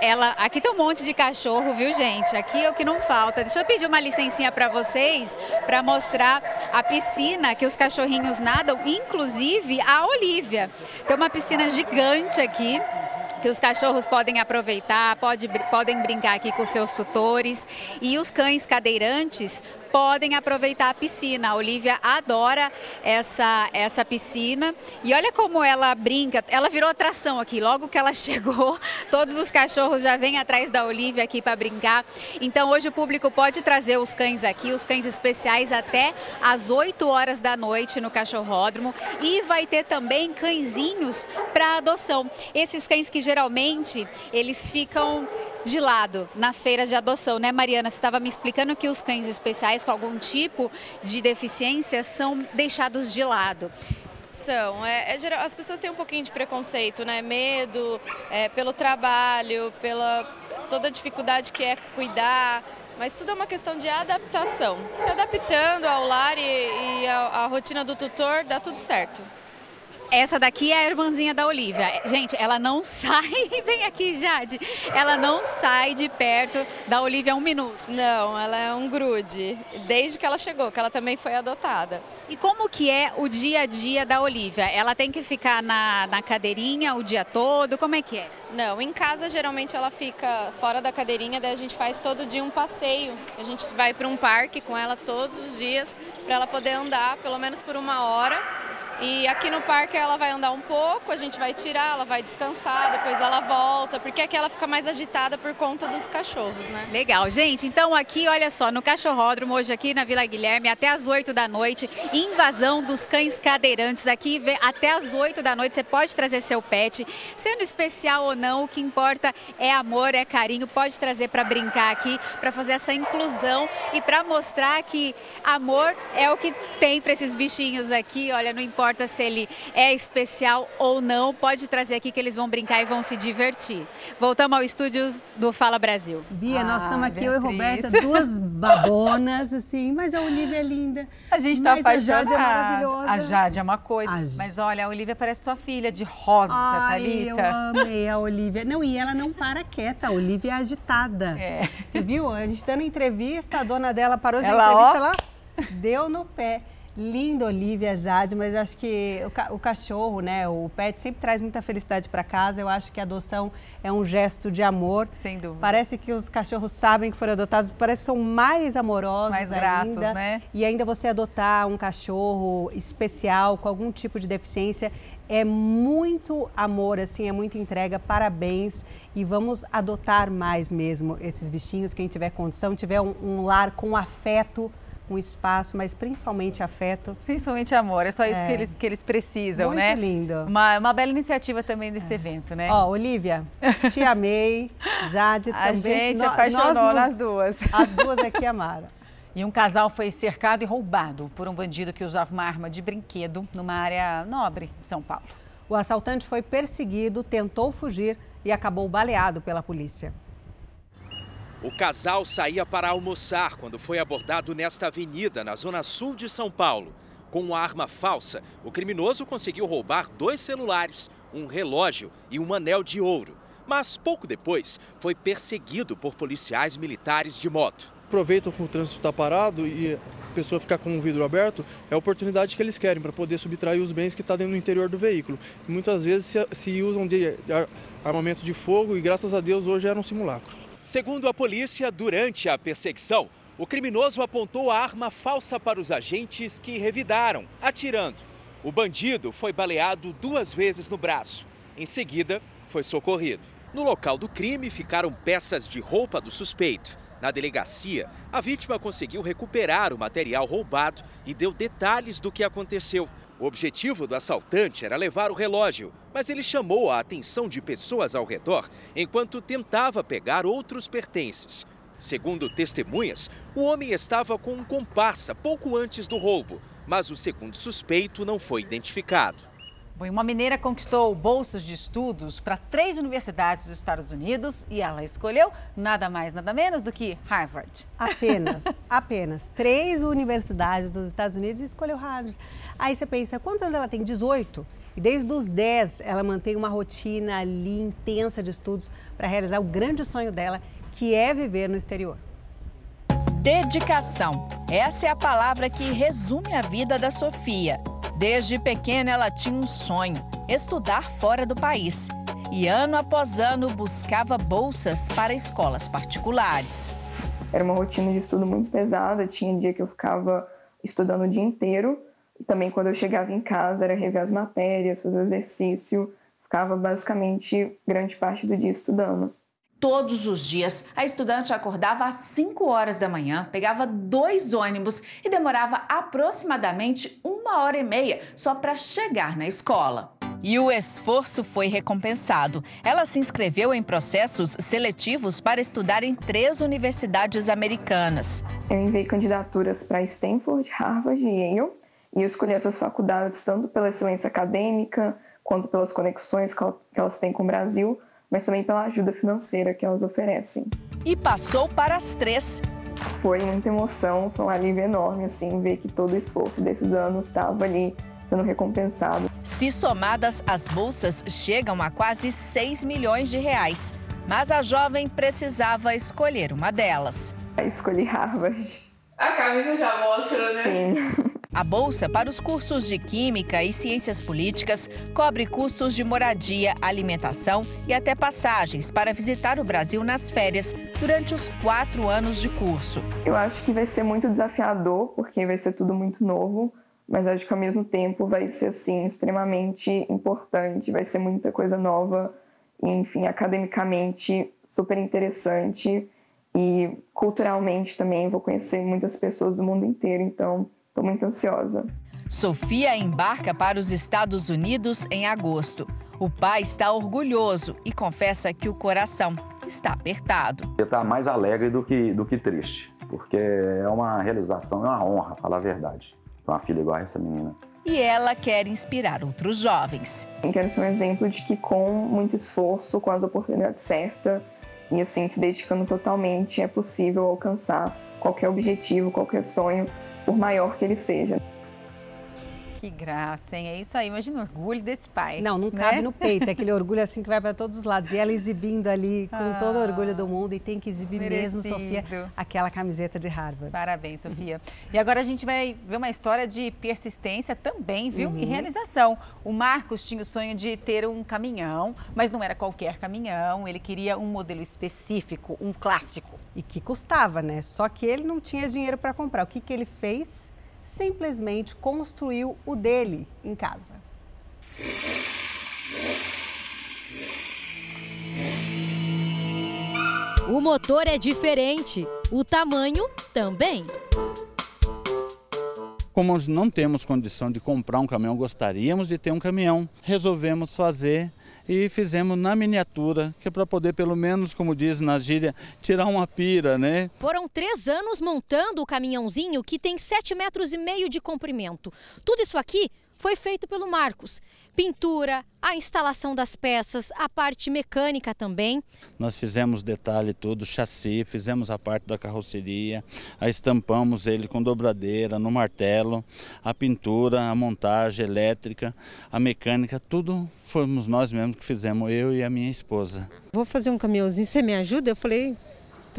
[SPEAKER 102] ela, aqui tem um monte de cachorro, viu, gente? Aqui é o que não falta. Deixa eu pedir uma licencinha para vocês para mostrar a piscina que os cachorrinhos nadam, inclusive a Olivia. Tem uma piscina gigante aqui que os cachorros podem aproveitar, pode, podem brincar aqui com seus tutores. E os cães cadeirantes podem aproveitar a piscina. A Olivia adora essa, essa piscina. E olha como ela brinca. Ela virou atração aqui. Logo que ela chegou, todos os cachorros já vêm atrás da Olivia aqui para brincar. Então hoje o público pode trazer os cães aqui, os cães especiais, até às 8 horas da noite no cachorródromo. E vai ter também cãezinhos para adoção. Esses cães que geralmente eles ficam de lado nas feiras de adoção, né, Mariana? Você estava me explicando que os cães especiais com algum tipo de deficiência são deixados de lado.
[SPEAKER 103] São. É, é geral, as pessoas têm um pouquinho de preconceito, né? Medo é, pelo trabalho, pela toda a dificuldade que é cuidar. Mas tudo é uma questão de adaptação. Se adaptando ao lar e, e à rotina do tutor, dá tudo certo.
[SPEAKER 102] Essa daqui é a irmãzinha da Olivia. Gente, ela não sai. Vem aqui, Jade. Ela não sai de perto da Olivia um minuto.
[SPEAKER 103] Não, ela é um grude. Desde que ela chegou, que ela também foi adotada.
[SPEAKER 102] E como que é o dia a dia da Olivia? Ela tem que ficar na, na cadeirinha o dia todo? Como é que é?
[SPEAKER 103] Não, em casa geralmente ela fica fora da cadeirinha, daí a gente faz todo dia um passeio. A gente vai para um parque com ela todos os dias para ela poder andar pelo menos por uma hora e aqui no parque ela vai andar um pouco, a gente vai tirar, ela vai descansar, depois ela volta, porque aqui ela fica mais agitada por conta dos cachorros, né?
[SPEAKER 102] Legal, gente. Então aqui, olha só, no cachorródromo, hoje aqui na Vila Guilherme, até às 8 da noite, invasão dos cães cadeirantes. Aqui até às 8 da noite você pode trazer seu pet, sendo especial ou não, o que importa é amor, é carinho. Pode trazer para brincar aqui, para fazer essa inclusão e para mostrar que amor é o que tem para esses bichinhos aqui. Olha, não importa importa se ele é especial ou não, pode trazer aqui que eles vão brincar e vão se divertir. Voltamos ao estúdio do Fala Brasil.
[SPEAKER 1] Bia, ah, nós estamos aqui, Beatriz. eu e Roberta, duas babonas, assim, mas a Olivia é linda.
[SPEAKER 2] A gente está apaixonada.
[SPEAKER 1] A Jade é maravilhosa.
[SPEAKER 2] A Jade é uma coisa. Mas olha, a Olivia parece sua filha, de rosa, Ai, Thalita.
[SPEAKER 1] eu amei a Olivia. Não, e ela não para quieta, a Olivia é agitada. É. Você viu? A gente dando entrevista, a dona dela parou de ela, entrevista, ó... ela deu no pé. Linda, Olivia, Jade, mas acho que o, ca o, cachorro, né, o pet sempre traz muita felicidade para casa. Eu acho que a adoção é um gesto de amor.
[SPEAKER 2] Sem dúvida.
[SPEAKER 1] Parece que os cachorros sabem que foram adotados, parece que são mais amorosos
[SPEAKER 2] mais
[SPEAKER 1] gratos,
[SPEAKER 2] ainda. né?
[SPEAKER 1] E ainda você adotar um cachorro especial com algum tipo de deficiência é muito amor, assim, é muita entrega. Parabéns e vamos adotar mais mesmo esses bichinhos. Quem tiver condição, tiver um, um lar com afeto um espaço, mas principalmente afeto.
[SPEAKER 2] Principalmente amor, é só isso é. que, eles, que eles precisam,
[SPEAKER 1] Muito
[SPEAKER 2] né?
[SPEAKER 1] Muito lindo.
[SPEAKER 2] Uma, uma bela iniciativa também desse é. evento, né?
[SPEAKER 1] Ó, Olivia, te amei, Jade
[SPEAKER 2] A
[SPEAKER 1] também.
[SPEAKER 2] A gente no, apaixonou nas duas.
[SPEAKER 1] As duas aqui amaram.
[SPEAKER 2] E um casal foi cercado e roubado por um bandido que usava uma arma de brinquedo numa área nobre de São Paulo.
[SPEAKER 1] O assaltante foi perseguido, tentou fugir e acabou baleado pela polícia.
[SPEAKER 3] O casal saía para almoçar quando foi abordado nesta avenida, na zona sul de São Paulo. Com uma arma falsa, o criminoso conseguiu roubar dois celulares, um relógio e um anel de ouro. Mas pouco depois foi perseguido por policiais militares de moto.
[SPEAKER 104] Aproveitam que o trânsito está parado e a pessoa ficar com o vidro aberto, é a oportunidade que eles querem para poder subtrair os bens que estão tá dentro do interior do veículo. Muitas vezes se, se usam de armamento de fogo e graças a Deus hoje era um simulacro.
[SPEAKER 3] Segundo a polícia, durante a perseguição, o criminoso apontou a arma falsa para os agentes que revidaram, atirando. O bandido foi baleado duas vezes no braço. Em seguida, foi socorrido. No local do crime ficaram peças de roupa do suspeito. Na delegacia, a vítima conseguiu recuperar o material roubado e deu detalhes do que aconteceu. O objetivo do assaltante era levar o relógio, mas ele chamou a atenção de pessoas ao redor enquanto tentava pegar outros pertences. Segundo testemunhas, o homem estava com um comparsa pouco antes do roubo, mas o segundo suspeito não foi identificado.
[SPEAKER 2] Bom, uma mineira conquistou bolsas de estudos para três universidades dos Estados Unidos e ela escolheu nada mais, nada menos do que Harvard.
[SPEAKER 1] Apenas, apenas. Três universidades dos Estados Unidos e escolheu Harvard. Aí você pensa, quantos anos ela tem? 18. E desde os 10 ela mantém uma rotina ali intensa de estudos para realizar o grande sonho dela, que é viver no exterior.
[SPEAKER 105] Dedicação. Essa é a palavra que resume a vida da Sofia. Desde pequena ela tinha um sonho: estudar fora do país. E ano após ano buscava bolsas para escolas particulares.
[SPEAKER 106] Era uma rotina de estudo muito pesada, tinha dia que eu ficava estudando o dia inteiro também quando eu chegava em casa era rever as matérias, fazer o exercício, ficava basicamente grande parte do dia estudando.
[SPEAKER 105] Todos os dias, a estudante acordava às 5 horas da manhã, pegava dois ônibus e demorava aproximadamente uma hora e meia só para chegar na escola. E o esforço foi recompensado. Ela se inscreveu em processos seletivos para estudar em três universidades americanas.
[SPEAKER 106] Eu enviei candidaturas para Stanford, Harvard e Yale e eu escolhi essas faculdades tanto pela excelência acadêmica, quanto pelas conexões que elas têm com o Brasil, mas também pela ajuda financeira que elas oferecem.
[SPEAKER 105] E passou para as três.
[SPEAKER 106] Foi muita emoção, foi um alívio enorme, assim, ver que todo o esforço desses anos estava ali sendo recompensado.
[SPEAKER 107] Se somadas, as bolsas chegam a quase 6 milhões de reais. Mas a jovem precisava escolher uma delas.
[SPEAKER 106] Escolhi Harvard.
[SPEAKER 103] A camisa já mostra, né?
[SPEAKER 106] Sim.
[SPEAKER 107] A bolsa para os cursos de Química e Ciências Políticas cobre custos de moradia, alimentação e até passagens para visitar o Brasil nas férias durante os quatro anos de curso.
[SPEAKER 106] Eu acho que vai ser muito desafiador, porque vai ser tudo muito novo, mas acho que ao mesmo tempo vai ser assim extremamente importante, vai ser muita coisa nova, enfim, academicamente super interessante e culturalmente também vou conhecer muitas pessoas do mundo inteiro, então estou muito ansiosa.
[SPEAKER 107] Sofia embarca para os Estados Unidos em agosto. O pai está orgulhoso e confessa que o coração está apertado.
[SPEAKER 91] Está mais alegre do que, do que triste, porque é uma realização, é uma honra, falar a verdade. Ter uma filha igual a essa menina.
[SPEAKER 107] E ela quer inspirar outros jovens.
[SPEAKER 106] Eu quero ser um exemplo de que com muito esforço, com as oportunidades certas e assim se dedicando totalmente, é possível alcançar qualquer objetivo, qualquer sonho, por maior que ele seja.
[SPEAKER 2] Que graça, hein? É isso aí. Imagina o orgulho desse pai.
[SPEAKER 1] Não, não
[SPEAKER 2] né?
[SPEAKER 1] cabe no peito. É aquele orgulho assim que vai para todos os lados. E ela exibindo ali com ah, todo o orgulho do mundo. E tem que exibir merecido. mesmo, Sofia, aquela camiseta de Harvard.
[SPEAKER 2] Parabéns, Sofia. e agora a gente vai ver uma história de persistência também, viu? Uhum. E realização. O Marcos tinha o sonho de ter um caminhão, mas não era qualquer caminhão. Ele queria um modelo específico, um clássico.
[SPEAKER 1] E que custava, né? Só que ele não tinha dinheiro para comprar. O que, que ele fez? Simplesmente construiu o dele em casa.
[SPEAKER 80] O motor é diferente, o tamanho também.
[SPEAKER 108] Como não temos condição de comprar um caminhão, gostaríamos de ter um caminhão, resolvemos fazer e fizemos na miniatura, que é para poder, pelo menos, como diz na gíria, tirar uma pira, né?
[SPEAKER 80] Foram três anos montando o caminhãozinho que tem sete metros e meio de comprimento. Tudo isso aqui foi feito pelo Marcos. Pintura, a instalação das peças, a parte mecânica também.
[SPEAKER 108] Nós fizemos detalhe todo, chassi, fizemos a parte da carroceria, a estampamos ele com dobradeira, no martelo, a pintura, a montagem elétrica, a mecânica, tudo fomos nós mesmos que fizemos, eu e a minha esposa.
[SPEAKER 109] Vou fazer um caminhãozinho, você me ajuda? Eu falei,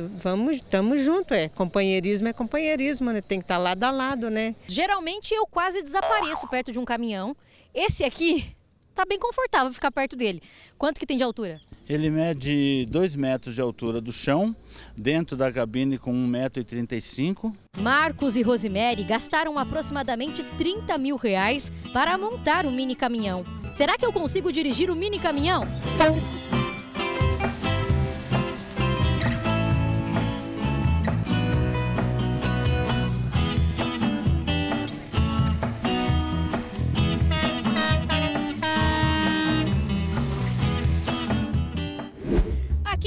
[SPEAKER 109] vamos, estamos juntos, é. Companheirismo é companheirismo, né? Tem que estar tá lado a lado, né?
[SPEAKER 80] Geralmente eu quase desapareço perto de um caminhão. Esse aqui tá bem confortável ficar perto dele. Quanto que tem de altura?
[SPEAKER 108] Ele mede 2 metros de altura do chão, dentro da cabine com 1,35m.
[SPEAKER 80] Marcos e Rosemary gastaram aproximadamente 30 mil reais para montar o mini caminhão. Será que eu consigo dirigir o mini caminhão?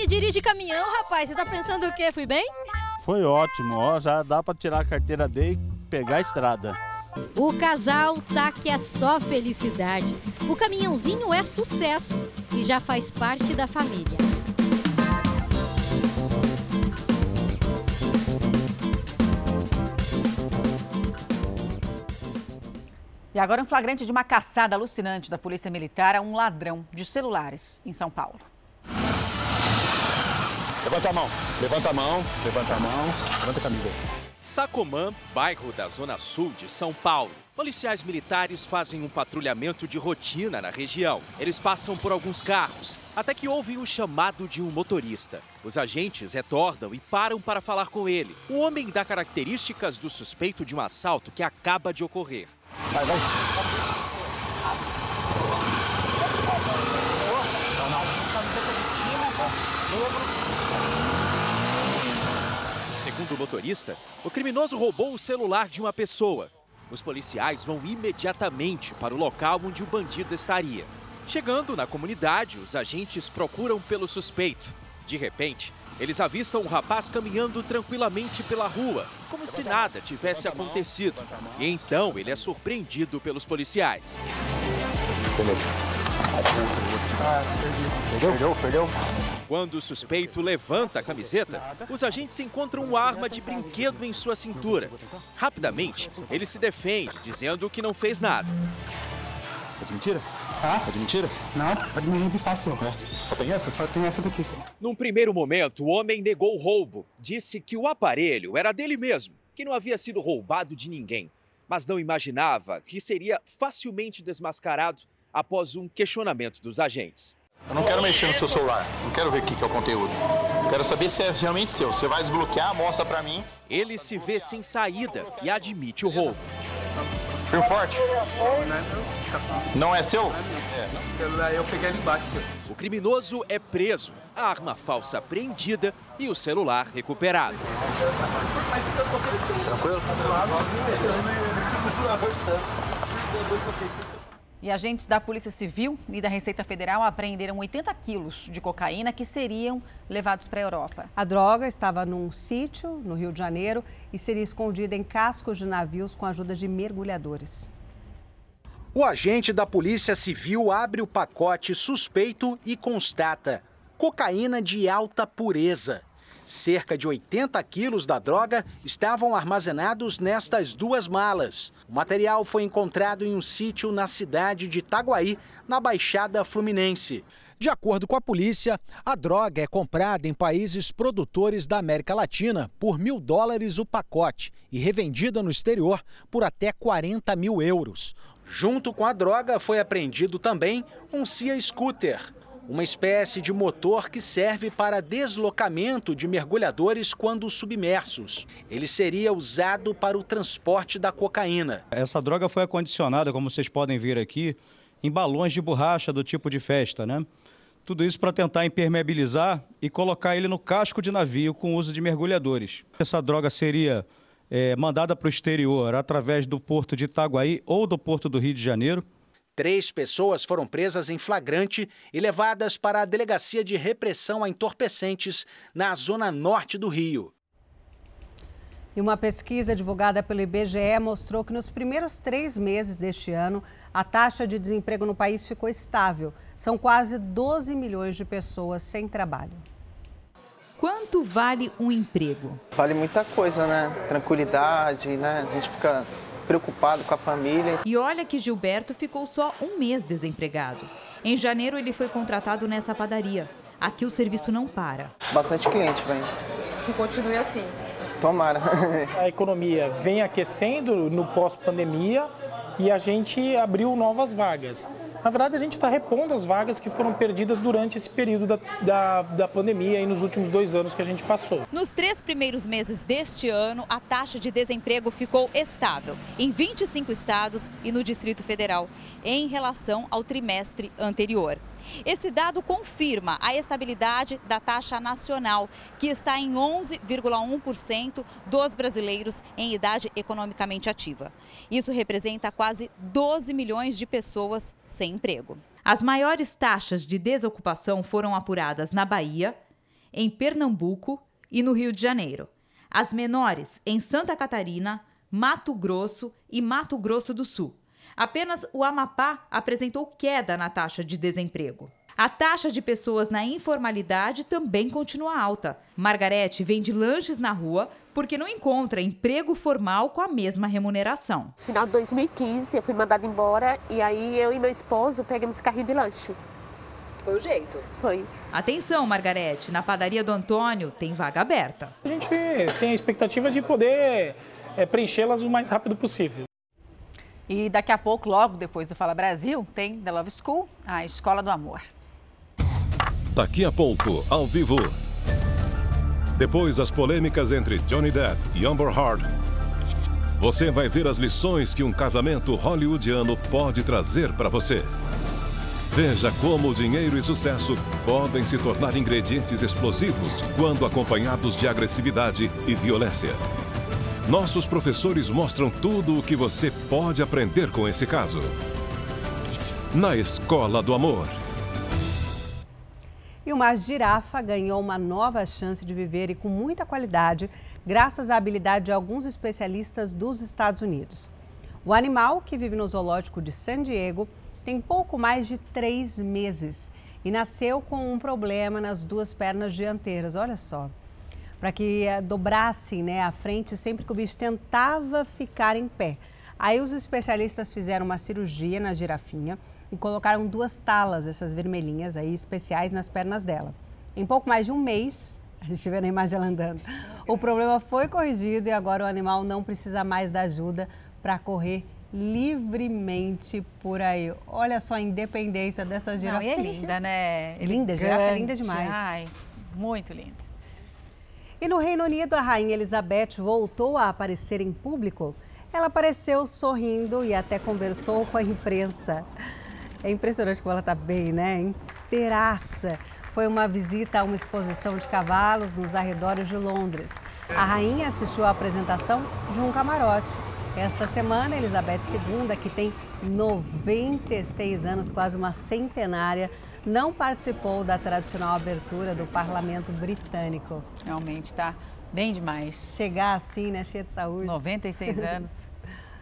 [SPEAKER 80] Dirige caminhão, rapaz. Você tá pensando o quê? Fui bem?
[SPEAKER 108] Foi ótimo, ó. Já dá para tirar a carteira dele e pegar a estrada.
[SPEAKER 80] O casal tá que é só felicidade. O caminhãozinho é sucesso e já faz parte da família.
[SPEAKER 2] E agora um flagrante de uma caçada alucinante da Polícia Militar a um ladrão de celulares em São Paulo.
[SPEAKER 110] Levanta a mão, levanta a mão, levanta a mão, levanta a camisa.
[SPEAKER 3] Sacomã, bairro da Zona Sul de São Paulo. Policiais militares fazem um patrulhamento de rotina na região. Eles passam por alguns carros, até que ouvem o chamado de um motorista. Os agentes retornam e param para falar com ele. O homem dá características do suspeito de um assalto que acaba de ocorrer. Vai, vai. Segundo o motorista, o criminoso roubou o celular de uma pessoa. Os policiais vão imediatamente para o local onde o bandido estaria. Chegando na comunidade, os agentes procuram pelo suspeito. De repente, eles avistam um rapaz caminhando tranquilamente pela rua, como se nada tivesse acontecido. E então ele é surpreendido pelos policiais.
[SPEAKER 110] Beleza.
[SPEAKER 111] Perdeu? Perdeu? Perdeu? Quando o suspeito levanta a camiseta, os agentes encontram uma arma de brinquedo em sua cintura. Rapidamente, ele se defende, dizendo que não fez nada.
[SPEAKER 112] É de mentira? Ah? É de mentira? Não, pode me revistar só. É. Só tem essa? Só tem essa daqui só.
[SPEAKER 111] Num primeiro momento, o homem negou o roubo. Disse que o aparelho era dele mesmo, que não havia sido roubado de ninguém. Mas não imaginava que seria facilmente desmascarado após um questionamento dos agentes.
[SPEAKER 112] Eu não quero mexer no seu celular, não quero ver o que é o conteúdo. Quero saber se é realmente seu. Você vai desbloquear, mostra pra mim.
[SPEAKER 111] Ele se vê sem saída e admite o roubo.
[SPEAKER 112] Firme forte. Não é seu?
[SPEAKER 113] É. O celular eu peguei ali embaixo.
[SPEAKER 111] O criminoso é preso, a arma falsa apreendida e o celular recuperado.
[SPEAKER 112] Tranquilo?
[SPEAKER 2] E agentes da Polícia Civil e da Receita Federal apreenderam 80 quilos de cocaína que seriam levados para a Europa.
[SPEAKER 1] A droga estava num sítio no Rio de Janeiro e seria escondida em cascos de navios com a ajuda de mergulhadores.
[SPEAKER 31] O agente da Polícia Civil abre o pacote suspeito e constata cocaína de alta pureza. Cerca de 80 quilos da droga estavam armazenados nestas duas malas. O material foi encontrado em um sítio na cidade de Itaguaí, na Baixada Fluminense. De acordo com a polícia, a droga é comprada em países produtores da América Latina por mil dólares o pacote e revendida no exterior por até 40 mil euros. Junto com a droga foi apreendido também um Cia Scooter, uma espécie de motor que serve para deslocamento de mergulhadores quando submersos. Ele seria usado para o transporte da cocaína.
[SPEAKER 114] Essa droga foi acondicionada, como vocês podem ver aqui, em balões de borracha do tipo de festa, né? Tudo isso para tentar impermeabilizar e colocar ele no casco de navio com uso de mergulhadores. Essa droga seria é, mandada para o exterior através do porto de Itaguaí ou do porto do Rio de Janeiro.
[SPEAKER 31] Três pessoas foram presas em flagrante e levadas para a Delegacia de Repressão a Entorpecentes, na zona norte do Rio.
[SPEAKER 1] E uma pesquisa divulgada pelo IBGE mostrou que nos primeiros três meses deste ano, a taxa de desemprego no país ficou estável. São quase 12 milhões de pessoas sem trabalho.
[SPEAKER 103] Quanto vale um emprego?
[SPEAKER 115] Vale muita coisa, né? Tranquilidade, né? A gente fica preocupado com a família.
[SPEAKER 103] E olha que Gilberto ficou só um mês desempregado. Em janeiro, ele foi contratado nessa padaria. Aqui o serviço não para.
[SPEAKER 115] Bastante cliente, vem.
[SPEAKER 103] Que continue assim.
[SPEAKER 115] Tomara.
[SPEAKER 116] a economia vem aquecendo no pós-pandemia e a gente abriu novas vagas. Na verdade, a gente está repondo as vagas que foram perdidas durante esse período da, da, da, pandemia e nos últimos dois anos que a gente passou.
[SPEAKER 103] Nos três primeiros meses deste ano, a taxa de desemprego ficou estável em 25 estados e no Distrito Federal, em relação ao trimestre anterior. Esse dado confirma a estabilidade da taxa nacional, que está em 11,1% dos brasileiros em idade economicamente ativa. Isso representa quase 12 milhões de pessoas sem emprego. As maiores taxas de desocupação foram apuradas na Bahia, em Pernambuco e no Rio de Janeiro. As menores em Santa Catarina, Mato Grosso e Mato Grosso do Sul. Apenas o Amapá apresentou queda na taxa de desemprego. A taxa de pessoas na informalidade também continua alta. Margarete vende lanches na rua porque não encontra emprego formal com a mesma remuneração.
[SPEAKER 80] No final de 2015, eu fui mandada embora e aí eu e meu esposo pegamos carrinho de lanche.
[SPEAKER 103] Foi o jeito.
[SPEAKER 80] Foi.
[SPEAKER 103] Atenção, Margarete, na padaria do Antônio tem vaga aberta.
[SPEAKER 116] A gente tem a expectativa de poder é, preenchê-las o mais rápido possível.
[SPEAKER 2] E daqui a pouco, logo depois do Fala Brasil, tem The Love School, a Escola do Amor.
[SPEAKER 117] Daqui a pouco, ao vivo. Depois das polêmicas entre Johnny Depp e Amber Heard, você vai ver as lições que um casamento hollywoodiano pode trazer para você. Veja como o dinheiro e sucesso podem se tornar ingredientes explosivos quando acompanhados de agressividade e violência. Nossos professores mostram tudo o que você pode aprender com esse caso. Na Escola do Amor.
[SPEAKER 1] E uma girafa ganhou uma nova chance de viver e com muita qualidade, graças à habilidade de alguns especialistas dos Estados Unidos. O animal, que vive no zoológico de San Diego, tem pouco mais de três meses e nasceu com um problema nas duas pernas dianteiras. Olha só. Para que eh, dobrassem né, a frente sempre que o bicho tentava ficar em pé. Aí os especialistas fizeram uma cirurgia na girafinha e colocaram duas talas, essas vermelhinhas aí, especiais nas pernas dela. Em pouco mais de um mês, a gente vê na imagem ela andando, o problema foi corrigido e agora o animal não precisa mais da ajuda para correr livremente por aí. Olha só a independência dessa girafinha.
[SPEAKER 2] Não, é linda, né?
[SPEAKER 1] Linda, girafa é linda demais.
[SPEAKER 2] Ai, muito linda.
[SPEAKER 1] E no Reino Unido, a rainha Elizabeth voltou a aparecer em público. Ela apareceu sorrindo e até conversou com a imprensa. É impressionante como ela está bem, né? Inteiraça. Foi uma visita a uma exposição de cavalos nos arredores de Londres. A rainha assistiu à apresentação de um camarote. Esta semana, Elizabeth II, que tem 96 anos, quase uma centenária, não participou da tradicional abertura do parlamento britânico.
[SPEAKER 2] Realmente está bem demais.
[SPEAKER 1] Chegar assim, né, cheia de saúde.
[SPEAKER 2] 96 anos.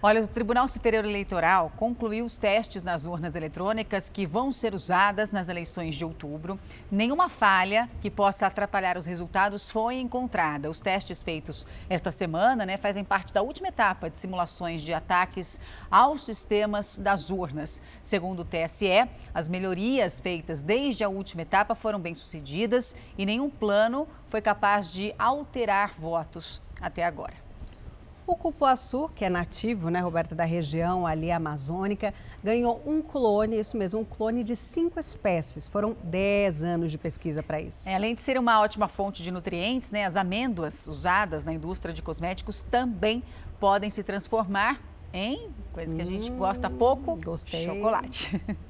[SPEAKER 2] Olha, o Tribunal Superior Eleitoral concluiu os testes nas urnas eletrônicas que vão ser usadas nas eleições de outubro. Nenhuma falha que possa atrapalhar os resultados foi encontrada. Os testes feitos esta semana né, fazem parte da última etapa de simulações de ataques aos sistemas das urnas. Segundo o TSE, as melhorias feitas desde a última etapa foram bem-sucedidas e nenhum plano foi capaz de alterar votos até agora.
[SPEAKER 1] O cupuaçu, que é nativo, né, Roberta, da região ali amazônica, ganhou um clone, isso mesmo, um clone de cinco espécies. Foram 10 anos de pesquisa para isso.
[SPEAKER 2] É, além de ser uma ótima fonte de nutrientes, né, as amêndoas usadas na indústria de cosméticos também podem se transformar em coisa que a gente hum, gosta pouco,
[SPEAKER 1] gostei.
[SPEAKER 2] chocolate.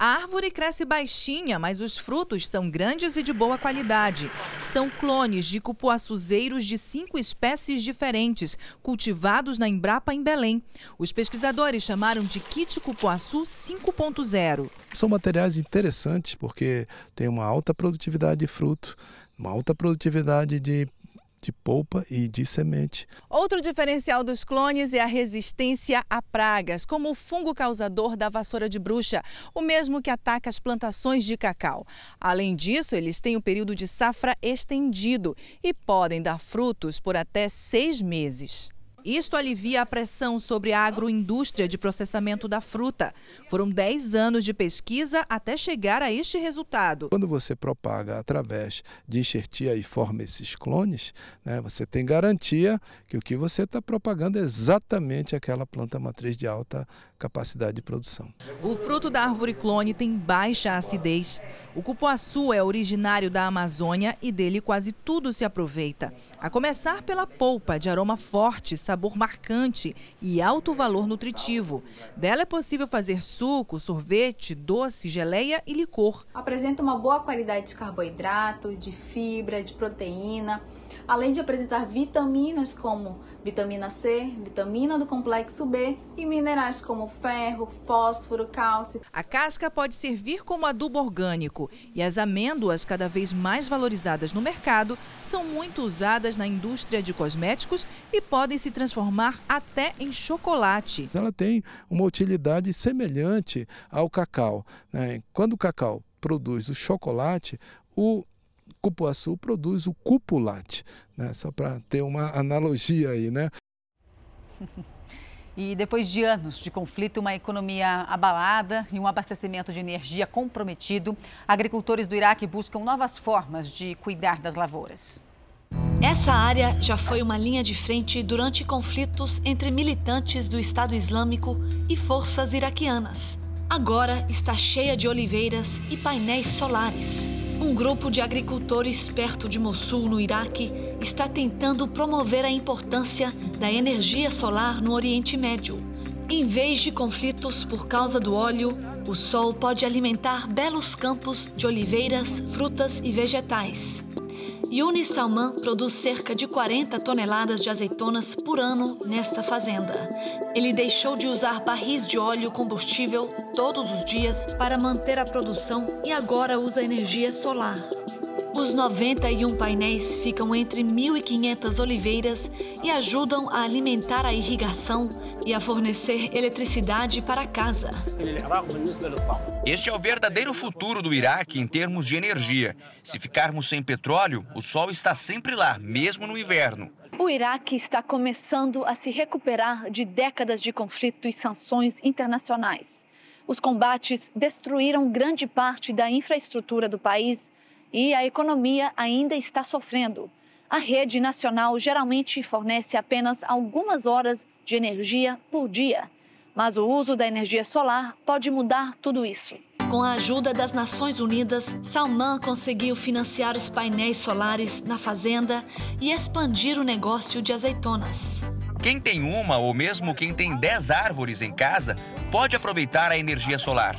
[SPEAKER 118] A árvore cresce baixinha, mas os frutos são grandes e de boa qualidade. São clones de cupuaçuzeiros de cinco espécies diferentes, cultivados na Embrapa em Belém. Os pesquisadores chamaram de kit cupuaçu 5.0.
[SPEAKER 119] São materiais interessantes porque tem uma alta produtividade de fruto, uma alta produtividade de de polpa e de semente.
[SPEAKER 118] Outro diferencial dos clones é a resistência a pragas, como o fungo causador da vassoura de bruxa, o mesmo que ataca as plantações de cacau. Além disso, eles têm um período de safra estendido e podem dar frutos por até seis meses. Isto alivia a pressão sobre a agroindústria de processamento da fruta. Foram 10 anos de pesquisa até chegar a este resultado.
[SPEAKER 119] Quando você propaga através de enxertia e forma esses clones, né, você tem garantia que o que você está propagando é exatamente aquela planta matriz de alta capacidade de produção.
[SPEAKER 118] O fruto da árvore clone tem baixa acidez. O cupuaçu é originário da Amazônia e dele quase tudo se aproveita. A começar pela polpa, de aroma forte, sabor marcante e alto valor nutritivo. Dela é possível fazer suco, sorvete, doce, geleia e licor.
[SPEAKER 120] Apresenta uma boa qualidade de carboidrato, de fibra, de proteína, além de apresentar vitaminas como vitamina C, vitamina do complexo B e minerais como ferro, fósforo, cálcio.
[SPEAKER 118] A casca pode servir como adubo orgânico e as amêndoas, cada vez mais valorizadas no mercado, são muito usadas na indústria de cosméticos e podem se transformar até em chocolate.
[SPEAKER 119] Ela tem uma utilidade semelhante ao cacau. Né? Quando o cacau produz o chocolate, o cupuaçu produz o cupulate, né? só para ter uma analogia aí, né?
[SPEAKER 2] E depois de anos de conflito, uma economia abalada e um abastecimento de energia comprometido, agricultores do Iraque buscam novas formas de cuidar das lavouras.
[SPEAKER 121] Essa área já foi uma linha de frente durante conflitos entre militantes do Estado Islâmico e forças iraquianas. Agora está cheia de oliveiras e painéis solares. Um grupo de agricultores perto de Mossul, no Iraque, está tentando promover a importância da energia solar no Oriente Médio. Em vez de conflitos por causa do óleo, o sol pode alimentar belos campos de oliveiras, frutas e vegetais. Yuni Salman produz cerca de 40 toneladas de azeitonas por ano nesta fazenda. Ele deixou de usar barris de óleo combustível todos os dias para manter a produção e agora usa energia solar. Os 91 painéis ficam entre 1.500 oliveiras e ajudam a alimentar a irrigação e a fornecer eletricidade para casa.
[SPEAKER 122] Este é o verdadeiro futuro do Iraque em termos de energia. Se ficarmos sem petróleo, o sol está sempre lá, mesmo no inverno.
[SPEAKER 121] O Iraque está começando a se recuperar de décadas de conflito e sanções internacionais. Os combates destruíram grande parte da infraestrutura do país e a economia ainda está sofrendo. A rede nacional geralmente fornece apenas algumas horas de energia por dia, mas o uso da energia solar pode mudar tudo isso. Com a ajuda das Nações Unidas, Salman conseguiu financiar os painéis solares na fazenda e expandir o negócio de azeitonas.
[SPEAKER 122] Quem tem uma ou mesmo quem tem 10 árvores em casa pode aproveitar a energia solar.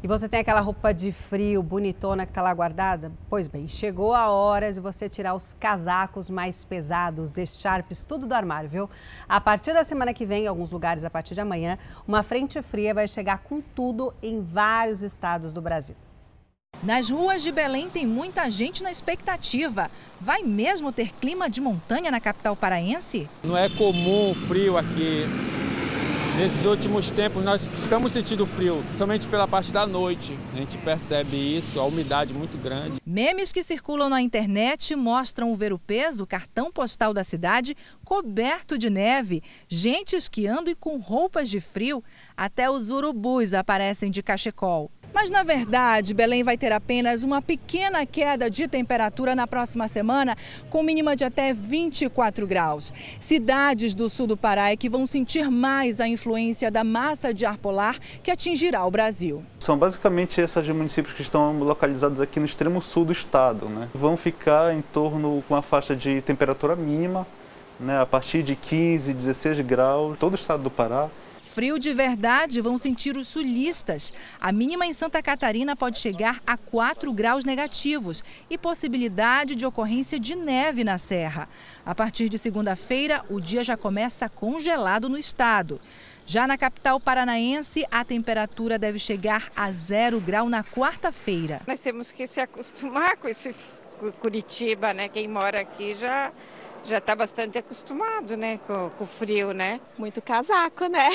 [SPEAKER 1] E você tem aquela roupa de frio bonitona que está lá guardada? Pois bem, chegou a hora de você tirar os casacos mais pesados, echarpes, tudo do armário, viu? A partir da semana que vem, em alguns lugares a partir de amanhã, uma frente fria vai chegar com tudo em vários estados do Brasil.
[SPEAKER 118] Nas ruas de Belém tem muita gente na expectativa. Vai mesmo ter clima de montanha na capital paraense?
[SPEAKER 123] Não é comum frio aqui Nesses últimos tempos nós estamos sentindo frio, somente pela parte da noite. A gente percebe isso, a umidade muito grande.
[SPEAKER 118] Memes que circulam na internet mostram o ver o peso, o cartão postal da cidade, coberto de neve, gente esquiando e com roupas de frio. Até os urubus aparecem de cachecol. Mas na verdade, Belém vai ter apenas uma pequena queda de temperatura na próxima semana, com mínima de até 24 graus. Cidades do sul do Pará é que vão sentir mais a influência da massa de ar polar que atingirá o Brasil.
[SPEAKER 124] São basicamente esses municípios que estão localizados aqui no extremo sul do estado. Né? Vão ficar em torno com uma faixa de temperatura mínima, né? a partir de 15, 16 graus, todo o estado do Pará.
[SPEAKER 118] Frio de verdade vão sentir os sulistas. A mínima em Santa Catarina pode chegar a 4 graus negativos e possibilidade de ocorrência de neve na serra. A partir de segunda-feira, o dia já começa congelado no estado. Já na capital paranaense, a temperatura deve chegar a zero grau na quarta-feira.
[SPEAKER 125] Nós temos que se acostumar com esse Curitiba, né? Quem mora aqui já já está bastante acostumado, né, com, com o frio, né?
[SPEAKER 126] Muito casaco, né?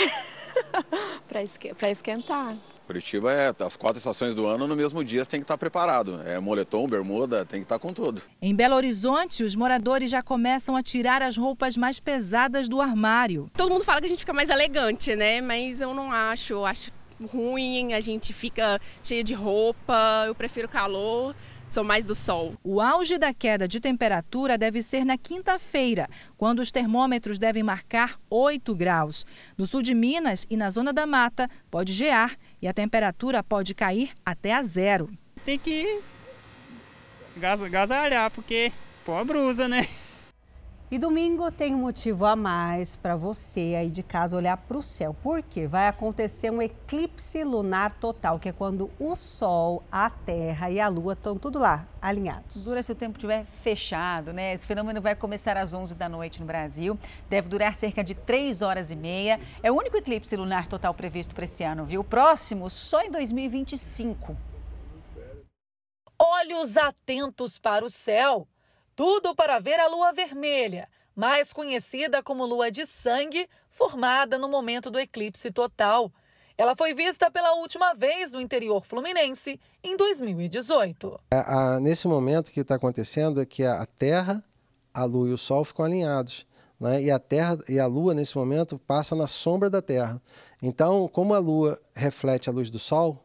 [SPEAKER 126] para esquentar.
[SPEAKER 127] Curitiba é as quatro estações do ano no mesmo dia você tem que estar preparado. É moletom, bermuda, tem que estar com tudo.
[SPEAKER 118] Em Belo Horizonte, os moradores já começam a tirar as roupas mais pesadas do armário.
[SPEAKER 126] Todo mundo fala que a gente fica mais elegante, né? Mas eu não acho, eu acho ruim, a gente fica cheia de roupa, eu prefiro calor sou mais do sol.
[SPEAKER 118] O auge da queda de temperatura deve ser na quinta-feira, quando os termômetros devem marcar 8 graus. No sul de Minas e na zona da mata, pode gear e a temperatura pode cair até a zero.
[SPEAKER 128] Tem que gasalhar, porque pô a brusa, né?
[SPEAKER 1] E domingo tem um motivo a mais para você aí de casa olhar para o céu. Porque vai acontecer um eclipse lunar total, que é quando o Sol, a Terra e a Lua estão tudo lá, alinhados.
[SPEAKER 2] Dura se o tempo estiver fechado, né? Esse fenômeno vai começar às 11 da noite no Brasil. Deve durar cerca de 3 horas e meia. É o único eclipse lunar total previsto para esse ano, viu? O próximo só em 2025.
[SPEAKER 129] Olhos atentos para o céu. Tudo para ver a lua vermelha, mais conhecida como lua de sangue, formada no momento do eclipse total. Ela foi vista pela última vez no interior fluminense em 2018.
[SPEAKER 130] É, a, nesse momento, o que está acontecendo é que a Terra, a Lua e o Sol ficam alinhados. Né? E a Terra e a Lua, nesse momento, passam na sombra da Terra. Então, como a Lua reflete a luz do Sol,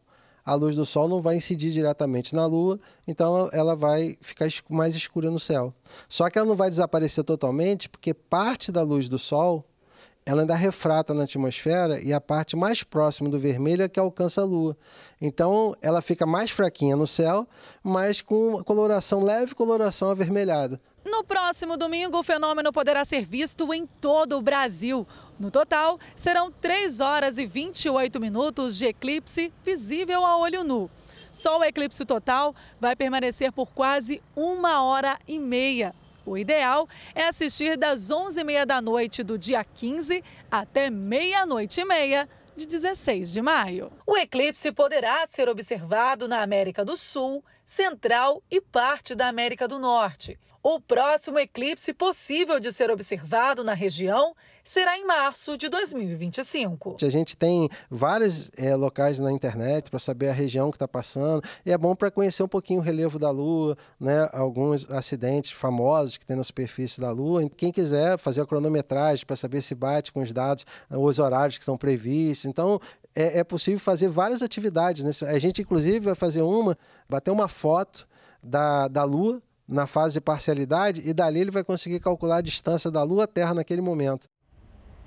[SPEAKER 130] a luz do Sol não vai incidir diretamente na Lua, então ela vai ficar mais escura no céu. Só que ela não vai desaparecer totalmente, porque parte da luz do Sol ela ainda refrata na atmosfera e a parte mais próxima do vermelho é que alcança a Lua. Então ela fica mais fraquinha no céu, mas com coloração leve, coloração avermelhada.
[SPEAKER 129] No próximo domingo, o fenômeno poderá ser visto em todo o Brasil. No total, serão 3 horas e 28 minutos de eclipse visível a olho nu. Só o eclipse total vai permanecer por quase uma hora e meia. O ideal é assistir das 11h30 da noite do dia 15 até meia-noite e meia de 16 de maio. O eclipse poderá ser observado na América do Sul, Central e parte da América do Norte. O próximo eclipse possível de ser observado na região será em março de 2025.
[SPEAKER 130] A gente tem vários é, locais na internet para saber a região que está passando e é bom para conhecer um pouquinho o relevo da Lua, né? alguns acidentes famosos que tem na superfície da Lua. Quem quiser fazer a cronometragem para saber se bate com os dados, os horários que estão previstos. Então, é, é possível fazer várias atividades. Né? A gente, inclusive, vai fazer uma, bater uma foto da, da Lua na fase de parcialidade e dali ele vai conseguir calcular a distância da Lua à Terra naquele momento.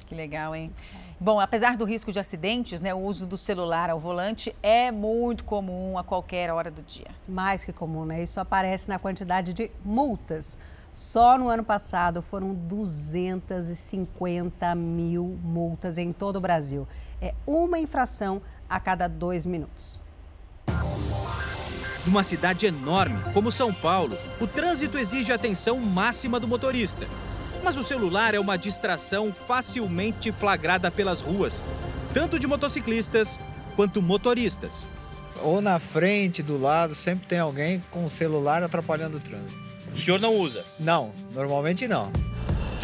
[SPEAKER 2] Que legal, hein? Bom, apesar do risco de acidentes, né, o uso do celular ao volante é muito comum a qualquer hora do dia.
[SPEAKER 1] Mais que comum, né? Isso aparece na quantidade de multas. Só no ano passado foram 250 mil multas em todo o Brasil. É uma infração a cada dois minutos.
[SPEAKER 3] De uma cidade enorme como São Paulo, o trânsito exige a atenção máxima do motorista. Mas o celular é uma distração facilmente flagrada pelas ruas, tanto de motociclistas quanto motoristas.
[SPEAKER 131] Ou na frente, do lado, sempre tem alguém com o celular atrapalhando o trânsito.
[SPEAKER 3] O senhor não usa?
[SPEAKER 131] Não, normalmente não.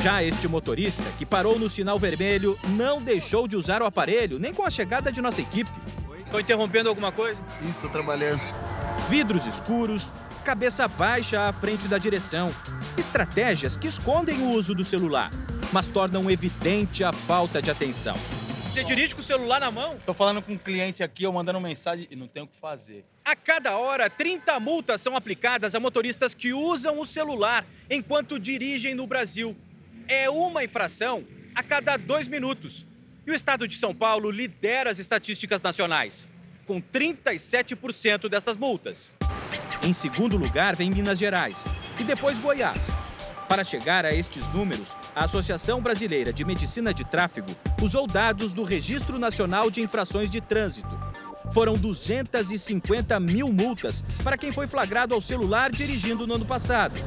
[SPEAKER 3] Já este motorista, que parou no sinal vermelho, não deixou de usar o aparelho, nem com a chegada de nossa equipe. Estou interrompendo alguma coisa?
[SPEAKER 131] Isso, estou trabalhando.
[SPEAKER 3] Vidros escuros, cabeça baixa à frente da direção. Estratégias que escondem o uso do celular, mas tornam evidente a falta de atenção.
[SPEAKER 132] Você dirige com o celular na mão? Tô falando com um cliente aqui, eu mandando mensagem e não tenho o que fazer.
[SPEAKER 3] A cada hora, 30 multas são aplicadas a motoristas que usam o celular enquanto dirigem no Brasil. É uma infração a cada dois minutos. E o estado de São Paulo lidera as estatísticas nacionais com 37% dessas multas. Em segundo lugar vem Minas Gerais e depois Goiás. Para chegar a estes números, a Associação Brasileira de Medicina de Tráfego usou dados do Registro Nacional de Infrações de Trânsito. Foram 250 mil multas para quem foi flagrado ao celular dirigindo no ano passado.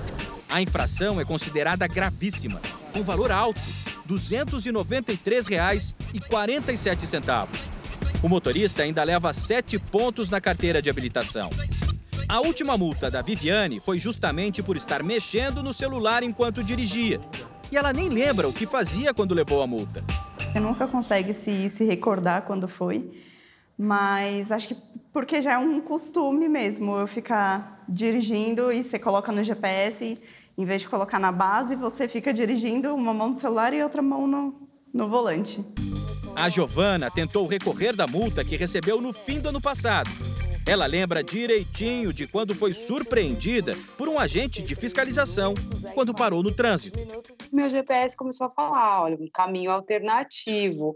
[SPEAKER 3] A infração é considerada gravíssima, com valor alto, R$ 293,47. O motorista ainda leva sete pontos na carteira de habilitação. A última multa da Viviane foi justamente por estar mexendo no celular enquanto dirigia. E ela nem lembra o que fazia quando levou a multa.
[SPEAKER 133] Você nunca consegue se, se recordar quando foi, mas acho que porque já é um costume mesmo eu ficar dirigindo e você coloca no GPS, em vez de colocar na base, você fica dirigindo uma mão no celular e outra mão no, no volante.
[SPEAKER 3] A Giovana tentou recorrer da multa que recebeu no fim do ano passado. Ela lembra direitinho de quando foi surpreendida por um agente de fiscalização quando parou no trânsito.
[SPEAKER 134] Meu GPS começou a falar, olha, um caminho alternativo.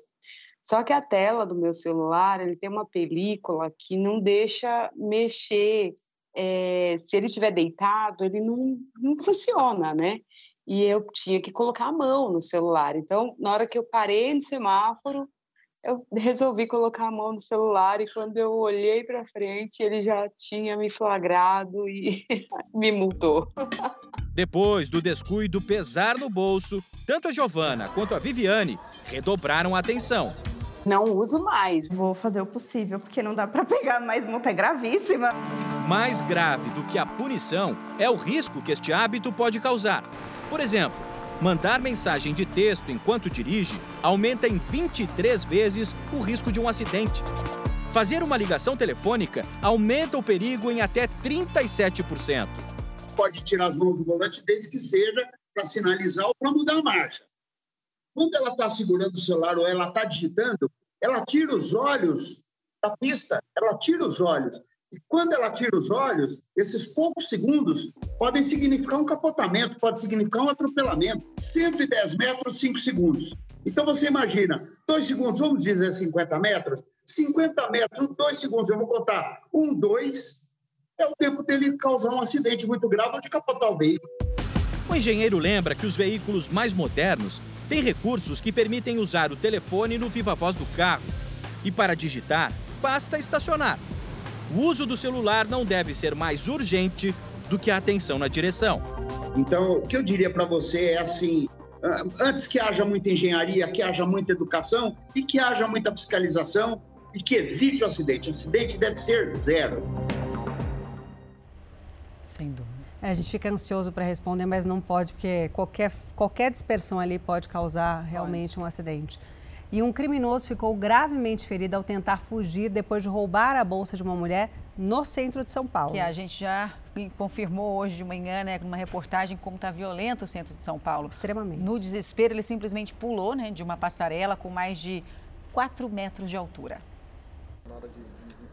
[SPEAKER 134] Só que a tela do meu celular, ele tem uma película que não deixa mexer. É, se ele estiver deitado, ele não, não funciona, né? e eu tinha que colocar a mão no celular. Então, na hora que eu parei no semáforo, eu resolvi colocar a mão no celular e quando eu olhei para frente, ele já tinha me flagrado e me multou.
[SPEAKER 3] Depois do descuido pesar no bolso, tanto a Giovana quanto a Viviane redobraram a atenção.
[SPEAKER 133] Não uso mais. Vou fazer o possível, porque não dá para pegar mais multa, é gravíssima.
[SPEAKER 3] Mais grave do que a punição é o risco que este hábito pode causar. Por exemplo, mandar mensagem de texto enquanto dirige aumenta em 23 vezes o risco de um acidente. Fazer uma ligação telefônica aumenta o perigo em até 37%.
[SPEAKER 117] Pode tirar as mãos do volante desde que seja para sinalizar ou para mudar a marcha. Quando ela está segurando o celular ou ela está digitando, ela tira os olhos da pista, ela tira os olhos. E quando ela tira os olhos, esses poucos segundos podem significar um capotamento, pode significar um atropelamento. 110 metros, 5 segundos. Então você imagina, 2 segundos, vamos dizer 50 metros? 50 metros, 2 segundos, eu vou contar. 1, 2, é o tempo dele causar um acidente muito grave ou de capotar o veículo.
[SPEAKER 3] O engenheiro lembra que os veículos mais modernos têm recursos que permitem usar o telefone no viva voz do carro. E para digitar, basta estacionar. O uso do celular não deve ser mais urgente do que a atenção na direção.
[SPEAKER 117] Então, o que eu diria para você é assim: antes que haja muita engenharia, que haja muita educação e que haja muita fiscalização e que evite o acidente. O acidente deve ser zero.
[SPEAKER 1] Sem dúvida. É, a gente fica ansioso para responder, mas não pode, porque qualquer, qualquer dispersão ali pode causar realmente pode. um acidente. E um criminoso ficou gravemente ferido ao tentar fugir depois de roubar a bolsa de uma mulher no centro de São Paulo.
[SPEAKER 2] Que a gente já confirmou hoje de manhã, né, numa reportagem, como está violento o centro de São Paulo.
[SPEAKER 1] Extremamente.
[SPEAKER 2] No desespero, ele simplesmente pulou né, de uma passarela com mais de 4 metros de altura.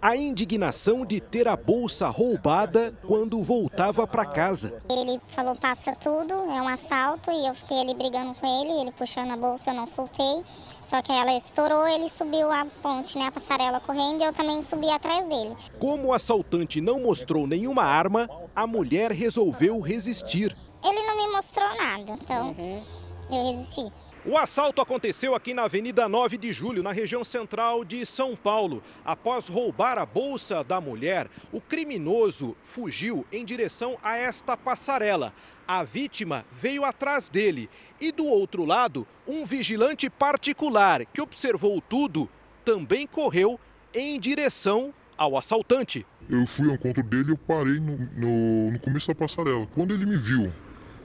[SPEAKER 135] A indignação de ter a bolsa roubada quando voltava para casa.
[SPEAKER 136] Ele falou: passa tudo, é um assalto, e eu fiquei ali brigando com ele, ele puxando a bolsa, eu não soltei. Só que ela estourou, ele subiu a ponte, né, a passarela correndo, e eu também subi atrás dele.
[SPEAKER 135] Como o assaltante não mostrou nenhuma arma, a mulher resolveu resistir.
[SPEAKER 136] Ele não me mostrou nada, então uhum. eu resisti.
[SPEAKER 135] O assalto aconteceu aqui na Avenida 9 de Julho, na região central de São Paulo. Após roubar a bolsa da mulher, o criminoso fugiu em direção a esta passarela. A vítima veio atrás dele e do outro lado, um vigilante particular que observou tudo também correu em direção ao assaltante.
[SPEAKER 137] Eu fui ao encontro dele e eu parei no, no, no começo da passarela. Quando ele me viu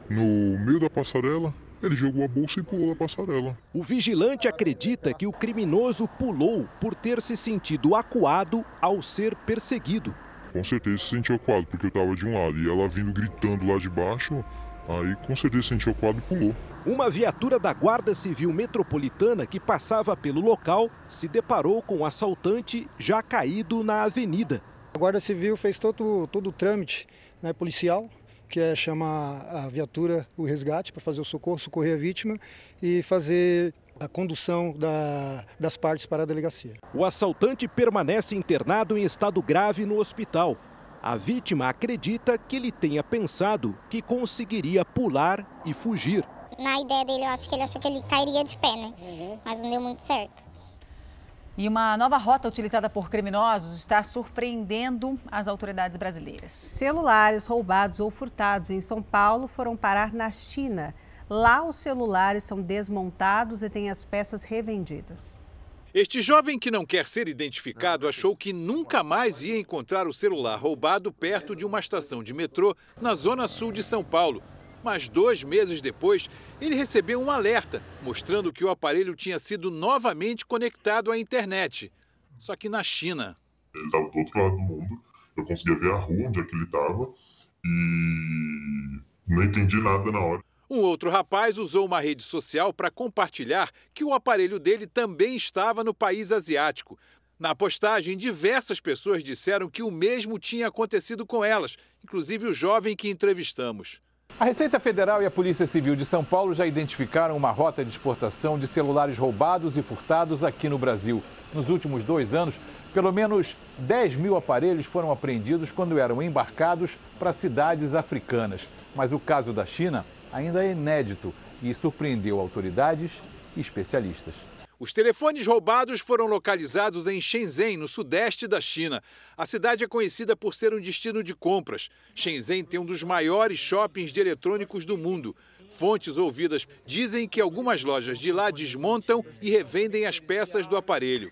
[SPEAKER 137] no meio da passarela, ele jogou a bolsa e pulou da passarela.
[SPEAKER 135] O vigilante acredita que o criminoso pulou por ter se sentido acuado ao ser perseguido.
[SPEAKER 137] Com certeza se sentiu acuado, porque eu estava de um lado e ela vindo gritando lá de baixo, aí com certeza se sentiu acuado e pulou.
[SPEAKER 135] Uma viatura da Guarda Civil Metropolitana que passava pelo local se deparou com o assaltante já caído na avenida.
[SPEAKER 138] A Guarda Civil fez todo, todo o trâmite né, policial que é chamar a viatura, o resgate, para fazer o socorro, socorrer a vítima e fazer a condução da, das partes para a delegacia.
[SPEAKER 135] O assaltante permanece internado em estado grave no hospital. A vítima acredita que ele tenha pensado que conseguiria pular e fugir.
[SPEAKER 136] Na ideia dele, eu acho que ele achou que ele cairia de pé, né? Uhum. Mas não deu muito certo.
[SPEAKER 2] E uma nova rota utilizada por criminosos está surpreendendo as autoridades brasileiras.
[SPEAKER 1] Celulares roubados ou furtados em São Paulo foram parar na China. Lá, os celulares são desmontados e têm as peças revendidas.
[SPEAKER 56] Este jovem que não quer ser identificado achou que nunca mais ia encontrar o celular roubado perto de uma estação de metrô na zona sul de São Paulo. Mas dois meses depois, ele recebeu um alerta mostrando que o aparelho tinha sido novamente conectado à internet. Só que na China.
[SPEAKER 137] Ele estava do outro lado do mundo, eu conseguia ver a rua onde é que ele estava e não entendi nada na hora.
[SPEAKER 56] Um outro rapaz usou uma rede social para compartilhar que o aparelho dele também estava no país asiático. Na postagem, diversas pessoas disseram que o mesmo tinha acontecido com elas, inclusive o jovem que entrevistamos.
[SPEAKER 139] A Receita Federal e a Polícia Civil de São Paulo já identificaram uma rota de exportação de celulares roubados e furtados aqui no Brasil. Nos últimos dois anos, pelo menos 10 mil aparelhos foram apreendidos quando eram embarcados para cidades africanas. Mas o caso da China ainda é inédito e surpreendeu autoridades e especialistas.
[SPEAKER 56] Os telefones roubados foram localizados em Shenzhen, no sudeste da China. A cidade é conhecida por ser um destino de compras. Shenzhen tem um dos maiores shoppings de eletrônicos do mundo. Fontes ouvidas dizem que algumas lojas de lá desmontam e revendem as peças do aparelho.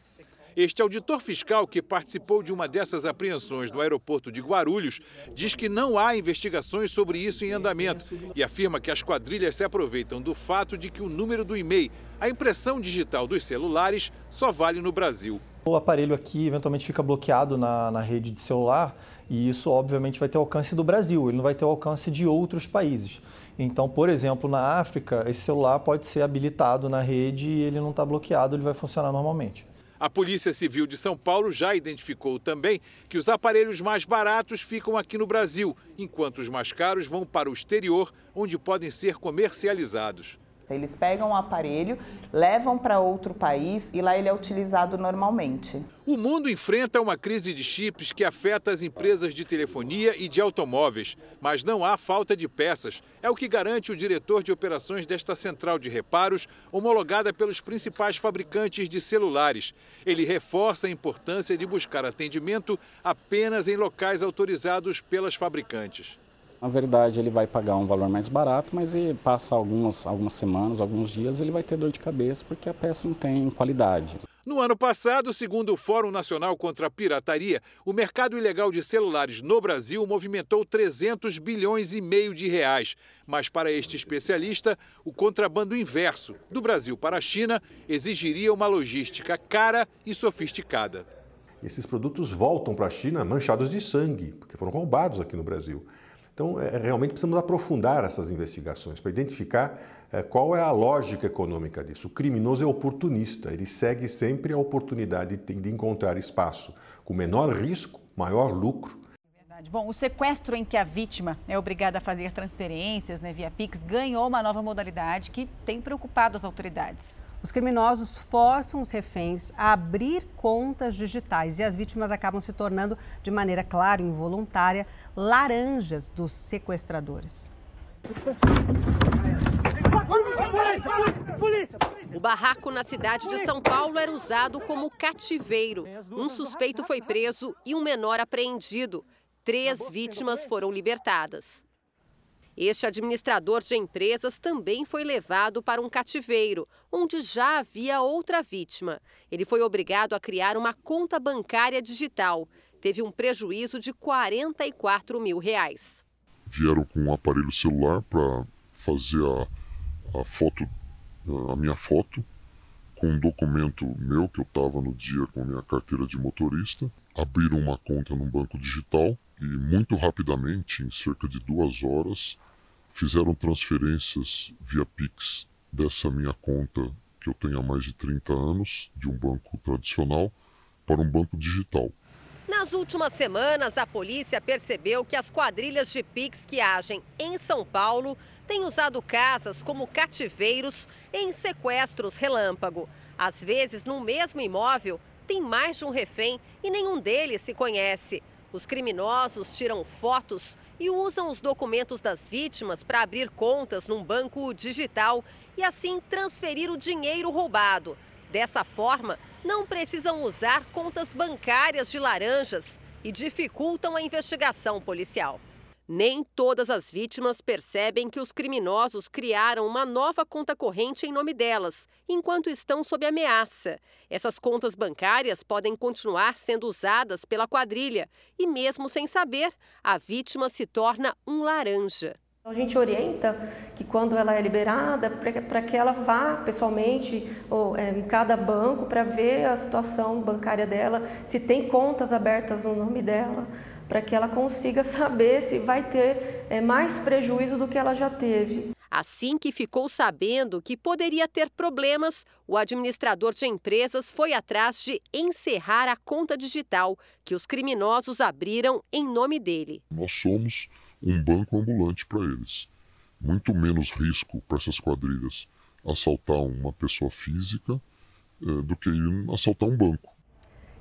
[SPEAKER 56] Este auditor fiscal, que participou de uma dessas apreensões no aeroporto de Guarulhos, diz que não há investigações sobre isso em andamento e afirma que as quadrilhas se aproveitam do fato de que o número do e-mail, a impressão digital dos celulares, só vale no Brasil.
[SPEAKER 140] O aparelho aqui eventualmente fica bloqueado na, na rede de celular e isso, obviamente, vai ter alcance do Brasil, ele não vai ter alcance de outros países. Então, por exemplo, na África, esse celular pode ser habilitado na rede e ele não está bloqueado, ele vai funcionar normalmente.
[SPEAKER 56] A Polícia Civil de São Paulo já identificou também que os aparelhos mais baratos ficam aqui no Brasil, enquanto os mais caros vão para o exterior, onde podem ser comercializados.
[SPEAKER 141] Eles pegam o aparelho, levam para outro país e lá ele é utilizado normalmente.
[SPEAKER 56] O mundo enfrenta uma crise de chips que afeta as empresas de telefonia e de automóveis, mas não há falta de peças. É o que garante o diretor de operações desta central de reparos, homologada pelos principais fabricantes de celulares. Ele reforça a importância de buscar atendimento apenas em locais autorizados pelas fabricantes.
[SPEAKER 136] Na verdade, ele vai pagar um valor mais barato, mas passa algumas, algumas semanas, alguns dias, ele vai ter dor de cabeça porque a peça não tem qualidade.
[SPEAKER 56] No ano passado, segundo o Fórum Nacional contra a Pirataria, o mercado ilegal de celulares no Brasil movimentou 300 bilhões e meio de reais. Mas para este especialista, o contrabando inverso, do Brasil para a China, exigiria uma logística cara e sofisticada.
[SPEAKER 142] Esses produtos voltam para a China manchados de sangue, porque foram roubados aqui no Brasil. Então, é, realmente precisamos aprofundar essas investigações para identificar é, qual é a lógica econômica disso. O criminoso é oportunista, ele segue sempre a oportunidade de encontrar espaço com menor risco, maior lucro.
[SPEAKER 2] Bom, o sequestro em que a vítima é obrigada a fazer transferências né, via Pix ganhou uma nova modalidade que tem preocupado as autoridades.
[SPEAKER 1] Os criminosos forçam os reféns a abrir contas digitais e as vítimas acabam se tornando, de maneira clara e involuntária, laranjas dos sequestradores.
[SPEAKER 36] O barraco na cidade de São Paulo era usado como cativeiro. Um suspeito foi preso e um menor apreendido. Três vítimas foram libertadas. Este administrador de empresas também foi levado para um cativeiro, onde já havia outra vítima. Ele foi obrigado a criar uma conta bancária digital. Teve um prejuízo de 44 mil reais.
[SPEAKER 117] Vieram com um aparelho celular para fazer a, a foto, a minha foto, com um documento meu que eu estava no dia com a minha carteira de motorista. Abriram uma conta num banco digital e muito rapidamente, em cerca de duas horas, fizeram transferências via Pix dessa minha conta que eu tenho há mais de 30 anos, de um banco tradicional, para um banco digital.
[SPEAKER 36] Nas últimas semanas, a polícia percebeu que as quadrilhas de Pix que agem em São Paulo têm usado casas como cativeiros em sequestros relâmpago. Às vezes, no mesmo imóvel, tem mais de um refém e nenhum deles se conhece. Os criminosos tiram fotos e usam os documentos das vítimas para abrir contas num banco digital e assim transferir o dinheiro roubado. Dessa forma, não precisam usar contas bancárias de laranjas e dificultam a investigação policial. Nem todas as vítimas percebem que os criminosos criaram uma nova conta corrente em nome delas, enquanto estão sob ameaça. Essas contas bancárias podem continuar sendo usadas pela quadrilha e, mesmo sem saber, a vítima se torna um laranja.
[SPEAKER 143] A gente orienta que quando ela é liberada, para que ela vá pessoalmente ou, é, em cada banco para ver a situação bancária dela, se tem contas abertas no nome dela para que ela consiga saber se vai ter é, mais prejuízo do que ela já teve.
[SPEAKER 36] Assim que ficou sabendo que poderia ter problemas, o administrador de empresas foi atrás de encerrar a conta digital que os criminosos abriram em nome dele.
[SPEAKER 117] Nós somos um banco ambulante para eles. Muito menos risco para essas quadrilhas assaltar uma pessoa física é, do que ir assaltar um banco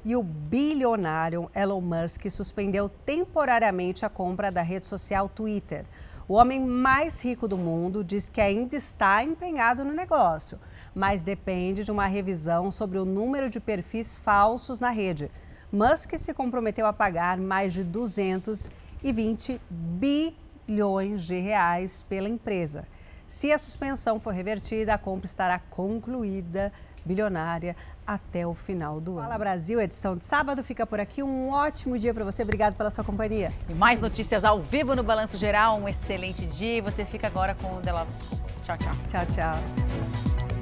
[SPEAKER 1] e o bilionário Elon Musk suspendeu temporariamente a compra da rede social Twitter. O homem mais rico do mundo diz que ainda está empenhado no negócio, mas depende de uma revisão sobre o número de perfis falsos na rede. Musk se comprometeu a pagar mais de 220 bilhões de reais pela empresa. Se a suspensão for revertida, a compra estará concluída bilionária até o final do ano. Fala Brasil, edição de sábado, fica por aqui. Um ótimo dia para você. Obrigado pela sua companhia.
[SPEAKER 2] E mais notícias ao vivo no Balanço Geral. Um excelente dia. E você fica agora com o Delavsco. Tchau, tchau.
[SPEAKER 1] Tchau, tchau.